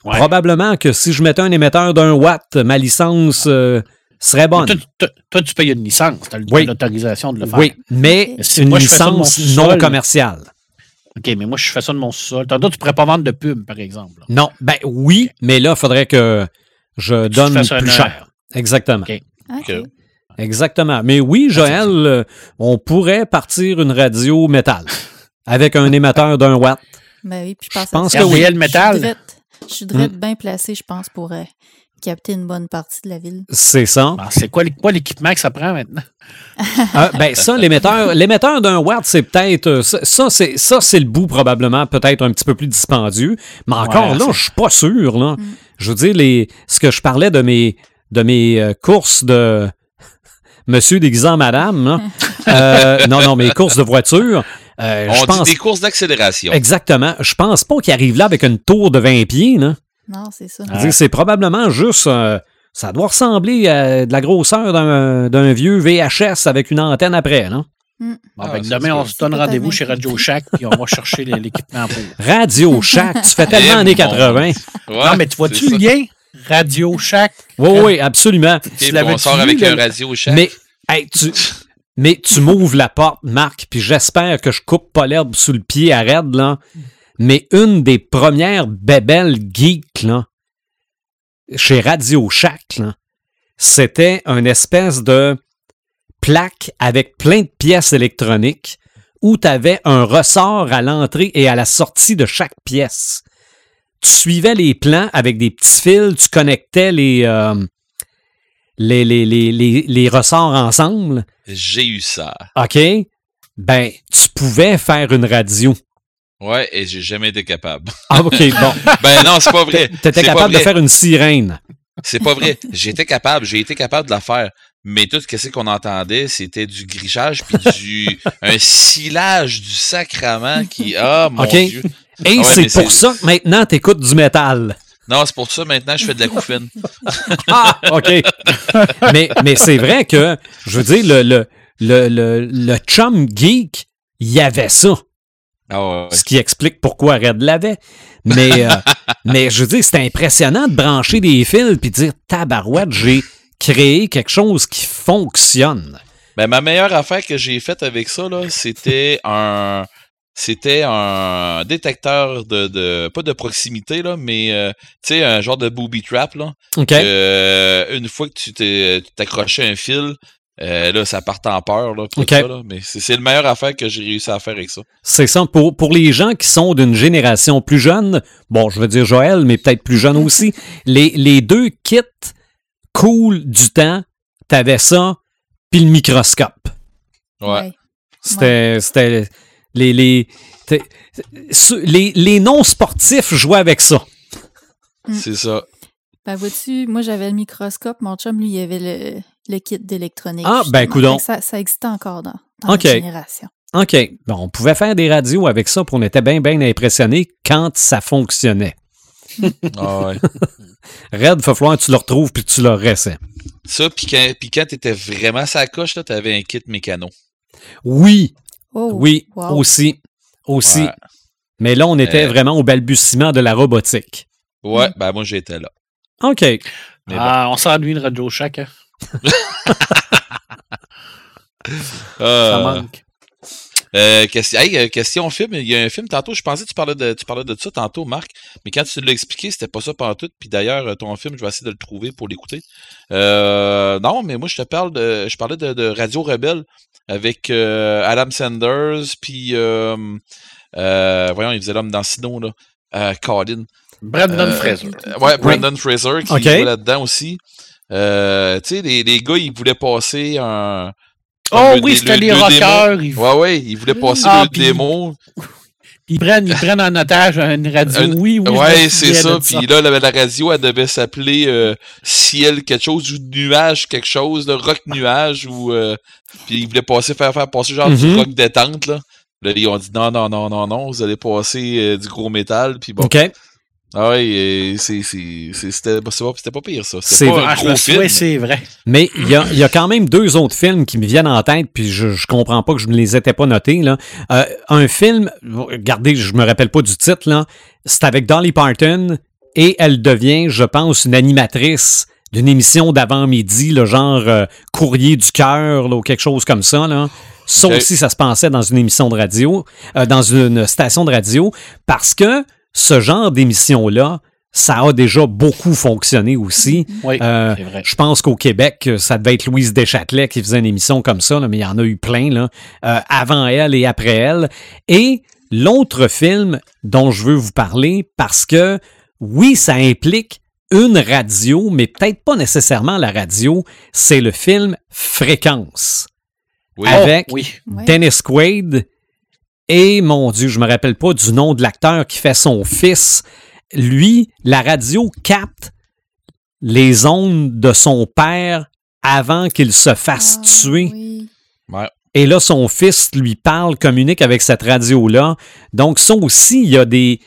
Ouais. Probablement que si je mettais un émetteur d'un watt, ma licence euh, serait bonne. Toi, toi- toi, tu payes une licence, tu as Oui. l'autorisation de le faire. Oui, mais Mais si une moi, licence non commerciale. OK, mais moi, je fais ça de mon sous-sol. Tantôt, tu pourrais pas vendre de pub, par exemple. là. Non, ben oui, mais là, il faudrait que je Tu donne plus cher. Exactement. OK. Exactement. Mais oui, Joël, euh, on pourrait partir une radio métal avec un émetteur d'un watt. Ben oui, puis je pense, Je pense à que ça. oui. RDL métal? Je suis Mm. bien placée, je pense, pour euh, capter une bonne partie de la ville. C'est ça. Ah, c'est quoi, l'é- quoi l'équipement que ça prend maintenant? Ah, ben ça, l'émetteur, l'émetteur d'un watt, c'est peut-être euh, ça, c'est ça, c'est le bout probablement peut-être un petit peu plus dispendieux. Mais encore Ouais, là, je suis pas sûr. Là. Je veux dire, les, ce que je parlais de mes de mes euh, courses de Monsieur déguisé en Madame, là. Euh, non, non, mes courses de voiture. Euh, je On pense dit des courses d'accélération. exactement. Je pense pas qu'il arrive là avec une tour de 20 pieds. Là. Non, c'est ça. C'est probablement juste. euh, ça doit ressembler à de la grosseur d'un d'un vieux VHS avec une antenne après. Là. Bon, Ah, ben, demain, on se donne rendez-vous chez Radio Shack, puis on va chercher l'équipement pour. Radio Shack, tu fais tellement années mon 80. Ouais, non, mais tu vois-tu le lien? Radio Shack. Oui, oui, absolument. Ok, Tu puis l'avais on sort vu, avec le- un radio chat. Mais, hey, tu, mais tu m'ouvres la porte, Marc, puis j'espère que je coupe pas l'herbe sous le pied à raide, là. Mais une des premières bébelles geeks, là, chez Radio Shack, là, c'était une espèce de plaque avec plein de pièces électroniques où tu avais un ressort à l'entrée et à la sortie de chaque pièce. Tu suivais les plans avec des petits fils, tu connectais les, euh, les, les, les, les, les ressorts ensemble. J'ai eu ça. OK? Ben, tu pouvais faire une radio. Ouais, et j'ai jamais été capable. Ah, OK, bon. ben non, c'est pas vrai. T'étais capable de faire une sirène. C'est pas vrai. J'étais capable, j'ai été capable de la faire. Mais tout ce qu'on entendait, c'était du grichage puis du un silage du sacrament qui ah mon dieu. Et Ah ouais, c'est pour ça que maintenant, t'écoutes du métal. Non, c'est pour ça maintenant je fais de la couffaine. Ah, OK. mais mais c'est vrai que, je veux dire, le, le, le, le, le chum geek, il y avait ça. Ah ouais, ouais. Ce qui explique pourquoi Red l'avait. Mais, euh, mais je veux dire, c'était impressionnant de brancher des fils puis de dire tabarouette, j'ai créé quelque chose qui fonctionne. Ben, ma meilleure affaire que j'ai faite avec ça, là, c'était un. C'était un détecteur de, de. Pas de proximité, là, mais euh, tu sais, un genre de booby trap, là. Que, euh, une fois que tu t'accrochais un fil, euh, là, ça part en peur, là, ça, là. Mais c'est c'est le meilleure affaire que j'ai réussi à faire avec ça. C'est ça. Pour, pour les gens qui sont d'une génération plus jeune, bon, je veux dire Joël, mais peut-être plus jeune aussi, les, les deux kits cool du temps, t'avais ça, puis le microscope. Ouais. C'était. C'était. Les. Les, les, les non-sportifs jouaient avec ça. Mm. C'est ça. Ben, vois-tu, moi, j'avais le microscope. Mon chum, lui, il avait le, le kit d'électronique. Ah, ben, justement. que Ça, ça existait encore dans, dans notre génération. OK. Bon, on pouvait faire des radios avec ça, puis on était bien, bien impressionnés quand ça fonctionnait. Ah ouais. Red, il va falloir que tu le retrouves puis que tu le récais. ça, pis quand, pis quand t'étais vraiment sa coche, là, t'avais un kit mécano. Oui, Oh, oui, wow. aussi. Aussi. Ouais. Mais là, on était Euh. vraiment au balbutiement de la robotique. Ouais, ben moi j'étais là. OK. Mais Ah, on s'ennuie de Radio Shack. hein. Ça Euh, manque. euh, question, hey, question film, il y a un film tantôt, je pensais que tu parlais de, tu parlais de ça tantôt, Marc, mais quand tu l'as expliqué, c'était pas ça tout. Puis d'ailleurs, ton film, je vais essayer de le trouver pour l'écouter. Euh, non, mais moi je te parle de, je parlais de, de Radio Rebelle avec euh, Adam Sanders, puis euh, euh, voyons, il faisait l'homme dans Sino là, euh, Colin. Brandon Euh, Fraser. Euh, Ouais, Brandon Fraser qui jouait là-dedans aussi. Euh, tu sais, les, les gars, ils voulaient passer un. Oh le- oui, c'était le- les le rockers. ils- Ouais, ouais, ils voulaient passer Ah, le puis- démo. Ils prennent, ils prennent en otage une radio. Un- oui, oui. ouais, c'est ça. Puis là, la, la radio, elle devait s'appeler euh, Ciel quelque chose ou Nuage quelque chose, là, Rock Nuage ou. euh, puis ils voulaient passer, faire, faire passer genre du Mhm. rock détente, là. Là, ils ont dit non, non, non, non, non, vous allez passer euh, du gros métal. Puis bon. OK. Ah ouais, c'est, c'est, c'est- c'était, pas, c'était pas pire, ça. C'est pas Ah, c'est vrai. Mais il y a, il y a quand même deux autres films qui me viennent en tête, puis je, je comprends pas que je ne les étais pas notés. Là. Euh, un film, regardez, je me rappelle pas du titre, là. C'est avec Dolly Parton et elle devient, je pense, une animatrice d'une émission d'avant-midi, le genre euh, Courrier du cœur ou quelque chose comme ça. Là. Ça Ok. aussi, ça se passait dans une émission de radio, euh, dans une station de radio, parce que ce genre d'émission-là, ça a déjà beaucoup fonctionné aussi. Oui, Euh, c'est vrai. je pense qu'au Québec, ça devait être Louise Deschâtelet qui faisait une émission comme ça, là, mais il y en a eu plein là, euh, avant elle et après elle. Et l'autre film dont je veux vous parler, parce que oui, ça implique une radio, mais peut-être pas nécessairement la radio, c'est le film Fréquence Oui. avec Oh, oui. Dennis Quaid et, mon Dieu, je me rappelle pas du nom de l'acteur qui fait son fils. Lui, la radio capte les ondes de son père avant qu'il se fasse Ah, tuer. oui. Ouais. Et là, son fils lui parle, communique avec cette radio-là. Donc, ça aussi, il y a des,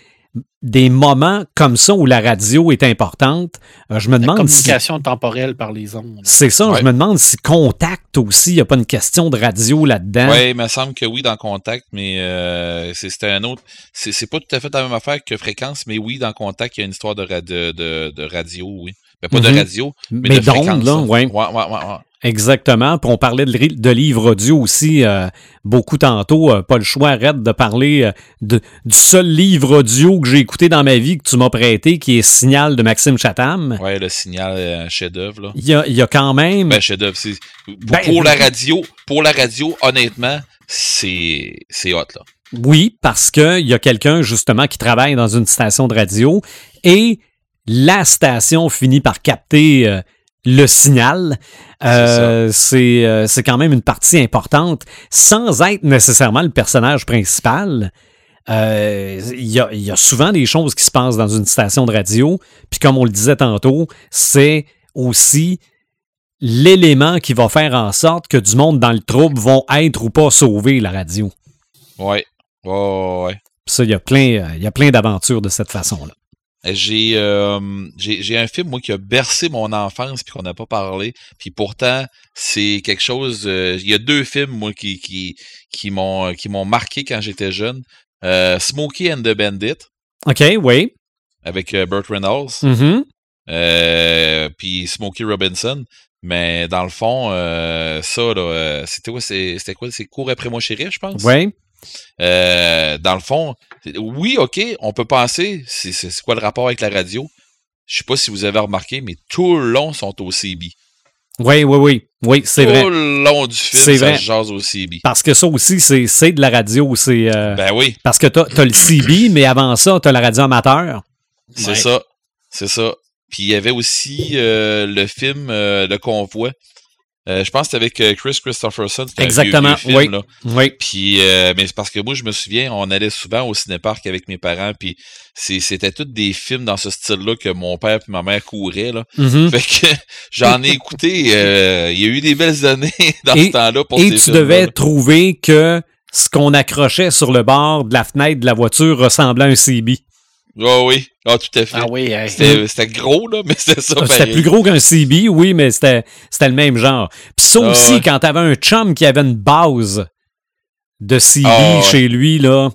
des moments comme ça où la radio est importante. Euh, je me La demande si... communication temporelle par les ondes. C'est ça, Ouais. je me demande si contact aussi, il n'y a pas une question de radio là-dedans. Ouais, il me semble que oui, dans Contact, mais euh, c'est- c'était un autre. C'est c'est pas tout à fait la même affaire que Fréquence, mais oui, dans Contact, il y a une histoire de, ra- de, de, de radio, oui. Mais pas Mhm. de radio, mais, Mais de fréquence. là, ouais. Ouais, ouais, ouais, ouais. Exactement. Puis on parlait de, de livres audio aussi euh, beaucoup tantôt. Euh, pas le choix, arrête de parler euh, de, du seul livre audio que j'ai écouté dans ma vie que tu m'as prêté, qui est Signal de Maxime Chatham. Ouais, le signal, euh, un chef-d'œuvre, là. Il y a, il y a quand même. Ben, chef-d'œuvre, c'est. Pour, Ben, pour la radio, pour la radio, honnêtement, c'est c'est hot, là. Oui, parce qu'il y a quelqu'un justement qui travaille dans une station de radio et la station finit par capter euh, le signal. Euh, C'est euh, c'est quand même une partie importante, sans être nécessairement le personnage principal. Euh, Il y, a, il y a souvent des choses qui se passent dans une station de radio. Puis comme on le disait tantôt, c'est aussi l'élément qui va faire en sorte que du monde dans le trouble vont être ou pas sauvés, la radio. Ouais. Ouais, ouais, ouais. Puis ça, il y a plein, il y a plein d'aventures de cette façon-là. J'ai euh, j'ai j'ai un film moi qui a bercé mon enfance puis qu'on n'a pas parlé. Puis pourtant c'est quelque chose euh, il y a deux films moi qui qui qui m'ont qui m'ont marqué quand j'étais jeune. Euh, Smokey and the Bandit. OK, oui. avec euh, Burt Reynolds. Euh, puis Smokey Robinson. Mais dans le fond euh, ça là euh, c'était quoi c'est- c'était quoi c'est court après moi chérie je pense? Oui. Euh, dans le fond, oui, OK, on peut penser, c'est quoi le rapport avec la radio? Je sais pas si vous avez remarqué, mais tout le long sont au CB. Oui, oui, oui. Oui, c'est tout vrai. le long du film, C'est ça vrai. se jase au CB. Parce que ça aussi, c'est c'est de la radio. C'est euh, Ben oui, Parce que t'as as le CB, mais avant ça, t'as la radio amateur. c'est Ouais. ça. C'est ça. Puis il y avait aussi euh, le film euh, Le Convoi. Euh, je pense que c'était avec euh, Chris Christopherson. C'était un vieux, Exactement, vieux film, oui. là. Oui. Puis, euh, mais c'est parce que moi, je me souviens, on allait souvent au cinéparc avec mes parents, puis c'était tous des films dans ce style-là que mon père et ma mère couraient, là. Mhm. Fait que j'en ai écouté. euh, il y a eu des belles années dans Et- ce temps-là pour Et ces tu devais là. trouver que ce qu'on accrochait sur le bord de la fenêtre de la voiture ressemblait à un CB. Ah oui, ah, tout à fait. Ah oui, hein. C'était c'était gros, là, mais c'était ça C'était pareil. plus gros qu'un CB, oui, mais c'était c'était le même genre. Puis ça Ah aussi, ouais. quand t'avais un chum qui avait une base de CB Ah chez lui, là,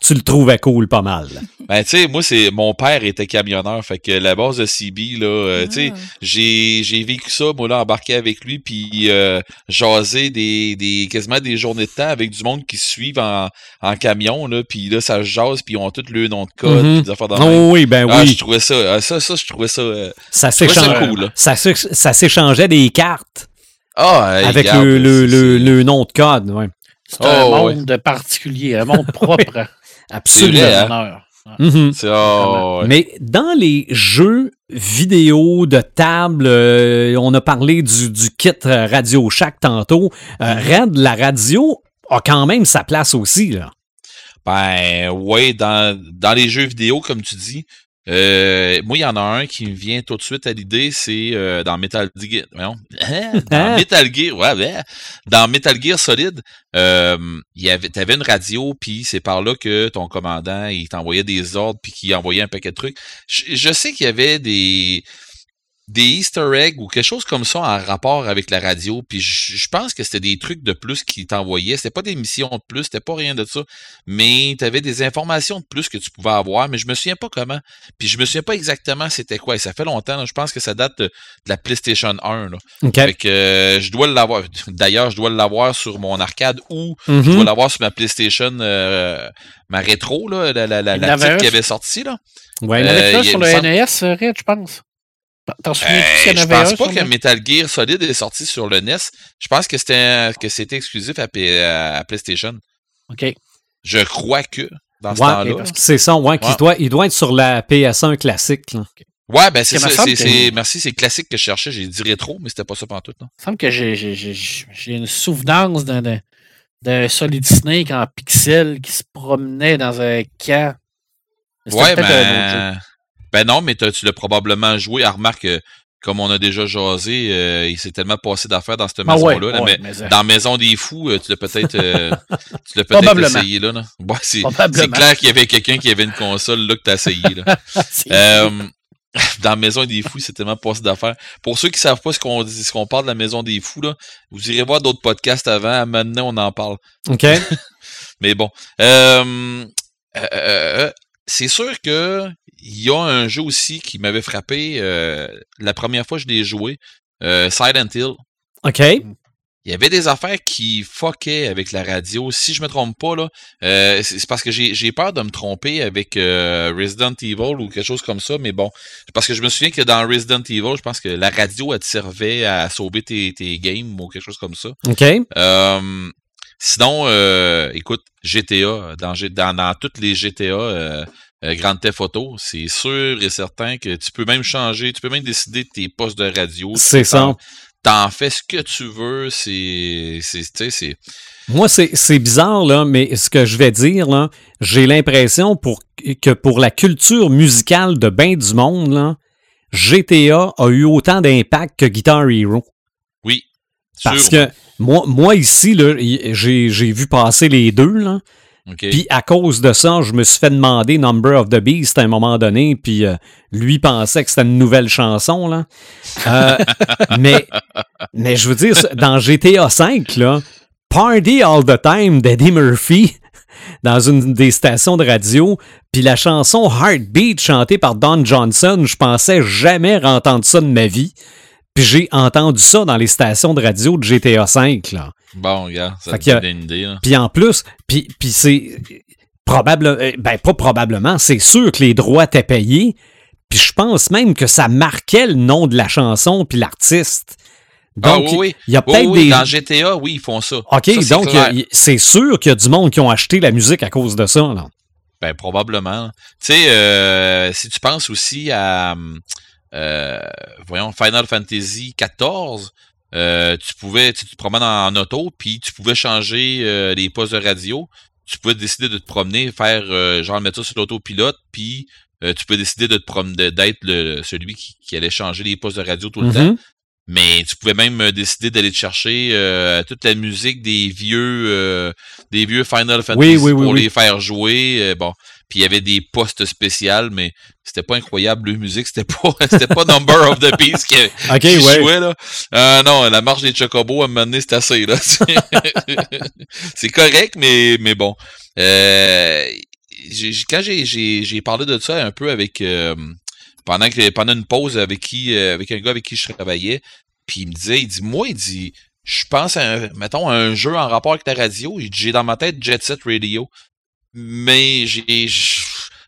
tu le trouvais cool pas mal. Ben, tu sais, moi, c'est mon père était camionneur, fait que la base de CB, là, euh, tu sais, Ah. j'ai j'ai vécu ça, moi, là, embarqué avec lui, puis euh, jaser des, des, quasiment des journées de temps avec du monde qui se suivent en, en camion, là, puis là, ça se jase, puis ils ont tous le nom de code, des affaires. Oh oui, ben Ah, oui. je trouvais ça, ah, ça, ça, je trouvais ça, euh, Ça je trouvais ça s'échangeait. cool. Ça, ça s'échangeait des cartes Ah, avec regarde, le, le, le, nom de code. Ouais. C'est un Oh, ouais. monde particulier, un monde propre. Absolument. vrai, hein? Mhm. Ouais. Mais dans les jeux vidéo de table, euh, on a parlé du, du kit Radio Shack tantôt. Euh, Red, la radio a quand même sa place aussi. Là. Ben, ouais, dans, dans les jeux vidéo, comme tu dis, euh, moi, il y en a un qui me vient tout de suite à l'idée, c'est euh, dans Metal Gear. Non, dans Metal Gear, ouais, ouais, dans Metal Gear Solid, euh, y avait, t'avais une radio, puis c'est par là que ton commandant, il t'envoyait des ordres, puis qu'il envoyait un paquet de trucs. je sais qu'il y avait des des Easter eggs ou quelque chose comme ça en rapport avec la radio. Puis je, pense que c'était des trucs de plus qui t'envoyaient. C'était pas des missions de plus, c'était pas rien de ça. Mais tu avais des informations de plus que tu pouvais avoir, mais je me souviens pas comment. Puis je me souviens pas exactement c'était quoi. Et ça fait longtemps. je pense que ça date de, la PlayStation 1. Là. Fait que euh, je dois l'avoir. D'ailleurs, je dois l'avoir sur mon arcade ou je mm-hmm. dois l'avoir sur ma PlayStation, euh, ma rétro, là, la, la, la, qui avait sorti. Là. Ouais, il avait euh, sur le NES, je pense. T'en souviens euh, Je pense pas que Metal Gear Solid est sorti sur le NES. Je pense que c'était que c'était exclusif à, PlayStation. OK. Je crois que dans ce temps-là. C'est ça, ouais, ouais. Doit, il doit être sur la PS1 classique. Là. Ouais, ben c'est ça. Merci, c'est classique que je cherchais. J'ai dit rétro, mais c'était pas ça pendant tout. Il me semble que j'ai, une souvenance d'un, d'un Solid Snake en pixel qui se promenait dans un camp. Ouais, ben... Ben non, mais tu l'as probablement joué. À remarque, comme on a déjà jasé, euh, il s'est tellement passé d'affaires dans cette ah maison-là. mais dans Maison des Fous, euh, tu l'as peut-être euh, tu l'as peut-être essayé là. c'est, clair qu'il y avait quelqu'un qui avait une console là que tu as essayé. Là. dans Maison des Fous, c'est tellement passé d'affaires. Pour ceux qui savent pas ce qu'on dit, ce qu'on parle de la Maison des Fous, là, vous irez voir d'autres podcasts avant. Maintenant, on en parle. OK. mais bon. Euh, c'est sûr que il y a un jeu aussi qui m'avait frappé euh, la première fois que je l'ai joué, euh, Silent Hill. OK. Il y avait des affaires qui fuckaient avec la radio. Si je me trompe pas, là, euh, c'est parce que j'ai peur de me tromper avec Resident Evil ou quelque chose comme ça, mais bon. Parce que je me souviens que dans Resident Evil, je pense que la radio, elle te servait à sauver tes, tes games ou quelque chose comme ça. OK. sinon, écoute, GTA, dans, dans, dans toutes les GTA, euh, Grande Theft Auto, c'est sûr et certain que tu peux même changer, tu peux même décider de tes postes de radio. C'est ça. T'en fais ce que tu veux, c'est. c'est Moi, c'est bizarre, là, mais ce que je vais dire, là, j'ai l'impression pour, que pour la culture musicale de bien du monde, là, GTA a eu autant d'impact que Guitar Hero. Oui. Parce que moi, moi ici, j'ai vu passer les deux, là. Puis à cause de ça, je me suis fait demander Number of the Beast à un moment donné, puis euh, lui pensait que c'était une nouvelle chanson. Là. Euh, mais, mais je veux dire, dans GTA V, là, Party All the Time d'Eddie Murphy dans une des stations de radio, puis la chanson Heartbeat chantée par Don Johnson, je pensais jamais entendre ça de ma vie. Puis j'ai entendu ça dans les stations de radio de GTA V. Là. Bon, regarde, ça te donne une idée. Puis en plus, puis, puis c'est probable, euh, ben pas probablement, c'est sûr que les droits étaient payés. Puis je pense même que ça marquait le nom de la chanson puis l'artiste. Ah donc, oui, il y a peut-être des. Dans GTA, oui, ils font ça. OK, donc c'est sûr qu'il y a du monde qui ont acheté la musique à cause de ça. Là. Ben, probablement. Tu sais, euh, si tu penses aussi à. Euh, voyons, Final Fantasy XIV, euh, tu pouvais, tu te promènes en, auto, puis tu pouvais changer euh, les postes de radio. Tu pouvais décider de te promener, faire genre mettre ça sur l'autopilote, puis tu peux décider de te promener, d'être celui qui, allait changer les postes de radio tout le mm-hmm. temps. Mais tu pouvais même décider d'aller te chercher toute la musique des vieux des vieux Final Fantasy pour les faire jouer. bon, puis il y avait des postes spéciaux, mais c'était pas incroyable, la musique, c'était pas, c'était pas Number of the Beast qui, jouait, là. Euh, non, la marche des Chocobos, à un moment donné, c'est assez, là. c'est correct, mais, mais bon. Euh, quand j'ai, j'ai, parlé de ça un peu avec, euh, pendant que, pendant une pause avec qui, euh, avec un gars avec qui je travaillais, puis il me disait, il dit, moi, il dit, je pense à mettons, à un jeu en rapport avec la radio. J'ai dans ma tête Jet Set Radio. Mais j'ai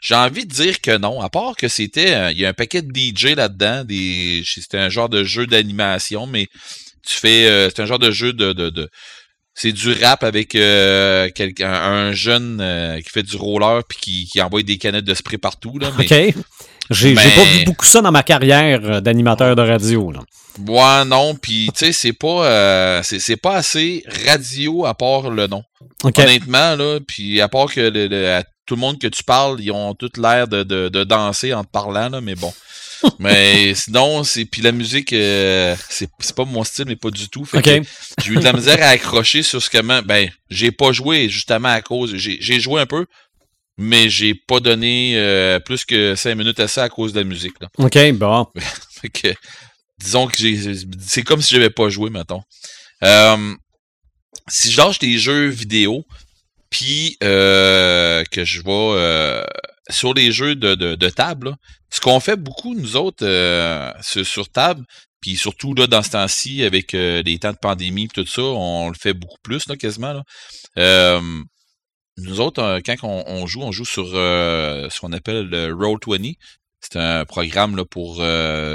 j'ai envie de dire que non, à part que c'était il y a un paquet de DJ là-dedans, des c'était un genre de jeu d'animation, mais tu fais euh, c'est un genre de jeu de, de, de c'est du rap avec euh, quelqu'un un jeune euh, qui fait du roller puis qui, qui envoie des canettes de spray partout là, OK. J'ai pas vu beaucoup ça dans ma carrière d'animateur de radio là. Ouais, non, puis tu sais c'est pas c'est pas assez radio à part le nom. Honnêtement, là, puis à part que le, à tout le monde que tu parles, ils ont tout l'air de, de, de, danser en te parlant, là, mais bon. mais sinon, c'est puis la musique, euh, c'est pas mon style, mais pas du tout. Fait que j'ai eu de la misère à accrocher sur ce que ben j'ai pas joué justement à cause. J'ai joué un peu, mais j'ai pas donné euh, plus que cinq minutes à ça à cause de la musique. Là. OK, bon. fait que disons que c'est comme si j'avais pas joué, mettons. Euh, si je lâche des jeux vidéo, puis euh, que je vois euh, sur les jeux de, de, table, ce qu'on fait beaucoup, nous autres, euh, sur, table, puis surtout là, dans ce temps-ci, avec les temps de pandémie tout ça, on le fait beaucoup plus, là, quasiment. Là. nous autres, quand on, joue, on joue sur ce qu'on appelle le Roll20. C'est un programme là, pour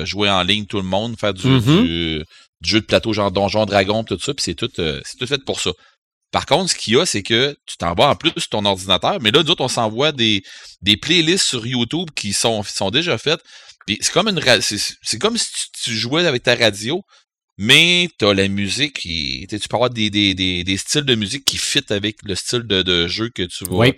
jouer en ligne tout le monde, faire du, mm-hmm. du, jeu de plateau genre Donjon Dragon, tout ça, puis c'est tout, c'est tout fait pour ça. Par contre, ce qu'il y a, c'est que tu t'envoies en plus sur ton ordinateur, mais là, d'autres, on s'envoie des, des playlists sur YouTube qui sont, sont déjà faites. c'est comme une c'est comme si tu, jouais avec ta radio, mais tu as la musique qui. Tu peux avoir des, des, des, des, styles de musique qui fit avec le style de, de jeu que tu vas,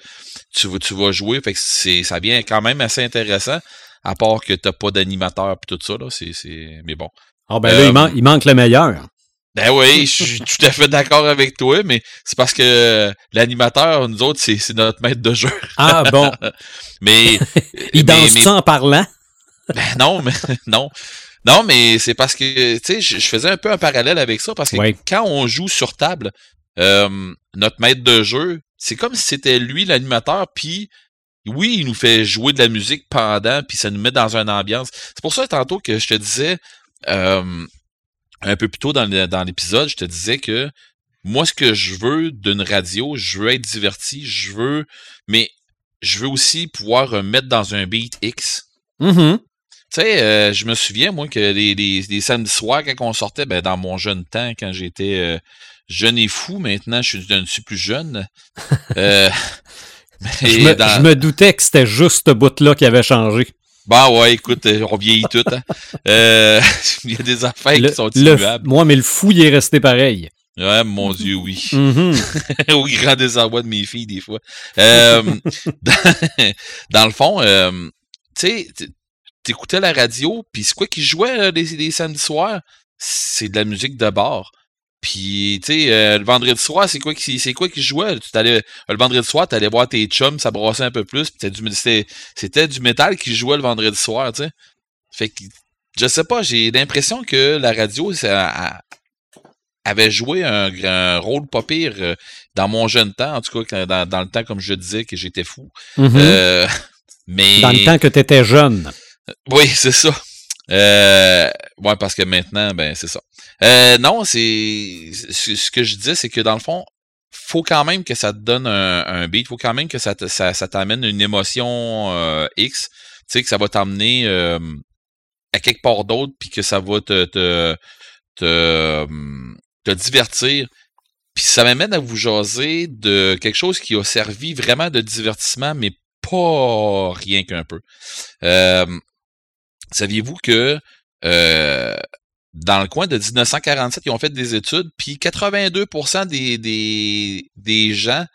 tu, tu vas jouer. Fait que c'est, ça vient quand même assez intéressant, à part que t'as pas d'animateur et tout ça. Là, c'est, Mais bon. Ah ben là, il, euh, il manque le meilleur. Ben oui, je suis tout à fait d'accord avec toi, mais c'est parce que l'animateur, nous autres, c'est notre maître de jeu. Ah bon. mais. Il danse ça en parlant? Ben non, mais non. Non, mais c'est parce que, tu sais, je, faisais un peu un parallèle avec ça, parce que quand on joue sur table, euh, notre maître de jeu, c'est comme si c'était lui l'animateur, puis oui, il nous fait jouer de la musique pendant, puis ça nous met dans une ambiance. C'est pour ça, tantôt, que je te disais, euh, un peu plus tôt dans l'épisode, je te disais que moi, ce que je veux d'une radio, je veux être diverti, je veux, mais je veux aussi pouvoir mettre dans un beat X. Mm-hmm. Tu sais, euh, je me souviens, moi, que les, les, samedis soirs, quand on sortait, ben, dans mon jeune temps, quand j'étais euh, jeune et fou, maintenant, je, ne suis plus jeune. Euh, je, me, je, me, doutais que c'était juste ce bout-là qui avait changé. Bah ouais, écoute, euh, on vieillit tout. Hein. Euh, il y a des affaires qui sont immuables. Moi, mais le fou, il est resté pareil. Ouais, mon Dieu, oui. Mm-hmm. Au grand désarroi de mes filles, des fois. Euh, dans, le fond, tu sais, t'écoutais la radio, puis c'est quoi qui jouait les, les samedis soirs? C'est de la musique de bar. Puis, tu sais, euh, le vendredi soir, c'est quoi qui c'est quoi qui jouait? Tu t'allais, le vendredi soir, tu allais voir tes chums, ça brassait un peu plus, puis du, c'était, du métal qui jouait le vendredi soir, tu sais. Fait que, je sais pas, j'ai l'impression que la radio, ça avait joué un, rôle pas pire euh, dans mon jeune temps, en tout cas, dans, dans le temps, comme je disais, que j'étais fou. Mm-hmm. Euh, mais... Dans le temps que tu étais jeune. Oui, c'est ça. Euh, ouais, parce que maintenant, ben, c'est ça. Euh, non, c'est ce que je disais, c'est que dans le fond, faut quand même que ça te donne un, un beat, faut quand même que ça, ça, ça t'amène une émotion euh, X, tu sais, que ça va t'amener euh, à quelque part d'autre, puis que ça va te, te, te, te divertir. Puis ça m'amène à vous jaser de quelque chose qui a servi vraiment de divertissement, mais pas rien qu'un peu. Euh, Saviez-vous que euh, dans le coin de 1947, ils ont fait des études, puis 82% des, des, des gens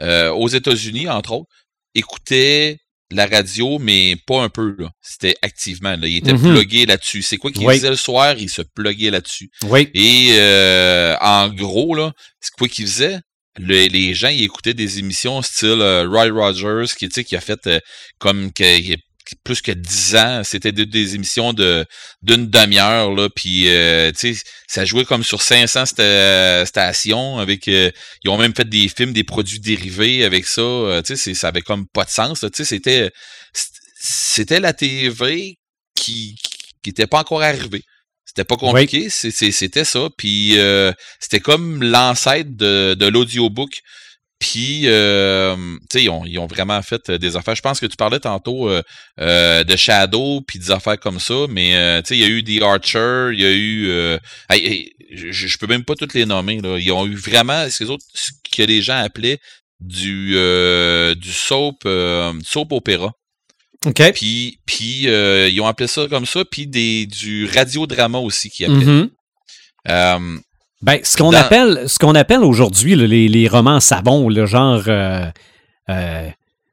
euh, aux États-Unis, entre autres, écoutaient la radio, mais pas un peu. Là. C'était activement. Là. Ils étaient mm là-dessus. C'est quoi qu'ils faisaient le soir? Ils se pluguaient là-dessus. Oui. Et euh, en gros, là, c'est quoi qu'ils faisaient? les gens ils écoutaient des émissions style Roy Rogers qui, qui a fait comme que, plus que dix ans. C'était des, émissions de d'une demi-heure là, puis euh, tu sais, ça jouait comme sur 500 stations avec. Euh, ils ont même fait des films, des produits dérivés avec ça. Euh, tu sais, ça avait comme pas de sens. Tu sais, c'était c'était la TV qui qui était pas encore arrivée. C'était pas compliqué, c'était ça. Puis c'était comme l'ancêtre de, de l'audiobook. Puis, euh, tu sais, ils ont, ils ont, vraiment fait euh, des affaires. Je pense que tu parlais tantôt euh, euh de Shadow, puis des affaires comme ça, mais tu sais, il y a eu The Archer, il y a eu... je, je, peux même pas toutes les nommer. Là. Ils ont eu vraiment ce que, autres, ce que les gens appelaient du, du soap, soap opéra. OK. Puis, puis ils ont appelé ça comme ça, puis des, du radiodrama aussi qui appelaient. Mm Ben, ce qu'on Dans- appelle, ce qu'on appelle aujourd'hui là, les, les romans savons, le genre. euh, euh,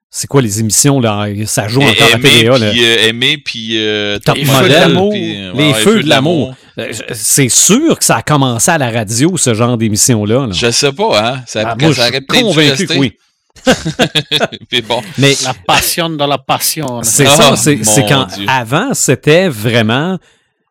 c'est quoi les émissions là Ça joue encore à TVA. là. puis euh, aimer, puis euh, Top top modèle, modèle, l'amour, puis, euh, les ouais, feux de l'amour. Je- C'est sûr que ça a commencé à la radio, ce genre d'émission-là. là. Je sais pas, hein. Ça, Ah, moi, je ça suis aurait peut-être dû convaincu que oui. Mais bon. Mais La passion dans la passion. c'est Ah, ça, c'est mon c'est quand Dieu. avant c'était vraiment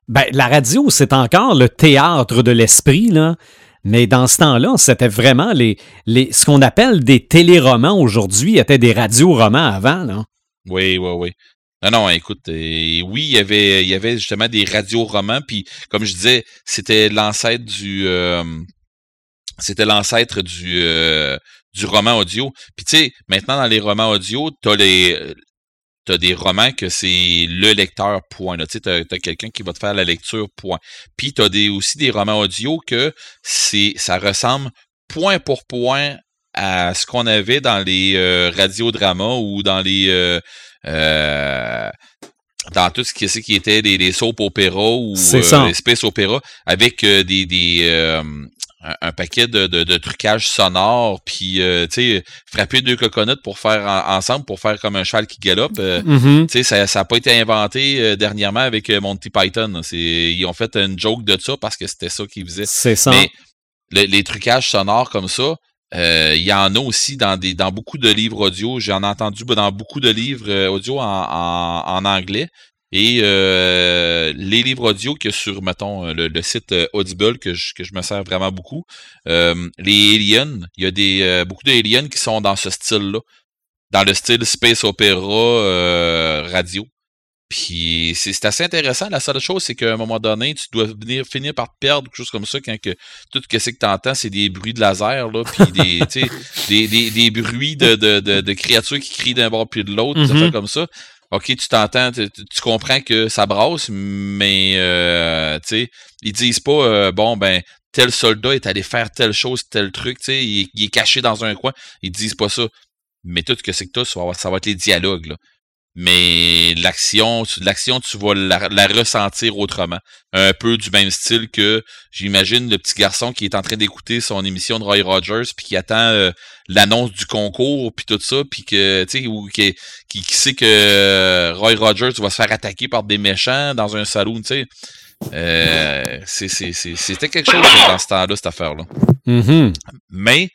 ben la radio c'est encore le théâtre de l'esprit là, mais dans ce temps-là c'était vraiment les ce qu'on appelle des téléromans aujourd'hui étaient des radioromans avant là. Oui, oui, oui. Non, non, écoute, euh, oui, il y avait, il y avait justement des radios-romans, puis comme je disais, c'était l'ancêtre du, euh, c'était l'ancêtre du, euh, du roman audio. Puis tu sais, maintenant dans les romans audio, t'as les, t'as des romans que c'est le lecteur point. Tu sais, t'as, t'as quelqu'un qui va te faire la lecture point. Puis t'as des aussi des romans audio que c'est, ça ressemble point pour point à ce qu'on avait dans les euh, radiodramas ou dans les euh, euh, dans tout ce qui, qui était les, les soap opéra ou euh, les space opéra avec euh, des, des euh, un, un paquet de, de, de trucages sonores puis euh, tu sais frapper deux coconuts pour faire en- ensemble pour faire comme un cheval qui galope euh, Mhm. tu sais, ça n'a pas été inventé euh, dernièrement avec euh, Monty Python. ils ont fait une joke de ça parce que c'était ça qu'ils faisaient. C'est ça. Mais le- les trucages sonores comme ça, euh, il y en a aussi dans des dans beaucoup de livres audio. J'en ai entendu dans beaucoup de livres audio en, en, en anglais. Et euh, les livres audio qu'il y a sur, mettons, le, le site euh, Audible, que je, que je me sers vraiment beaucoup, euh, les aliens, il y a des euh, beaucoup d'aliens qui sont dans ce style-là. Dans le style space opéra euh, radio. Puis c'est assez intéressant. La seule chose, c'est qu'à un moment donné, tu dois venir finir par te perdre, quelque chose comme ça, quand que tout ce que c'est que tu entends, c'est des bruits de laser, là, puis des, tu sais, des, des, des bruits de, de, de, de créatures qui crient d'un bord puis de l'autre, des Mhm. affaires comme ça. OK, tu t'entends, tu, comprends que ça brasse, mais euh, tu sais, ils disent pas euh, bon ben tel soldat est allé faire telle chose, tel truc, tu il, est- il est caché dans un coin. Ils disent pas ça. Mais tout ce que c'est que toi, ça va, être les dialogues, là. Mais l'action, tu- l'action, tu vas la, la ressentir autrement. Un peu du même style que, j'imagine, le petit garçon qui est en train d'écouter son émission de Roy Rogers, puis qui attend euh, l'annonce du concours, puis tout ça, puis que, tu sais, ou qui, qui, qui sait que Roy Rogers va se faire attaquer par des méchants dans un saloon, tu sais. Euh, C'était quelque chose dans ce temps-là, cette affaire-là. Mhm. Mais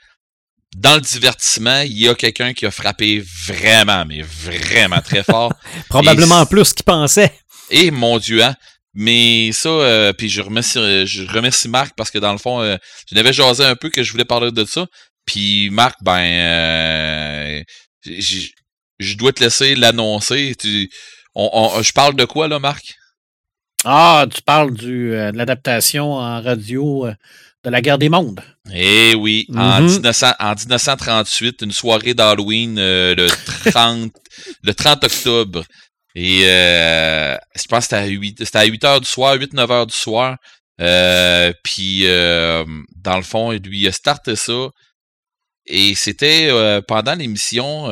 dans le divertissement, il y a quelqu'un qui a frappé vraiment, mais vraiment très fort. Probablement Et- plus qu'il pensait. Et mon Dieu, hein? Mais ça, euh, puis je remercie, je remercie Marc parce que dans le fond, euh, je n'avais jasé un peu que je voulais parler de ça. Puis Marc, ben, euh, je dois te laisser l'annoncer. Tu, on, on- je parle de quoi là, Marc? Ah, tu parles du, euh, de l'adaptation en radio euh, de la guerre des mondes. Eh oui, en, Mhm. 1900 en 1938, une soirée d'Halloween euh, le 30 le 30 octobre. Et euh, je pense que c'était à 8, c'était à 8 heures du soir, 8-9 heures du soir. Euh, puis euh, dans le fond, lui il a starté ça. Et c'était euh, pendant l'émission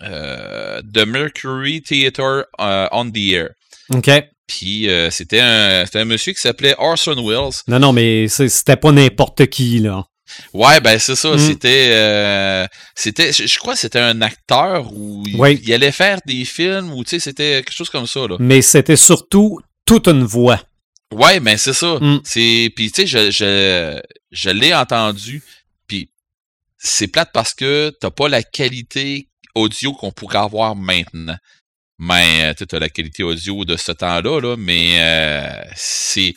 The Mercury Theater euh, on the Air. OK. Puis euh, c'était un, monsieur qui s'appelait Orson Welles. Non, non, mais c'était pas n'importe qui, là. Ouais, ben c'est ça. Mm. C'était, euh, c'était, je, crois que c'était un acteur où il, Oui. il allait faire des films ou tu sais, c'était quelque chose comme ça là. Mais c'était surtout toute une voix. Ouais, ben c'est ça. Mm. C'est, puis tu sais, je, je, je l'ai entendu. Puis c'est plate parce que t'as pas la qualité audio qu'on pourrait avoir maintenant. Mais tu as la qualité audio de ce temps-là, là, mais euh, c'est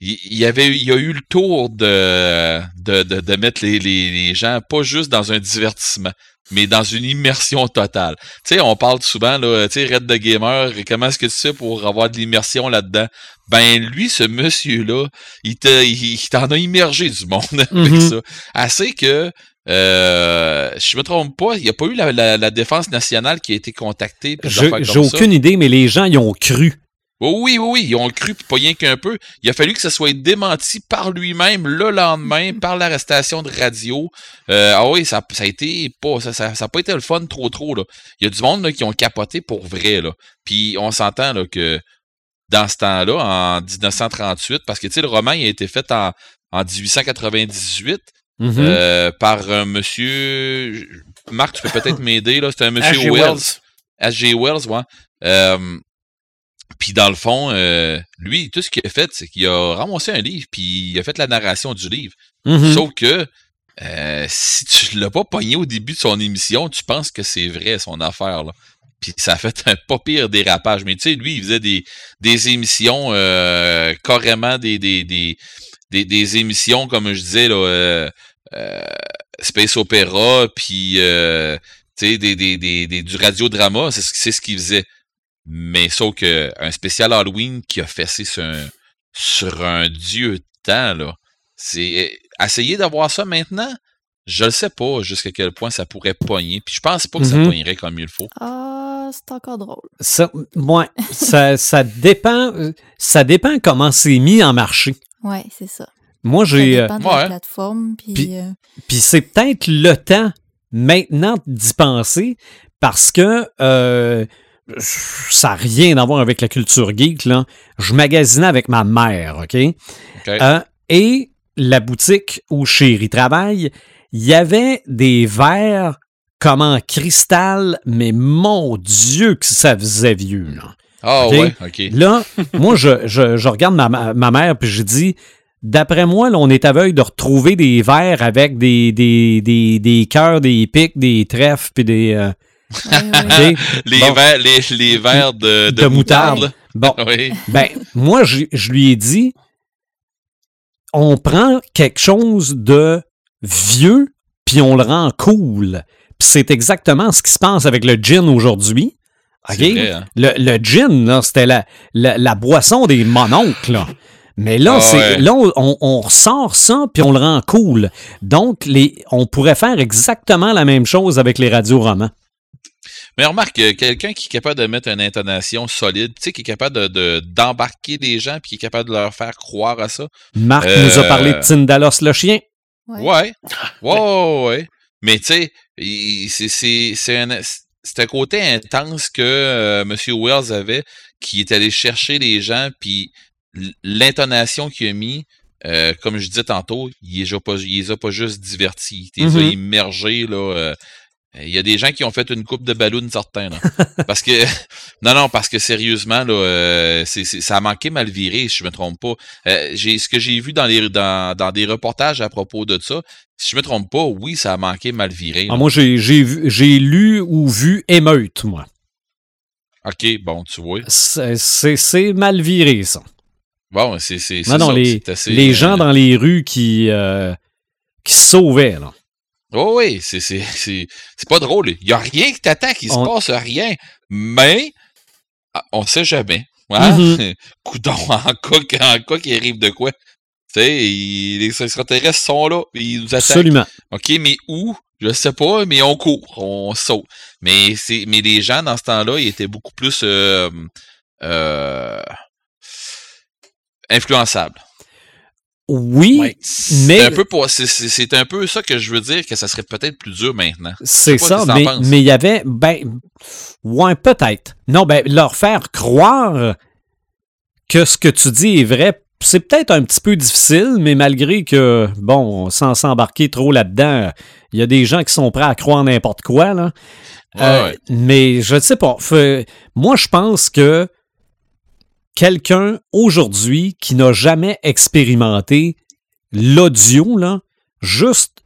il y avait il y a eu le tour de de, de, de mettre les, les, les gens pas juste dans un divertissement mais dans une immersion totale. Tu sais, on parle souvent, là, tu sais, Red the Gamer, comment est-ce que tu sais pour avoir de l'immersion là-dedans? Ben, lui, ce monsieur-là, il te, il, il t'en a immergé du monde avec Mhm. ça. Assez que, euh, je me trompe pas, il n'y a pas eu la, la, la défense nationale qui a été contactée. J'ai aucune idée, mais les gens y ont cru. Oh oui, oui, oui, ils ont cru, pas rien qu'un peu. Il a fallu que ça soit démenti par lui-même le lendemain, par l'arrestation de radio. Euh, ah oui, ça, ça a été pas, ça, ça, ça a pas été le fun trop trop là. Il y a du monde là, qui ont capoté pour vrai là. Puis on s'entend là que dans ce temps-là, en 1938, parce que tu sais, le roman il a été fait en en 1898 Mhm. euh, par un monsieur. Marc, tu peux peut-être m'aider, là. C'était un monsieur. Wells. H.G. Wells, ouais. Euh, puis dans le fond, euh, lui, tout ce qu'il a fait, c'est qu'il a ramassé un livre, puis il a fait la narration du livre. Mhm. Sauf que euh, si tu l'as pas pogné au début de son émission, tu penses que c'est vrai son affaire. Là. Puis ça a fait un pas pire dérapage. Mais tu sais, lui, il faisait des, des émissions euh, carrément des, des, des, des, des émissions, comme je disais, là, euh, euh, Space Opera, puis euh, tu sais, des, des, des, des- du radiodrama, c'est ce c'est ce qu'il faisait. Mais sauf que un spécial Halloween qui a fessé sur un, sur un dieu de temps, là. C'est essayer d'avoir ça maintenant, je ne sais pas jusqu'à quel point ça pourrait pogner. Puis je pense pas que ça Mhm. pognerait comme il le faut. Ah, c'est encore drôle. Ça, ouais, ça, ça dépend. euh, Ça dépend comment c'est mis en marché. Ouais, c'est ça. Moi, Ça j'ai. dépend de ouais. la plateforme. Puis, Puis- euh, Puis c'est peut-être le temps maintenant d'y penser parce que euh, ça n'a rien à voir avec la culture geek. Là. Je magasinais avec ma mère, OK? Euh, et la boutique où Chéri travaille, il y avait des verres comme en cristal, mais mon Dieu que ça faisait vieux. Là. Ah ok? ouais, ok. Là, moi, je, je, je regarde ma, ma- ma mère puis je dis, d'après moi, là, on est aveugle de retrouver des verres avec des, des, des, des cœurs, des pics, des trèfles, puis des... euh? Les, Bon. verres, les, les verres de, de, De moutarde. Bon, Oui. ben, moi, je, je lui ai dit, on prend quelque chose de vieux, puis on le rend cool. Puis c'est exactement ce qui se passe avec le gin aujourd'hui. Hein? Le, le gin, c'était la, la, la boisson des mononcles. Mais là, Ah ouais. là on, on ressort ça, puis on le rend cool. Donc, les, on pourrait faire exactement la même chose avec les radios romans. Mais remarque, euh, quelqu'un qui est capable de mettre une intonation solide, tu sais, qui est capable de, de- d'embarquer des gens, puis qui est capable de leur faire croire à ça. Marc Euh, nous a parlé de Tindalos le chien. Ouais. Ouais. Ouais, ouais, ouais. Mais tu sais, c'est, un, c'est un côté intense que euh, M. Wells avait, qui est allé chercher les gens, puis l'intonation qu'il a mis, euh, comme je disais tantôt, il les a pas, il les a pas juste divertis, il les a Mhm. immergés, là. euh, il y a des gens qui ont fait une coupe de ballon certains, là. parce que, non, non, parce que sérieusement, là, euh, ça a manqué mal viré, si je me trompe pas. Euh, j'ai, ce que j'ai vu dans, les, dans, dans des reportages à propos de ça, si je me trompe pas, oui, ça a manqué mal viré. Ah, moi, j'ai, j'ai, lu ou vu émeute, moi. OK, bon, tu vois. C'est mal viré, ça. Bon, c'est, c'est, c'est Non, non, ça, les, assez, les euh, gens dans les rues qui, euh, qui se sauvaient, là. Oh oui, c'est, c'est, c'est, c'est pas drôle. Il y a rien qui t'attend, il se passe rien. Mais, ah, on sait jamais. Hein? Mhm. Coudon, en que- en cas qu'il arrive de quoi? Tu sais, les extraterrestres sont là, ils nous attaquent. Absolument. OK, mais où? Je sais pas, mais on court, on saute. Mais c'est, mais les gens dans ce temps-là, ils étaient beaucoup plus euh, euh, influençables. Oui, Ouais. C'est mais un peu pour- c'est, un peu ça que je veux dire que ça serait peut-être plus dur maintenant. c'est ça, mais il y avait, ben, ouais, peut-être. Non, ben, leur faire croire que ce que tu dis est vrai, c'est peut-être un petit peu difficile, mais malgré que, bon, sans s'embarquer trop là-dedans, il y a des gens qui sont prêts à croire n'importe quoi, là. Ouais, Euh, ouais. Mais je ne sais pas. Fait- moi, je pense que quelqu'un aujourd'hui qui n'a jamais expérimenté l'audio, là, juste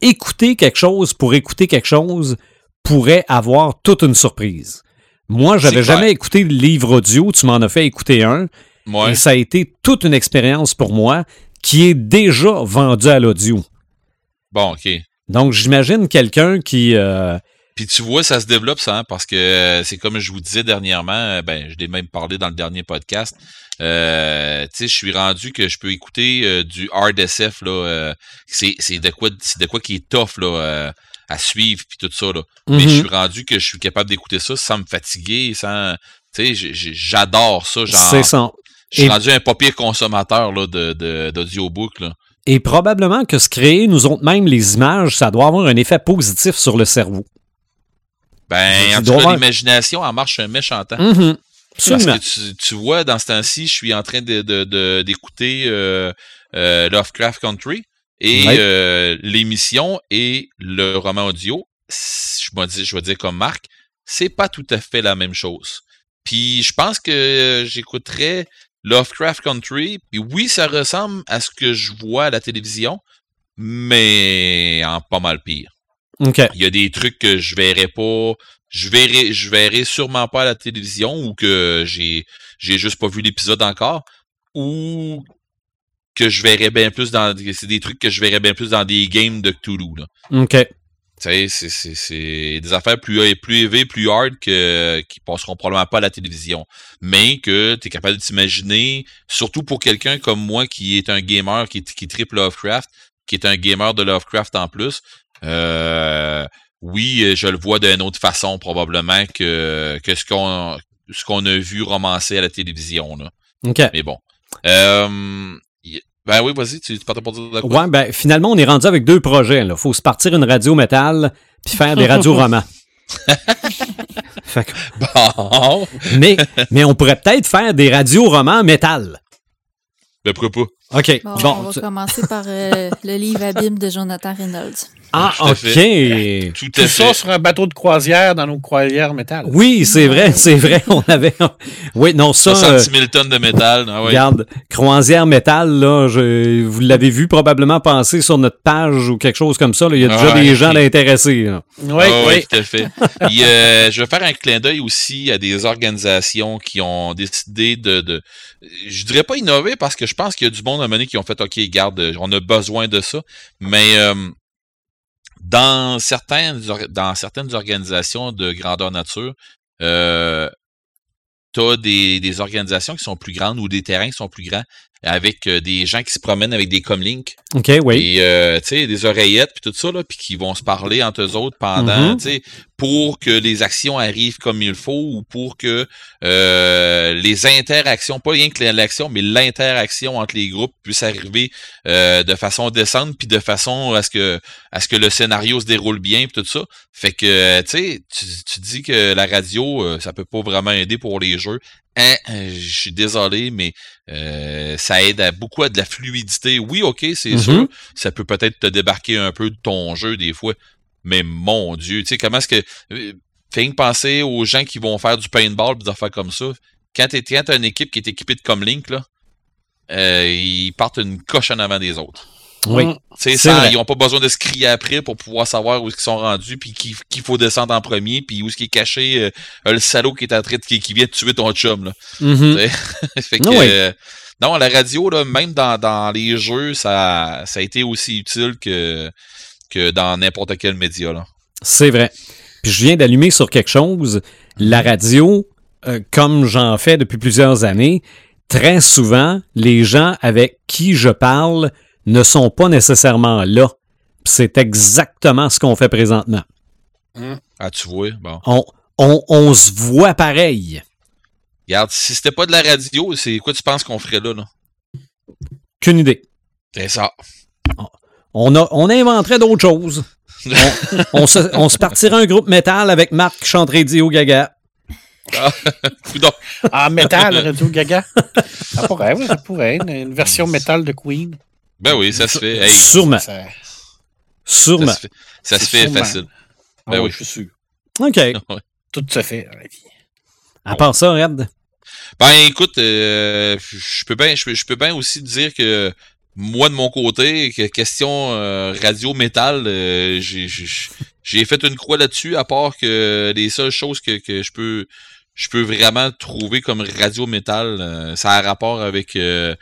écouter quelque chose pour écouter quelque chose pourrait avoir toute une surprise. Moi, j'avais jamais écouté le livre audio, tu m'en as fait écouter un, Ouais. et ça a été toute une expérience pour moi qui est déjà vendue à l'audio. Bon, OK. Donc, j'imagine quelqu'un qui... euh, Puis tu vois, ça se développe ça, hein, parce que euh, c'est comme je vous disais dernièrement, euh, ben je l'ai même parlé dans le dernier podcast. Euh, tu sais, je suis rendu que je peux écouter euh, du hard SF là. euh, c'est c'est de quoi c'est de quoi qui est tough là à suivre puis tout ça là. Mais je mhm. suis rendu que je suis capable d'écouter ça sans me fatiguer, sans tu sais, j'adore ça. Genre, C'est ça. je suis Et- rendu un pas pire consommateur là de de- d'audiobook là. Et probablement que se créer, nous autres même, les images, ça doit avoir un effet positif sur le cerveau. Ben, en tout cas, l'imagination, en marche un méchant temps. Mhm. Parce que tu, tu, vois, dans ce temps-ci, je suis en train d'écouter de, de, d'écouter euh, euh, Lovecraft Country et euh, l'émission et le roman audio. Je vais dire, je vais dire comme Marc, c'est pas tout à fait la même chose. Puis je pense que j'écouterais Lovecraft Country. Puis oui, ça ressemble à ce que je vois à la télévision, mais en pas mal pire. Okay. Il y a des trucs que je verrais pas, je verrai, je verrai sûrement pas à la télévision ou que j'ai, j'ai juste pas vu l'épisode encore, ou que je verrais bien plus dans, c'est des trucs que je verrais bien plus dans des games de Cthulhu, là. OK. Tu sais, c'est, c'est, c'est des affaires plus, plus élevées, plus hard que, qui passeront probablement pas à la télévision. Mais que tu es capable de t'imaginer, surtout pour quelqu'un comme moi qui est un gamer, qui, qui triple Lovecraft, qui est un gamer de Lovecraft en plus, euh, oui, je le vois d'une autre façon probablement que, que ce qu'on ce qu'on a vu romancer à la télévision. Là. OK. Mais bon. Euh, ben oui, vas-y, tu partais pour dire de quoi? Ouais, ben finalement, on est rendu avec deux projets. Il faut se partir une radio métal puis faire des radios romans. que... Bon. mais, mais on pourrait peut-être faire des radios romans métal. Ben pourquoi pas? OK. Bon, bon on va commencer par euh, le livre Abîme de Jonathan Reynolds. Ah, Tout OK. fait. Tout ça fait. sur un bateau de croisière dans nos croisières métal. Oui, c'est vrai, c'est vrai. On avait. Oui, non, ça. 70 000 tonnes de métal. Ah ouais. Regarde, croisière métal, là, je, vous l'avez vu probablement passer sur notre page ou quelque chose comme ça. là. Il y a déjà Ouais. des gens intéressés. là. Oui, Ah oui. ouais, tout à fait. Euh, je vais faire un clin d'œil aussi à des organisations qui ont décidé de, de je dirais pas innover parce que je pense qu'il y a du monde à mener qui ont fait OK, garde, on a besoin de ça, mais euh, dans certaines organisations de grandeur nature, euh, t'as des, des organisations qui sont plus grandes ou des terrains qui sont plus grands avec euh, des gens qui se promènent avec des comlinks OK, oui. et euh, tu sais des oreillettes puis tout ça là puis qui vont se parler entre eux autres pendant Mhm. tu sais pour que les actions arrivent comme il faut ou pour que euh, les interactions pas rien que l'action mais l'interaction entre les groupes puisse arriver euh, de façon décente puis de façon à ce que à ce que le scénario se déroule bien puis tout ça fait que tu sais tu tu dis que la radio euh, ça peut pas vraiment aider pour les jeux Hein, euh, je suis désolé, mais euh, ça aide à beaucoup à de la fluidité. Oui, ok, c'est Mhm. sûr, ça peut peut-être te débarquer un peu de ton jeu des fois, mais mon Dieu, tu sais, comment est-ce que... euh, Fais que penser aux gens qui vont faire du paintball et des affaires comme ça. Quand t'es quand t'as une équipe qui est équipée de Comlink, là, euh, ils partent une coche en avant des autres. Oui. Mm. Sais, C'est vrai. ils ont pas besoin de se crier après pour pouvoir savoir où ils sont rendus, puis qu'il faut descendre en premier, puis où est-ce qui est caché euh, euh, le salaud qui est en train de, qui, qui vient de tuer ton chum. Là. Mhm. fait que, Ah ouais. euh, non, la radio, là, même dans, dans les jeux, ça, ça a été aussi utile que, que dans n'importe quel média. Là. C'est vrai. Puis je viens d'allumer sur quelque chose. La radio, euh, comme j'en fais depuis plusieurs années, très souvent, les gens avec qui je parle ne sont pas nécessairement là. C'est exactement ce qu'on fait présentement. Ah, tu vois, bon. On, on, on se voit pareil. Regarde, si c'était pas de la radio, c'est quoi tu penses qu'on ferait là? là? Qu'une idée. C'est ça. On, a, on inventerait d'autres choses. On, on se, on se partirait un groupe métal avec Marc qui chanterait Dio Gaga. Coudon. En métal, Radio Gaga. Ça pourrait, oui, ça pourrait. Une, une version métal de Queen. Ben oui, ça se fait. Hey, Sûrement. Ça, ça Sûrement. se fait, ça se fait sûrement. facile. Ah Ben oui, oui. je suis sûr. OK. Tout se fait dans la vie. À part ça, Red? Ben écoute, euh, je peux bien je peux, bien aussi dire que moi de mon côté, que question euh, radio métal, euh, j'ai fait une croix là-dessus, à part que les seules choses que, que je peux je peux vraiment trouver comme radio métal, euh, ça a rapport avec euh,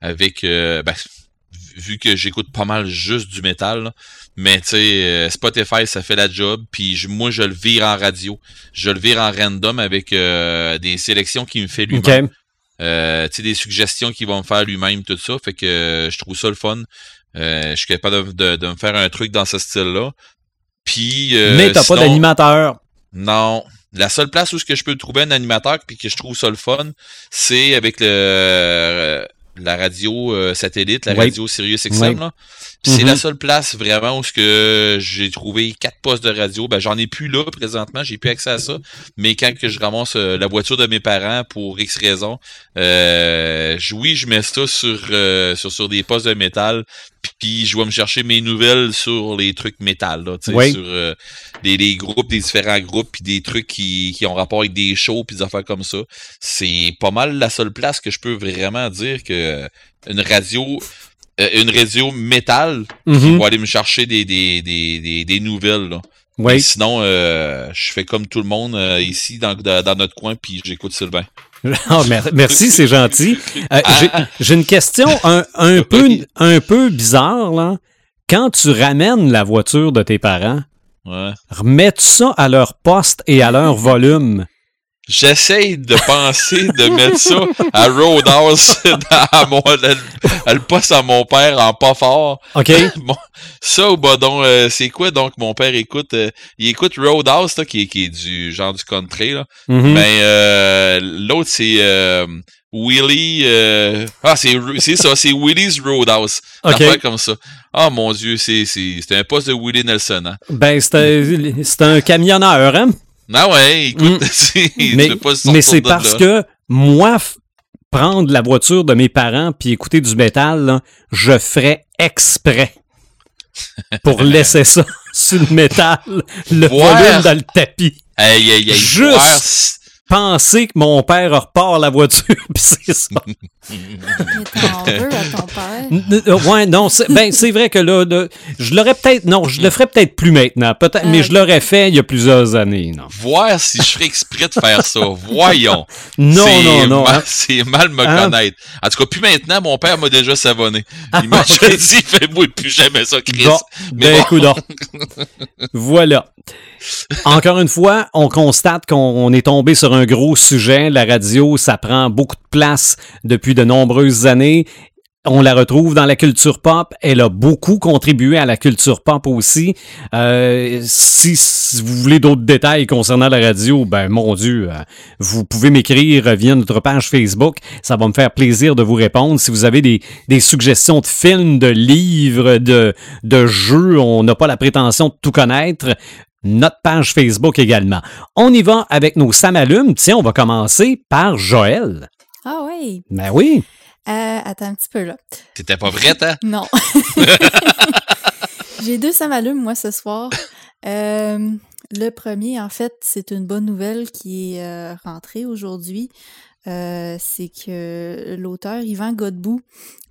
avec euh, ben, vu que j'écoute pas mal juste du métal, là. mais tu sais, euh, Spotify, ça fait la job, puis je- moi, je le vire en radio. Je le vire en random avec euh, des sélections qu'il me fait lui-même. OK. Euh, tu sais, des suggestions qu'il va me faire lui-même, tout ça. Fait que euh, je trouve ça le fun. Euh, je suis capable de, de- de me faire un truc dans ce style-là. Puis, euh, Mais t'as pas d'animateur. non. La seule place où ce que je peux trouver un animateur puis que je trouve ça le fun, c'est avec le euh, la radio euh, satellite, la radio Sirius XM. Là. C'est Mhm. la seule place vraiment où ce que j'ai trouvé quatre postes de radio. Ben j'en ai plus là présentement, j'ai plus accès à ça. Mais quand que je ramasse euh, la voiture de mes parents pour X raison, euh, oui je mets ça sur, euh, sur sur des postes de métal. Puis je vais me chercher mes nouvelles sur les trucs métal, là, Oui. sur euh, les, les groupes, des différents groupes, puis des trucs qui, qui ont rapport avec des shows, puis des affaires comme ça. C'est pas mal la seule place que je peux vraiment dire que une radio, une radio métal qui va aller me chercher des, des, des, des, des nouvelles. Là. Oui. Sinon, euh, je fais comme tout le monde euh, ici dans, notre coin, puis j'écoute Sylvain. Mer- merci, c'est gentil. Euh, Ah. j'ai- une question un, un peu, Oui. un peu bizarre, là. Quand tu ramènes la voiture de tes parents, Ouais. remets-tu ça à leur poste et à leur volume? J'essaye de penser de mettre ça à Roadhouse, à, mon, à, à le poste à mon père en pas fort. OK? Bon, ça ou bah donc euh, c'est quoi donc mon père écoute euh, il écoute Roadhouse là, qui, est, qui est du genre du country là. Mhm. Mais euh, l'autre c'est euh, Willie euh, ah c'est c'est ça c'est Willie's Roadhouse. OK. Comme ça. Ah mon dieu, c'est un poste de Willie Nelson hein. Ben, c'est un camionneur, hein? Ah ouais, écoute, Mm. c'est Mais, mais c'est parce là. que moi, prendre la voiture de mes parents puis écouter du métal, là, je ferais exprès pour laisser ça sur le métal, le Voir. volume dans le tapis. Aïe aïe aïe. Juste. Penser que mon père repart la voiture, puis c'est ça. Mais t'en veux à ton père? N- Ouais, non, c'est ben, c'est vrai que là, là, je l'aurais peut-être, non, je le ferais peut-être plus maintenant, peut-être, mais Ah, je l'aurais fait il y a plusieurs années, non. voir si je ferais exprès de faire ça. Voyons. Non, C'est non, non. mal- hein. C'est mal me Hein? connaître. En tout cas, plus maintenant, mon père m'a déjà savonné. Ah, Il m'a ok. déjà dit, fais-moi plus jamais ça, Chris. Bon, Mais ben, bon. voilà. Encore une fois, on constate qu'on est tombé sur un gros sujet. La radio, ça prend beaucoup de place depuis de nombreuses années. On la retrouve dans la culture pop. Elle a beaucoup contribué à la culture pop aussi. Euh, si, vous voulez d'autres détails concernant la radio, ben mon Dieu, euh, vous pouvez m'écrire via notre page Facebook. Ça va me faire plaisir de vous répondre. Si vous avez des, des suggestions de films, de livres, de, de jeux, on n'a pas la prétention de tout connaître. Notre page Facebook également. On y va avec nos samalumes. Tiens, on va commencer par Joël. Ah oui. Ben oui. Euh, attends un petit peu là. T'étais pas prête, hein? Non. J'ai deux samalumes, moi, ce soir. Euh, le premier, en fait, c'est une bonne nouvelle qui est euh, rentrée aujourd'hui. Euh, c'est que l'auteur Yvan Godbout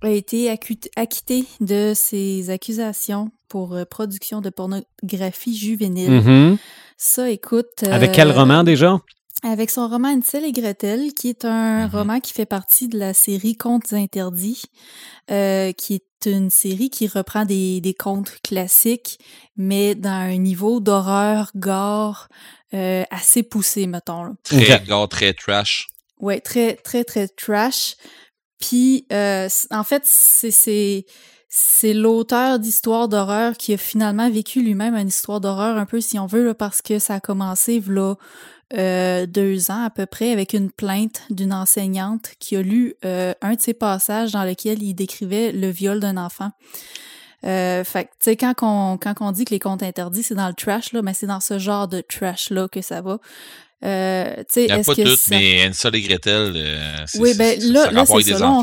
a été acquitté de ses accusations pour euh, production de pornographie juvénile. Mhm. Ça, écoute. Avec euh, quel roman déjà? avec son roman Ansel et Gretel, qui est un Mhm. roman qui fait partie de la série Contes interdits, euh, qui est une série qui reprend des, des contes classiques, mais dans un niveau d'horreur, gore, euh, assez poussé, mettons. là. Très gars, très trash. Ouais, très, très, très trash. Puis, euh, en fait, c'est, c'est, l'auteur d'histoires d'horreur qui a finalement vécu lui-même une histoire d'horreur, un peu si on veut, là, parce que ça a commencé, là, euh, deux ans à peu près, avec une plainte d'une enseignante qui a lu euh, un de ses passages dans lequel il décrivait le viol d'un enfant. Euh, fait tu sais, quand on, quand dit que les contes interdits, c'est dans le trash, là, mais c'est dans ce genre de trash-là que ça va. Euh, Il n'y a pas que tout, ça- mais Ansel et Gretel, euh, oui, ben là, ça là c'est ça. Là,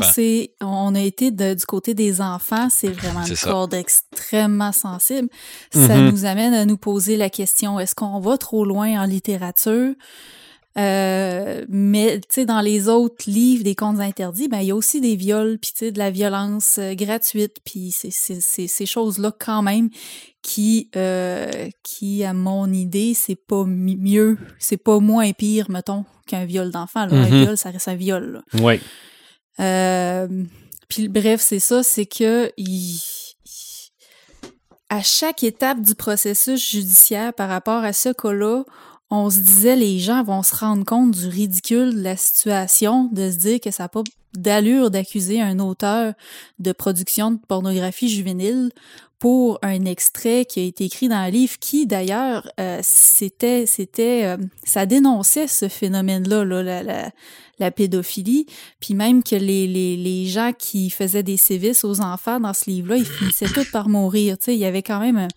on, a été de- du côté des enfants. C'est vraiment une ça. corde extrêmement sensible. Ça Mhm. nous amène à nous poser la question est-ce qu'on va trop loin en littérature? Euh, mais tu sais dans les autres livres des contes interdits ben il y a aussi des viols puis tu sais de la violence euh, gratuite puis c'est c'est- c'est ces choses là quand même qui euh, qui à mon idée c'est pas mi- mieux c'est pas moins pire mettons qu'un viol d'enfant là. un Mhm. viol ça reste un viol là. Oui. Euh, puis bref, c'est ça, c'est que il- à chaque étape du processus judiciaire par rapport à ce cas-là, on se disait les gens vont se rendre compte du ridicule de la situation, de se dire que ça n'a pas d'allure d'accuser un auteur de production de pornographie juvénile pour un extrait qui a été écrit dans un livre qui, d'ailleurs, euh, c'était, c'était, euh, ça dénonçait ce phénomène-là, là, la, la, la, pédophilie, puis même que les, les, les gens qui faisaient des sévices aux enfants dans ce livre-là, ils finissaient tous par mourir. Tu sais, il y avait quand même un,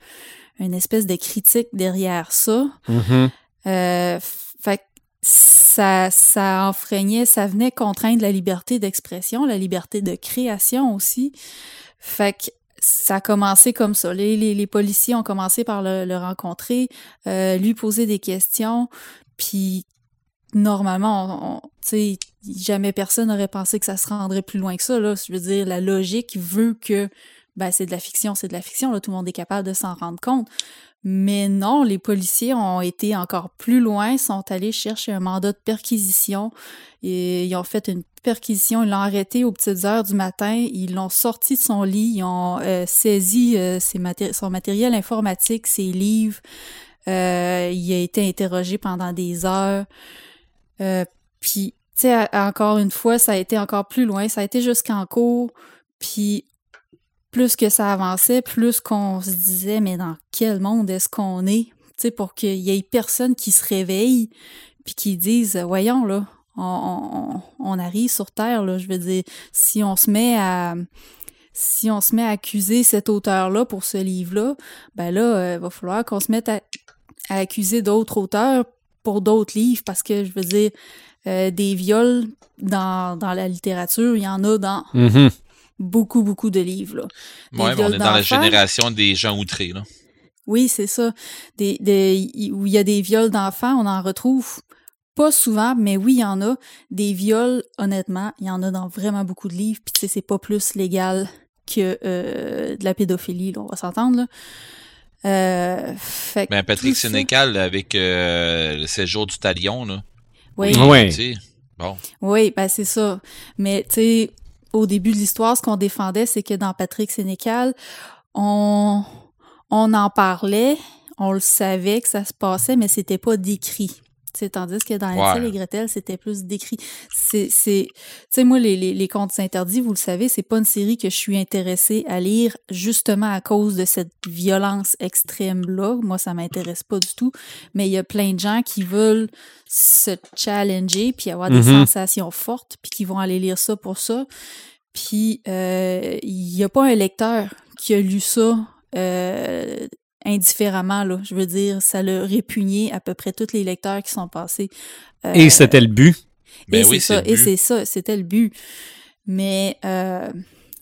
une espèce de critique derrière ça. Mm-hmm. Euh, fait ça, ça enfreignait, ça venait contraindre la liberté d'expression, la liberté de création aussi. Fait que ça a commencé comme ça. Les, les, les policiers ont commencé par le, rencontrer, euh, lui poser des questions, puis normalement, tu sais, jamais personne n'aurait pensé que ça se rendrait plus loin que ça. Là. Je veux dire, la logique veut que ben, c'est de la fiction, c'est de la fiction, là, tout le monde est capable de s'en rendre compte. Mais non, les policiers ont été encore plus loin, sont allés chercher un mandat de perquisition. Et ils ont fait une perquisition, ils l'ont arrêté aux petites heures du matin, ils l'ont sorti de son lit, ils ont euh, saisi euh, son matériel informatique, ses livres. Euh, il a été interrogé pendant des heures. Euh, puis, tu sais, encore une fois, ça a été encore plus loin, ça a été jusqu'en cours. Puis, plus que ça avançait, plus qu'on se disait, mais dans quel monde est-ce qu'on est? Tu sais, pour qu'il y ait personne qui se réveille puis qui dise, voyons, là, on, on, arrive sur Terre, là. Je veux dire, si on se met à si on se met à accuser cet auteur-là pour ce livre-là, ben là, il va falloir qu'on se mette à, accuser d'autres auteurs pour d'autres livres, parce que, je veux dire, euh, des viols dans, dans la littérature, il y en a dans mm-hmm beaucoup, beaucoup de livres. Là. Ouais, on est dans la génération des gens outrés. Là. Oui, c'est ça. Des, des, où il y a des viols d'enfants, on en retrouve pas souvent, mais oui, il y en a. Des viols, honnêtement, il y en a dans vraiment beaucoup de livres. Puis tu sais, c'est pas plus légal que euh, de la pédophilie, là, on va s'entendre. Là. Euh, fait ben, Patrick Sénécal avec euh, le séjour du talion, là. Oui. oui. Bon. Oui, ben c'est ça. Mais tu sais, au début de l'histoire, ce qu'on défendait, c'est que dans Patrick Sénécal, on, on en parlait, on le savait que ça se passait, mais c'était pas décrit. T'sais, tandis que dans ouais. et Gretel, c'était plus décrit. C'est, c'est, tu sais, moi, les, les, les contes interdits, vous le savez, c'est pas une série que je suis intéressée à lire justement à cause de cette violence extrême-là. Moi, ça m'intéresse pas du tout. Mais il y a plein de gens qui veulent se challenger puis avoir des Mhm. sensations fortes puis qui vont aller lire ça pour ça. Puis, euh, il y a pas un lecteur qui a lu ça euh, indifféremment, là. Je veux dire, ça l'a répugné à peu près tous les lecteurs qui sont passés. Euh, Et c'était le but. Ben et oui, c'est ça, et c'est ça, c'était le but. Mais, euh,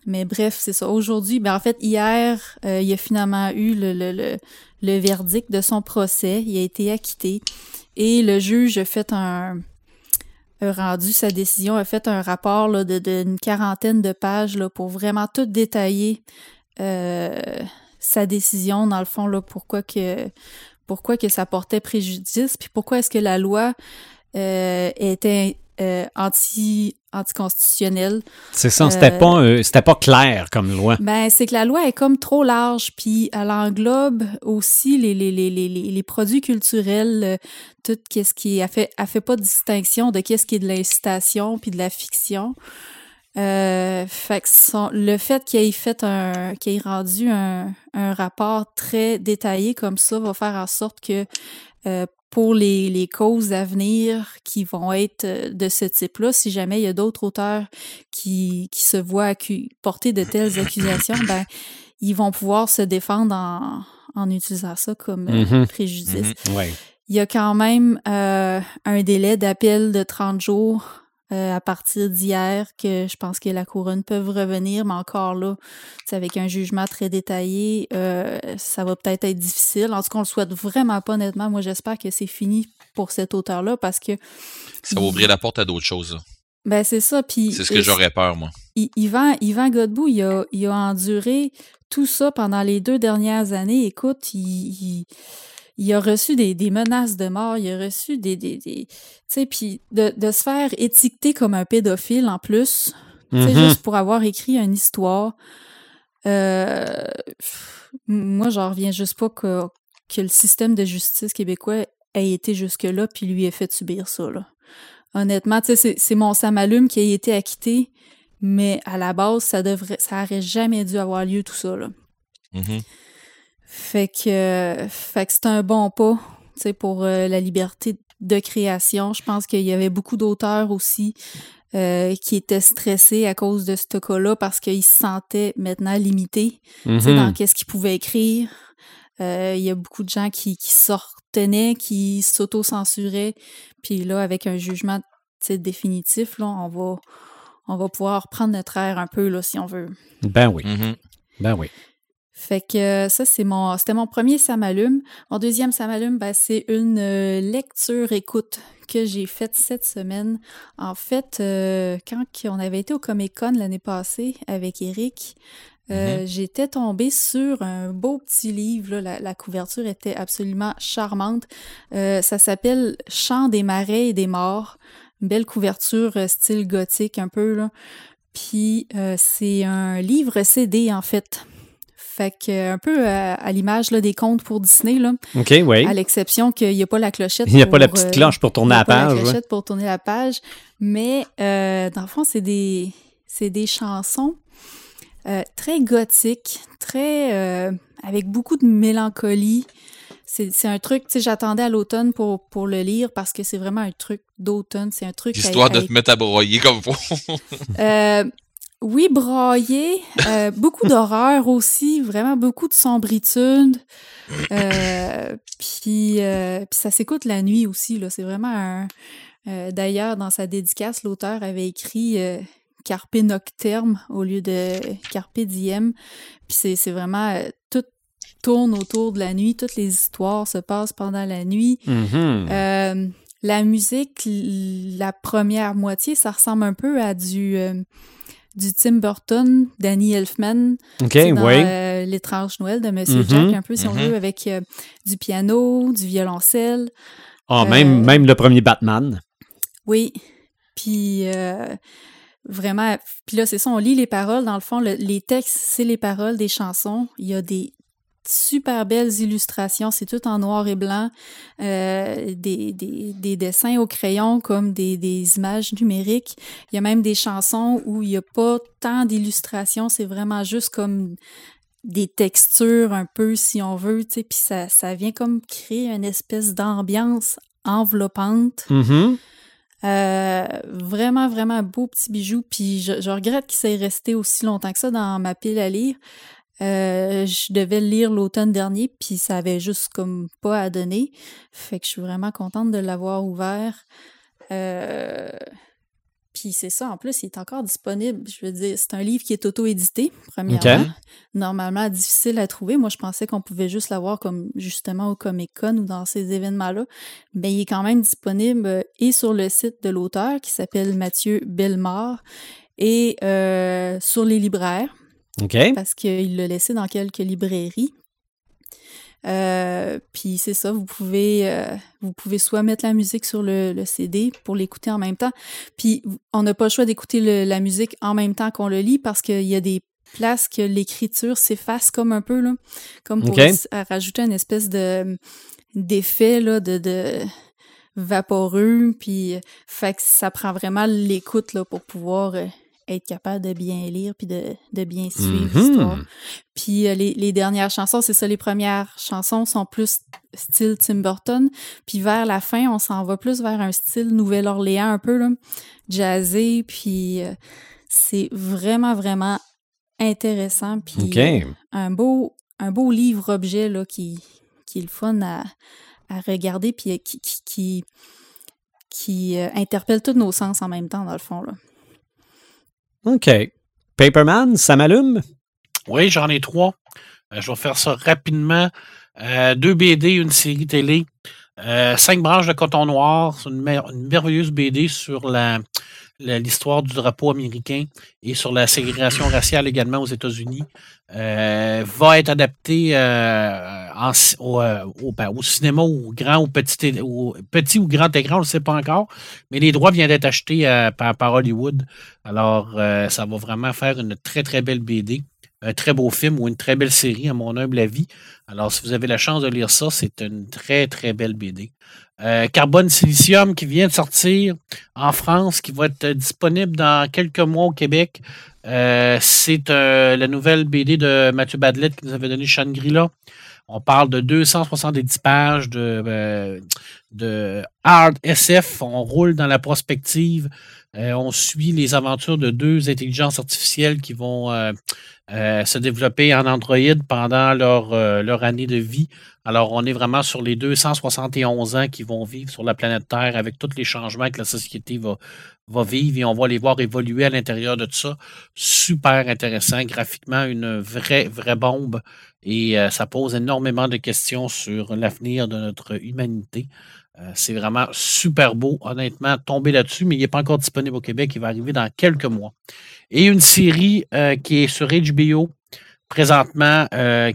mais bref, c'est ça. Aujourd'hui, ben en fait, hier, euh, il a finalement eu le, le, le, le verdict de son procès. Il a été acquitté. Et le juge a fait un, a rendu sa décision, a fait un rapport là, de, d'une quarantaine de pages là, pour vraiment tout détailler euh, sa décision, dans le fond, là, pourquoi que pourquoi que ça portait préjudice, puis pourquoi est-ce que la loi euh, était euh, anti anticonstitutionnelle. C'est ça, c'était Euh, pas, euh, c'était pas clair comme loi. Ben, c'est que la loi est comme trop large, puis elle englobe aussi les, les, les, les, les produits culturels, euh, tout qu'est-ce qui est, elle fait, elle fait pas de distinction de qu'est-ce qui est de l'incitation puis de la fiction. Euh, fait que son- le fait qu'il ait fait un, qu'il ait rendu un, un rapport très détaillé comme ça va faire en sorte que euh, pour les, les causes à venir qui vont être euh, de ce type-là, si jamais il y a d'autres auteurs qui, qui se voient porter de telles accusations, ben ils vont pouvoir se défendre en, en utilisant ça comme Mhm. préjudice. Mhm. Ouais. Il y a quand même euh, un délai d'appel de 30 jours euh, à partir d'hier que je pense que la couronne peuvent revenir, mais encore là, c'est avec un jugement très détaillé, euh, ça va peut-être être difficile. En tout cas, on le souhaite vraiment pas honnêtement. Moi, j'espère que c'est fini pour cet auteur-là parce que Ça va ouvrir la porte à d'autres choses. ben c'est ça. Puis C'est ce que j'aurais peur, moi. Yvan, Yvan Godbout, il a, il a enduré tout ça pendant les deux dernières années. Écoute, il, il, il a reçu des, des menaces de mort, il a reçu des... des, des tu sais, puis de, de se faire étiqueter comme un pédophile en plus, tu sais, Mhm. juste pour avoir écrit une histoire. Euh, pff, moi, j'en reviens juste pas que, que le système de justice québécois ait été jusque-là puis lui ait fait subir ça, là. Honnêtement, tu sais, c'est- mon Samalume qui a été acquitté, mais à la base, ça devrait, ça aurait jamais dû avoir lieu tout ça, là. Mhm. Fait que, fait que c'est un bon pas tu sais, pour euh, la liberté de création. Je pense qu'il y avait beaucoup d'auteurs aussi euh, qui étaient stressés à cause de ce cas-là parce qu'ils se sentaient maintenant limités tu sais, dans qu'est-ce qu'ils pouvaient écrire. Euh, Il y a beaucoup de gens qui, qui sortenaient, qui s'auto-censuraient. Puis là, avec un jugement définitif, là, on va, on va pouvoir prendre notre air un peu, là, si on veut. Ben oui. Mhm. Ben oui. Fait que euh, ça, c'est mon, c'était mon premier Ça m'allume. Mon deuxième Ça m'allume, ben, c'est une euh, lecture-écoute que j'ai faite cette semaine. En fait, euh, quand on avait été au Comic-Con l'année passée avec Eric, euh, j'étais tombée sur un beau petit livre. là. La, la couverture était absolument charmante. Euh, ça s'appelle Chant des marais et des morts. Une belle couverture euh, style gothique un peu. Là. Puis euh, c'est un livre CD en fait. Fait que euh, un peu à, à l'image là, des contes pour Disney, là, OK, oui. à l'exception qu'il n'y a pas la clochette. Il n'y a pas la pour, petite euh, cloche pour il tourner y a la pas page. La ouais. clochette pour tourner la page. Mais euh, dans le fond, c'est des, c'est des chansons euh, très gothiques, très euh, avec beaucoup de mélancolie. C'est c'est un truc, tu sais, j'attendais à l'automne pour, pour le lire parce que c'est vraiment un truc d'automne. C'est un truc. à- Histoire de à te mettre à broyer comme faut. euh, oui, braillé, euh, beaucoup d'horreur aussi, vraiment beaucoup de sombritude. Euh, puis, euh, puis ça s'écoute la nuit aussi, là. C'est vraiment un. euh, D'ailleurs, dans sa dédicace, l'auteur avait écrit euh, Carpe Nocterme au lieu de Carpe Diem. Puis c'est c'est vraiment. tout tourne autour de la nuit, toutes les histoires se passent pendant la nuit. Mhm. Euh, la musique, la première moitié, ça ressemble un peu à du, euh, du Tim Burton, Danny Elfman, dans oui. euh, L'étrange Noël de Monsieur Mhm, Jack, un peu, si on mhm. veut, avec euh, du piano, du violoncelle. Ah, même, euh, même le premier Batman. Oui. Puis vraiment, puis là, c'est ça, on lit les paroles. Dans le fond, le- les textes, c'est les paroles des chansons. Il y a des super belles illustrations, c'est tout en noir et blanc, euh, des, des, des dessins au crayon comme des, des images numériques. Il y a même des chansons où il n'y a pas tant d'illustrations, c'est vraiment juste comme des textures un peu, si on veut, tu sais, puis ça, ça vient comme créer une espèce d'ambiance enveloppante. Mhm. Euh, vraiment, vraiment beau petit bijou. Puis je, je regrette qu'il s'est resté aussi longtemps que ça dans ma pile à lire. Euh, je devais le lire l'automne dernier, puis ça avait juste comme pas à donner. Fait que je suis vraiment contente de l'avoir ouvert. Euh, puis c'est ça, en plus, il est encore disponible. Je veux dire, c'est un livre qui est auto-édité, premièrement. Ok. Normalement, difficile à trouver. Moi, je pensais qu'on pouvait juste l'avoir comme justement au Comic-Con ou dans ces événements-là. Mais il est quand même disponible euh, et sur le site de l'auteur qui s'appelle Mathieu Bellemare et euh, sur les libraires OK. parce qu'il l'a laissé dans quelques librairies. Euh, puis c'est ça, vous pouvez, euh, vous pouvez soit mettre la musique sur le, le CD pour l'écouter en même temps. Puis on n'a pas le choix d'écouter le- la musique en même temps qu'on le lit parce qu'il y a des places que l'écriture s'efface comme un peu, là, comme pour Ok. s- à rajouter une espèce de d'effet là, de, de vaporeux. Puis euh, fait que ça prend vraiment l'écoute là, pour pouvoir euh, être capable de bien lire puis de, de bien suivre Mhm. l'histoire. Puis euh, les, les dernières chansons, c'est ça, les premières chansons sont plus style Tim Burton. Puis vers la fin, on s'en va plus vers un style Nouvelle-Orléans un peu, là, jazzé. Puis euh, c'est vraiment, vraiment intéressant. Puis euh, un beau, un beau livre-objet là, qui, qui est le fun à, à regarder puis qui, qui, qui, qui, euh, interpelle tous nos sens en même temps, dans le fond. Là. OK. Paperman, ça m'allume? Oui, j'en ai trois. Euh, je vais faire ça rapidement. Euh, deux BD, une série télé. Euh, cinq branches de coton noir. C'est une, mer- une merveilleuse BD sur la- l'histoire du drapeau américain et sur la ségrégation raciale également aux États-Unis. Euh, va être adapté euh, euh, ben, au cinéma au grand ou petit, au petit ou grand écran, on ne le sait pas encore. Mais les droits viennent d'être achetés par, Hollywood. Alors, ça va vraiment faire une très, très belle BD. Un très beau film ou une très belle série, à mon humble avis. Alors, si vous avez la chance de lire ça, c'est une très, très belle BD. Euh, Carbone Silicium qui vient de sortir en France, qui va être disponible dans quelques mois au Québec. Euh, c'est euh, la nouvelle BD de Mathieu Badlet qui nous avait donné Shangri-La. On parle de 270 pages de, de hard SF. On roule dans la prospective. on suit les aventures de deux intelligences artificielles qui vont se développer en Android pendant leur, leur année de vie. Alors, on est vraiment sur les 271 ans qui vont vivre sur la planète Terre avec tous les changements que la société va, va vivre et on va les voir évoluer à l'intérieur de tout ça. Super intéressant, graphiquement, une vraie, vraie bombe et euh, ça pose énormément de questions sur l'avenir de notre humanité. Euh, c'est vraiment super beau, honnêtement, tomber là-dessus, mais il n'est pas encore disponible au Québec. Il va arriver dans quelques mois. Et une série euh, qui est sur HBO présentement,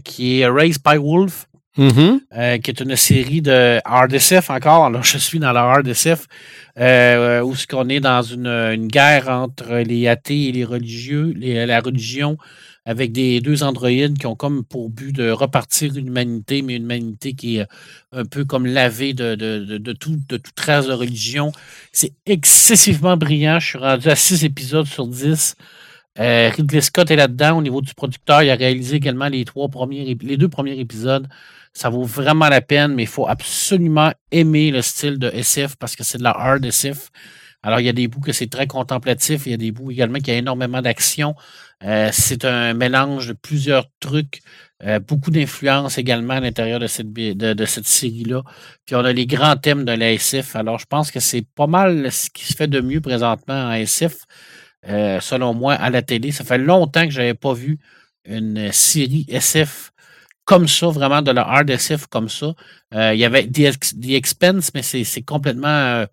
qui est Raised by Wolf. Mm-hmm. Euh, qui est une série de RDSF encore. Alors, je suis dans la RDSF, euh, où ce qu'on est dans une, guerre entre les athées et les religieux, la religion, avec des deux androïdes qui ont comme pour but de repartir une humanité, mais une humanité qui est un peu comme lavée de, de, tout, de toute trace de religion. C'est excessivement brillant. Je suis rendu à six épisodes sur 10. Euh, Ridley Scott est là-dedans au niveau du producteur. Il a réalisé également les trois premiers, les deux premiers épisodes. Ça vaut vraiment la peine, mais il faut absolument aimer le style de SF parce que c'est de la hard SF. Alors, il y a des bouts que c'est très contemplatif, il y a des bouts également qui a énormément d'action. Euh, c'est un mélange de plusieurs trucs, euh, beaucoup d'influence également à l'intérieur de cette, de, cette série-là. Puis on a les grands thèmes de la SF. Alors, je pense que c'est pas mal ce qui se fait de mieux présentement en SF, euh, selon moi, à la télé. Ça fait longtemps que je n'avais pas vu une série SF comme ça, vraiment de la hard SF comme ça. Il y avait The, Expense, mais c'est complètement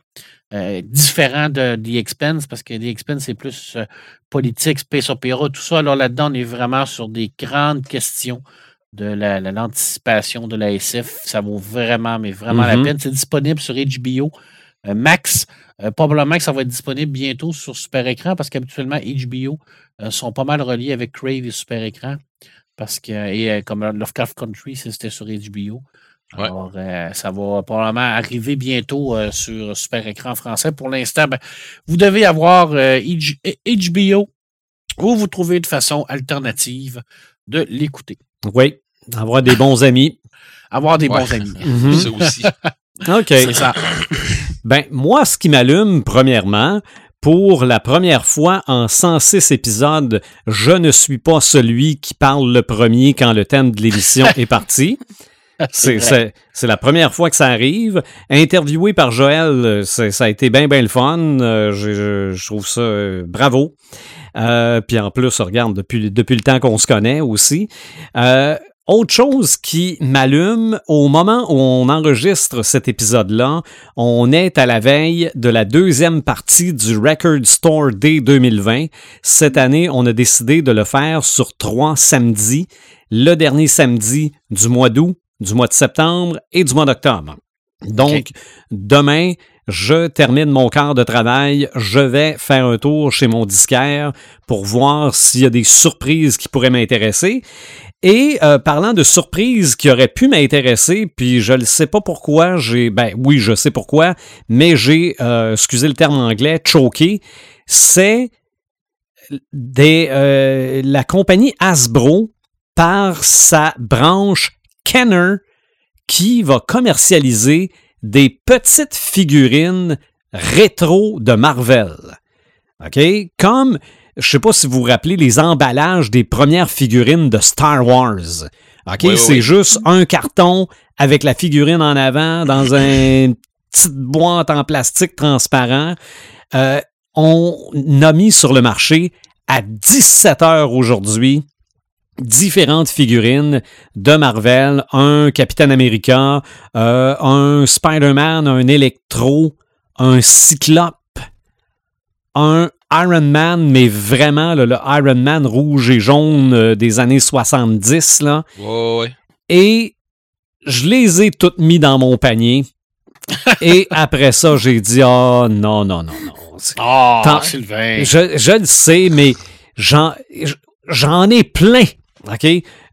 euh, euh, différent de The Expense parce que The Expense, c'est plus politique, space opéra, tout ça. Alors là-dedans, on est vraiment sur des grandes questions de l'anticipation de la SF. Ça vaut vraiment, mais vraiment la mm-hmm. peine. C'est disponible sur HBO Max. probablement que ça va être disponible bientôt sur Super Écran parce qu'habituellement, HBO sont pas mal reliés avec Crave et Super Écran. Parce que, et euh, comme Lovecraft Country, c'était sur HBO. Alors, euh, ça va probablement arriver bientôt euh, sur super écran français. Pour l'instant, ben, vous devez avoir HBO ou vous trouvez de façon alternative de l'écouter. Oui, avoir des bons amis. Avoir des bons amis. Ça aussi. OK. C'est ça. Ben, moi, ce qui m'allume, premièrement, pour la première fois en 106 épisodes, je ne suis pas celui qui parle le premier quand le thème de l'émission est parti. C'est la première fois que ça arrive. Interviewé par Joël, ça a été bien, bien le fun. Euh, je, trouve ça euh, bravo. Euh, puis en plus, regarde, depuis, depuis le temps qu'on se connaît aussi. Autre chose qui m'allume, au moment où on enregistre cet épisode-là, on est à la veille de la deuxième partie du Record Store Day 2020. Cette année, on a décidé de le faire sur trois samedis. Le dernier samedi du mois d'août, du mois de septembre et du mois d'octobre. Donc, demain, je termine mon quart de travail, je vais faire un tour chez mon disquaire pour voir s'il y a des surprises qui pourraient m'intéresser. Et euh, parlant de surprises qui auraient pu m'intéresser, puis je ne sais pas pourquoi, j'ai, ben oui, je sais pourquoi, mais j'ai, euh, excusez le terme anglais, choqué, c'est des, euh, la compagnie Hasbro par sa branche Kenner qui va commercialiser des petites figurines rétro de Marvel. OK? Comme je sais pas si vous vous rappelez les emballages des premières figurines de Star Wars. OK, c'est juste un carton avec la figurine en avant dans une petite boîte en plastique transparent. Euh, on a mis sur le marché à 17 heures aujourd'hui différentes figurines de Marvel, un Capitaine America, euh, un Spider-Man, un Electro, un Cyclope, un Iron Man, mais vraiment le Iron Man rouge et jaune euh, des années 70. Là. Et je les ai toutes mis dans mon panier. et après ça, j'ai dit oh, non, non, non, non. Ah, Sylvain. Je, je, le sais, mais j'en ai plein OK?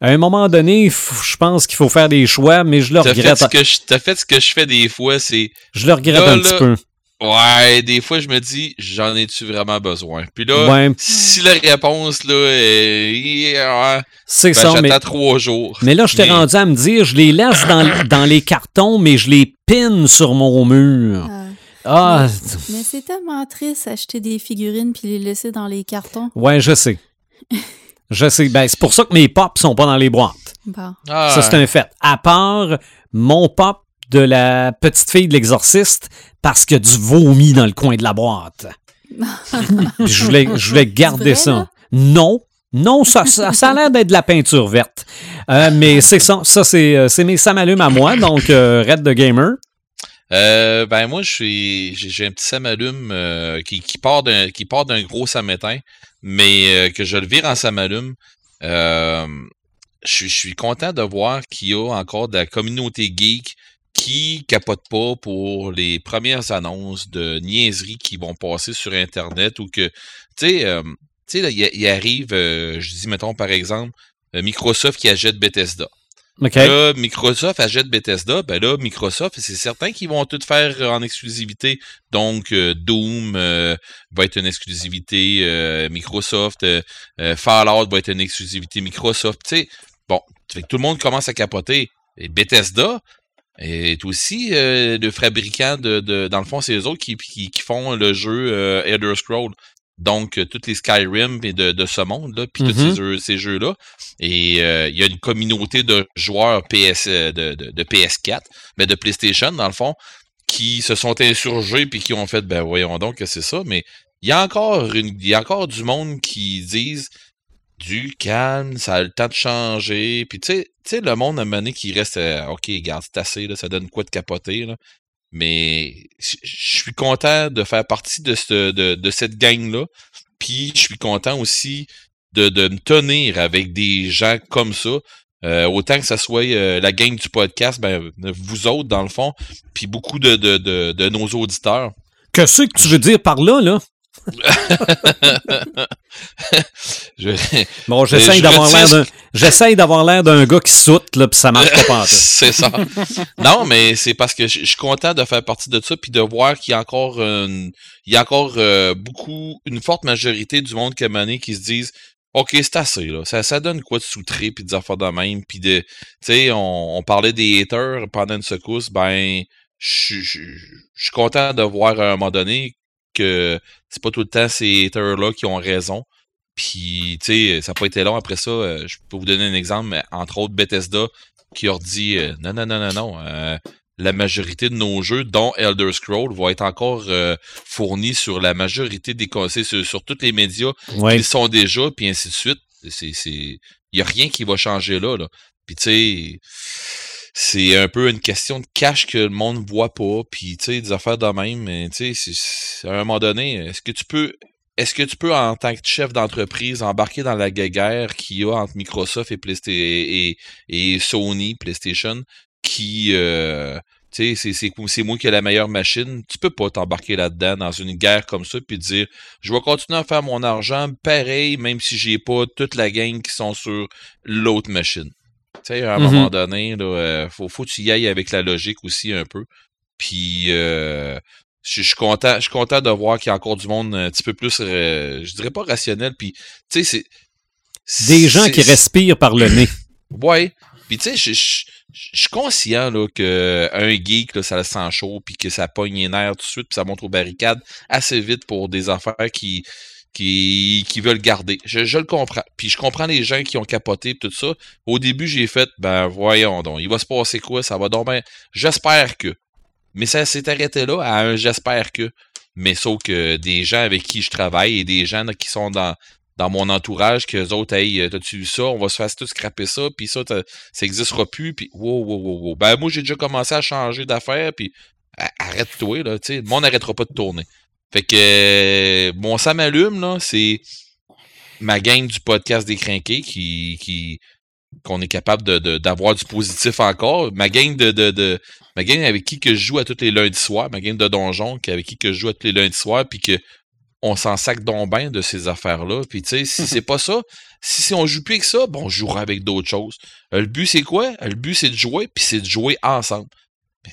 À un moment donné, je pense qu'il faut faire des choix, mais je le T'as fait, regrette. ce que je, t'as fait ce que je fais des fois, c'est. Je le regrette Là, un là, petit peu. Ouais, des fois, je me dis, j'en ai-tu vraiment besoin? Puis là, Ouais, si la réponse, là, est. yeah, c'est ben, ça, j'attends mais, trois jours. mais là, je t'ai Mais- rendu à me dire, je les laisse dans, dans les cartons, mais je les pine sur mon mur. Ah. Ah, Mais c'est tellement triste acheter des figurines puis les laisser dans les cartons. ouais, je sais. Je sais. Ben, c'est pour ça que mes pops sont pas dans les boîtes. Bon. Ah, Ça, c'est un fait. À part mon pop de la petite fille de l'exorciste, parce qu'il y a du vomi dans le coin de la boîte. Je voulais, je voulais garder vrai, ça. là? Non. Non, ça, ça, ça a l'air d'être de la peinture verte. Euh, mais c'est ça, ça c'est, euh, c'est mes ça m'allume à moi, donc euh, Red the Gamer. Euh, ben moi, j'ai j'ai un petit samalume euh, qui, qui part d'un, qui part d'un gros samétain, mais euh, que je le vire en samalume. Euh, je, suis- content de voir qu'il y a encore de la communauté geek qui capote pas pour les premières annonces de niaiseries qui vont passer sur Internet ou que, tu sais, euh, il arrive, euh, je dis, mettons, par exemple, Microsoft qui achète Bethesda. Là, Microsoft achète Bethesda, ben là, Microsoft, c'est certain qu'ils vont tout faire euh, en exclusivité. Donc, euh, Doom euh, va être une exclusivité Microsoft, Fallout va être une exclusivité Microsoft. Tu sais, bon, que tout le monde commence à capoter. Et Bethesda est aussi le fabricant de, de- dans le fond, c'est eux autres qui, qui, font le jeu Elder Scroll. Donc, euh, toutes les Skyrim et de, de ce monde-là, puis tous ces jeux- ces jeux-là. Et euh, il y a une communauté de joueurs PS, euh, de, de, de PS4, mais de PlayStation, dans le fond, qui se sont insurgés puis qui ont fait ben voyons donc que c'est ça. Mais il y a encore une. Il y a encore du monde qui disent du calme, ça a le temps de changer. Puis tu sais, tu sais, le monde à un moment donné qui reste euh, OK, regarde, c'est assez, là, ça donne quoi de capoter, là. Mais je suis content de faire partie de, ce, de, de cette gang-là. Puis je suis content aussi de, de me tenir avec des gens comme ça. Euh, autant que ça soit euh, la gang du podcast, ben, vous autres, dans le fond, puis beaucoup de, de, de, de nos auditeurs. Que ce que tu veux dire par là, là? Je- Bon, j'essaye je d'avoir l'air d'un, j'essaye d'avoir l'air d'un gars qui soute, là, puis ça marche pas pantoute. c'est ça. Non, mais c'est parce que je suis content de faire partie de ça puis de voir qu'il y a encore une- il y a encore euh, beaucoup une forte majorité du monde qui a mané qui se disent OK, c'est assez là. Ça, ça donne quoi de soutrer puis des affaires de même puis de tu sais on, on parlait des haters pendant une secousse, ben je je- je suis content de voir à un moment donné que c'est pas tout le temps ces haters là qui ont raison. Puis, tu sais, ça n'a pas été long après ça. euh, je peux vous donner un exemple, mais entre autres Bethesda, qui leur dit euh, non, non, non, non, non. euh, la majorité de nos jeux, dont Elder Scroll, vont être encore euh, fournis sur la majorité des conseils, sur, sur tous les médias Ouais. ils sont déjà, puis ainsi de suite. Il y a rien qui va changer là, là. Puis tu sais, c'est un peu une question de cash que le monde voit pas, puis tu sais, des affaires de même. Mais tu sais, à un moment donné, est-ce que tu peux, est-ce que tu peux en tant que chef d'entreprise embarquer dans la guerre qu'il y a entre Microsoft et, Playsta- et, Sony, PlayStation, qui euh, tu sais, c'est moi qui ai la meilleure machine. Tu peux pas t'embarquer là-dedans dans une guerre comme ça puis dire je vais continuer à faire mon argent pareil, même si j'ai pas toute la gang qui sont sur l'autre machine. Tu sais, à un Mhm. moment donné, là, euh, faut, faut que tu y ailles avec la logique aussi un peu. Puis euh, je je suis content, je suis content de voir qu'il y a encore du monde un petit peu plus, euh, je dirais pas rationnel. Puis, tu sais, c'est Des gens qui respirent par le nez. Ouais. Puis tu sais, je, je, je suis conscient là, que un geek, là, ça le sent chaud, puis que ça pogne les nerfs tout de suite, puis ça monte aux barricades assez vite pour des affaires qui, qui, qui veulent garder. Je, je le comprends. Puis je comprends les gens qui ont capoté tout ça. Au début, j'ai fait, ben voyons donc, il va se passer quoi, ça va donc ben. J'espère que. Mais ça s'est arrêté là à un j'espère que. Mais sauf que des gens avec qui je travaille et des gens qui sont dans, dans mon entourage, que autres, hey, t'as-tu vu ça? On va se faire tout scraper ça, puis ça, ça existera plus, puis wow, wow, wow, wow. Ben, moi, j'ai déjà commencé à changer d'affaires, puis arrête-toi, là, tu sais, le monde n'arrêtera pas de tourner. Fait que euh, mon ça m'allume, là, c'est ma gang du podcast des crinqués qui, qui qu'on est capable de, d'avoir du positif encore. Ma gang de, de, ma gang avec qui que je joue à tous les lundis soirs, ma gang de donjon avec qui que je joue à tous les lundis soirs, puis que on s'en sac donc bien de ces affaires-là. Puis tu sais, si c'est pas ça, si, si on joue plus avec ça, bon, on jouera avec d'autres choses. Euh, le but, c'est quoi? Euh, Le but, c'est de jouer, puis c'est de jouer ensemble.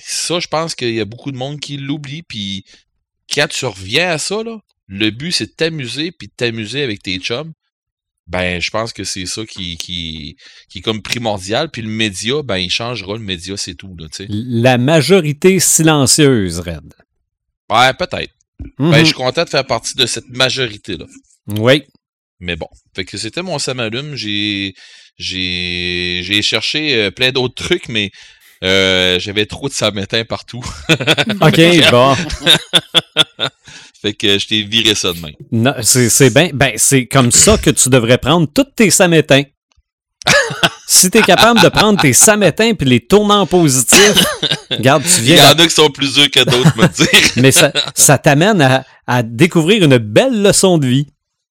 Ça, je pense qu'il y a beaucoup de monde qui l'oublie, puis quand tu reviens à ça, là, le but, c'est de t'amuser, puis de t'amuser avec tes chums. Ben, je pense que c'est ça qui, qui, qui est comme primordial. Puis le média, ben, il changera. Le média, c'est tout, là. La majorité silencieuse, Red. Ouais, peut-être. Ben, je suis content de faire partie de cette majorité-là. Oui. Mais bon. Fait que c'était mon samalume. J'ai, j'ai, j'ai cherché euh, plein d'autres trucs, mais euh, j'avais trop de samétain partout. OK, bon. fait que je t'ai viré ça de. Non, c'est c'est bien. Ben, c'est comme ça que tu devrais prendre tous tes samétins. si tu es capable de prendre tes samétins puis les tourner en positif, regarde, tu Il y viens. en a qui sont plus durs que d'autres, me dire. Mais ça, ça t'amène à, à découvrir une belle leçon de vie.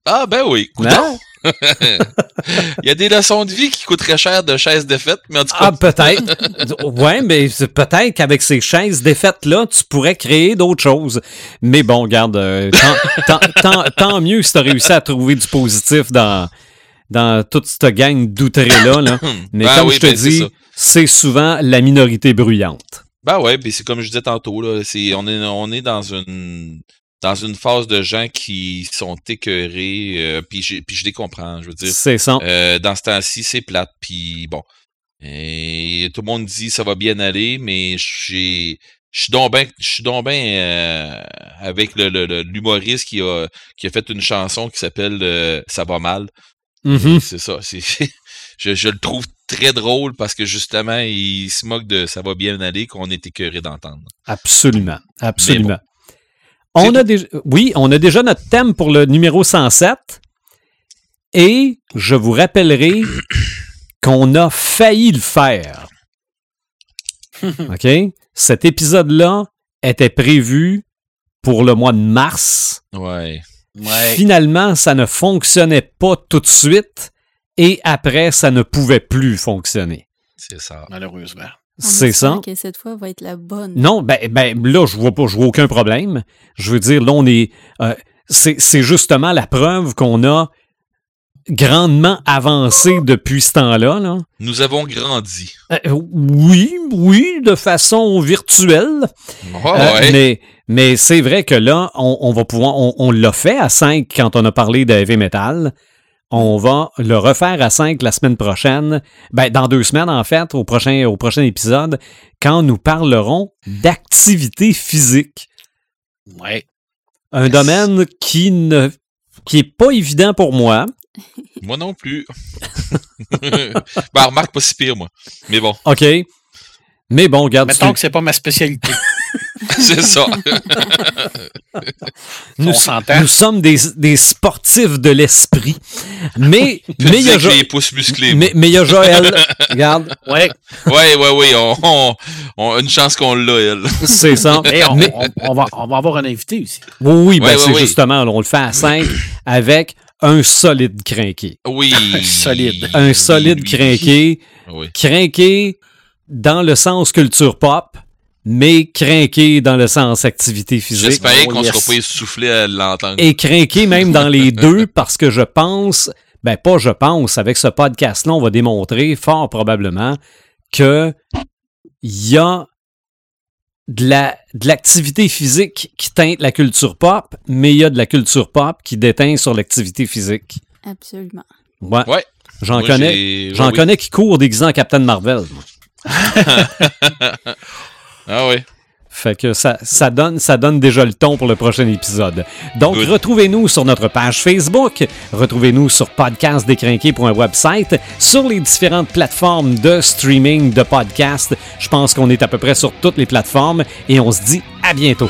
Ah, ben oui. Non? Il y a des leçons de vie qui coûteraient cher de chaises défaites, mais en tout cas, Ah, peut-être. ouais, mais peut-être qu'avec ces chaises défaites-là, tu pourrais créer d'autres choses. Mais bon, regarde, euh, tant, tant- tant- tant mieux si tu as réussi à trouver du positif dans, dans toute cette gang d'outrés-là. Là. Mais Ben comme oui, je te ben dis, c'est souvent la minorité bruyante. Ben ouais, ben c'est comme je disais tantôt, là, c'est, on est, on est dans une, dans une phase de gens qui sont écœurés, euh, puis, puis je les comprends, je veux dire. C'est ça. Euh, dans ce temps-ci, c'est plate, puis bon. Et tout le monde dit ça va bien aller, mais j'ai, je suis donc bien, je bien euh, avec le, le- le- l'humoriste qui a, qui a fait une chanson qui s'appelle euh, Ça va mal. Mhm. C'est ça. Je, je le trouve très drôle parce que justement, il se moque de ça va bien aller qu'on est écœuré d'entendre. Absolument. Absolument. On a déjà, oui, on a déjà notre thème pour le numéro 107. Et je vous rappellerai qu'on a failli le faire. OK? Cet épisode-là était prévu pour le mois de mars. Ouais. Ouais. Finalement, ça ne fonctionnait pas tout de suite. Et après, ça ne pouvait plus fonctionner. C'est ça. Malheureusement. C'est ça. que cette fois va être la bonne. Non, ben, ben là, je vois pas, je vois aucun problème. Je veux dire, là, on est. euh, c'est c'est justement la preuve qu'on a grandement avancé depuis ce temps-là. Là. Nous avons grandi. Euh, oui, oui, de façon virtuelle. Oh, Euh, mais mais c'est vrai que là, on, on va pouvoir. On, on l'a fait à 5 quand on a parlé de heavy metal. On va le refaire à 5 la semaine prochaine. Ben, dans deux semaines, en fait, au prochain, au prochain épisode, quand nous parlerons d'activité physique. Ouais. Un domaine qui ne qui est pas évident pour moi. Moi non plus. ben, remarque pas si pire, moi. Mais bon, OK. Mais bon, regarde, Mettons tu- que c'est pas ma spécialité. c'est ça. nous, sommes des, des sportifs de l'esprit. Mais il y a disais que Jo- les pouces musclés. mais mais il y a Joël. regarde, Ouais. Ouais, ouais, ouais. On, on, on- une chance qu'on l'a, elle. c'est ça. Et on, Mais- on- on va, on va avoir un invité aussi. oui, oui, ben Ouais, c'est ouais. justement, là, on le fait à 5 avec un solide crinqué. Oui. Solide. Un solide Oui. crinqué. Oui. Crinqué dans le sens culture pop, mais crinqué dans le sens activité physique. J'espère Oh, qu'on yes. sera pas essoufflé à l'entendre. et craqué même dans les deux parce que je pense, ben pas je pense, avec ce podcast-là, on va démontrer fort probablement que il y a de la de l'activité physique qui teinte la culture pop, mais il y a de la culture pop qui déteint sur l'activité physique. Absolument. Ouais. Ouais. J'en connais, j'en ouais, oui. connais qui courent déguisés en Captain Marvel. Ah ouais. Fait que ça, ça, donne, ça donne déjà le ton pour le prochain épisode. Donc, Good. retrouvez-nous sur notre page Facebook, retrouvez-nous sur podcastdécrinqué.website, sur les différentes plateformes de streaming de podcasts. Je pense qu'on est à peu près sur toutes les plateformes et on se dit à bientôt.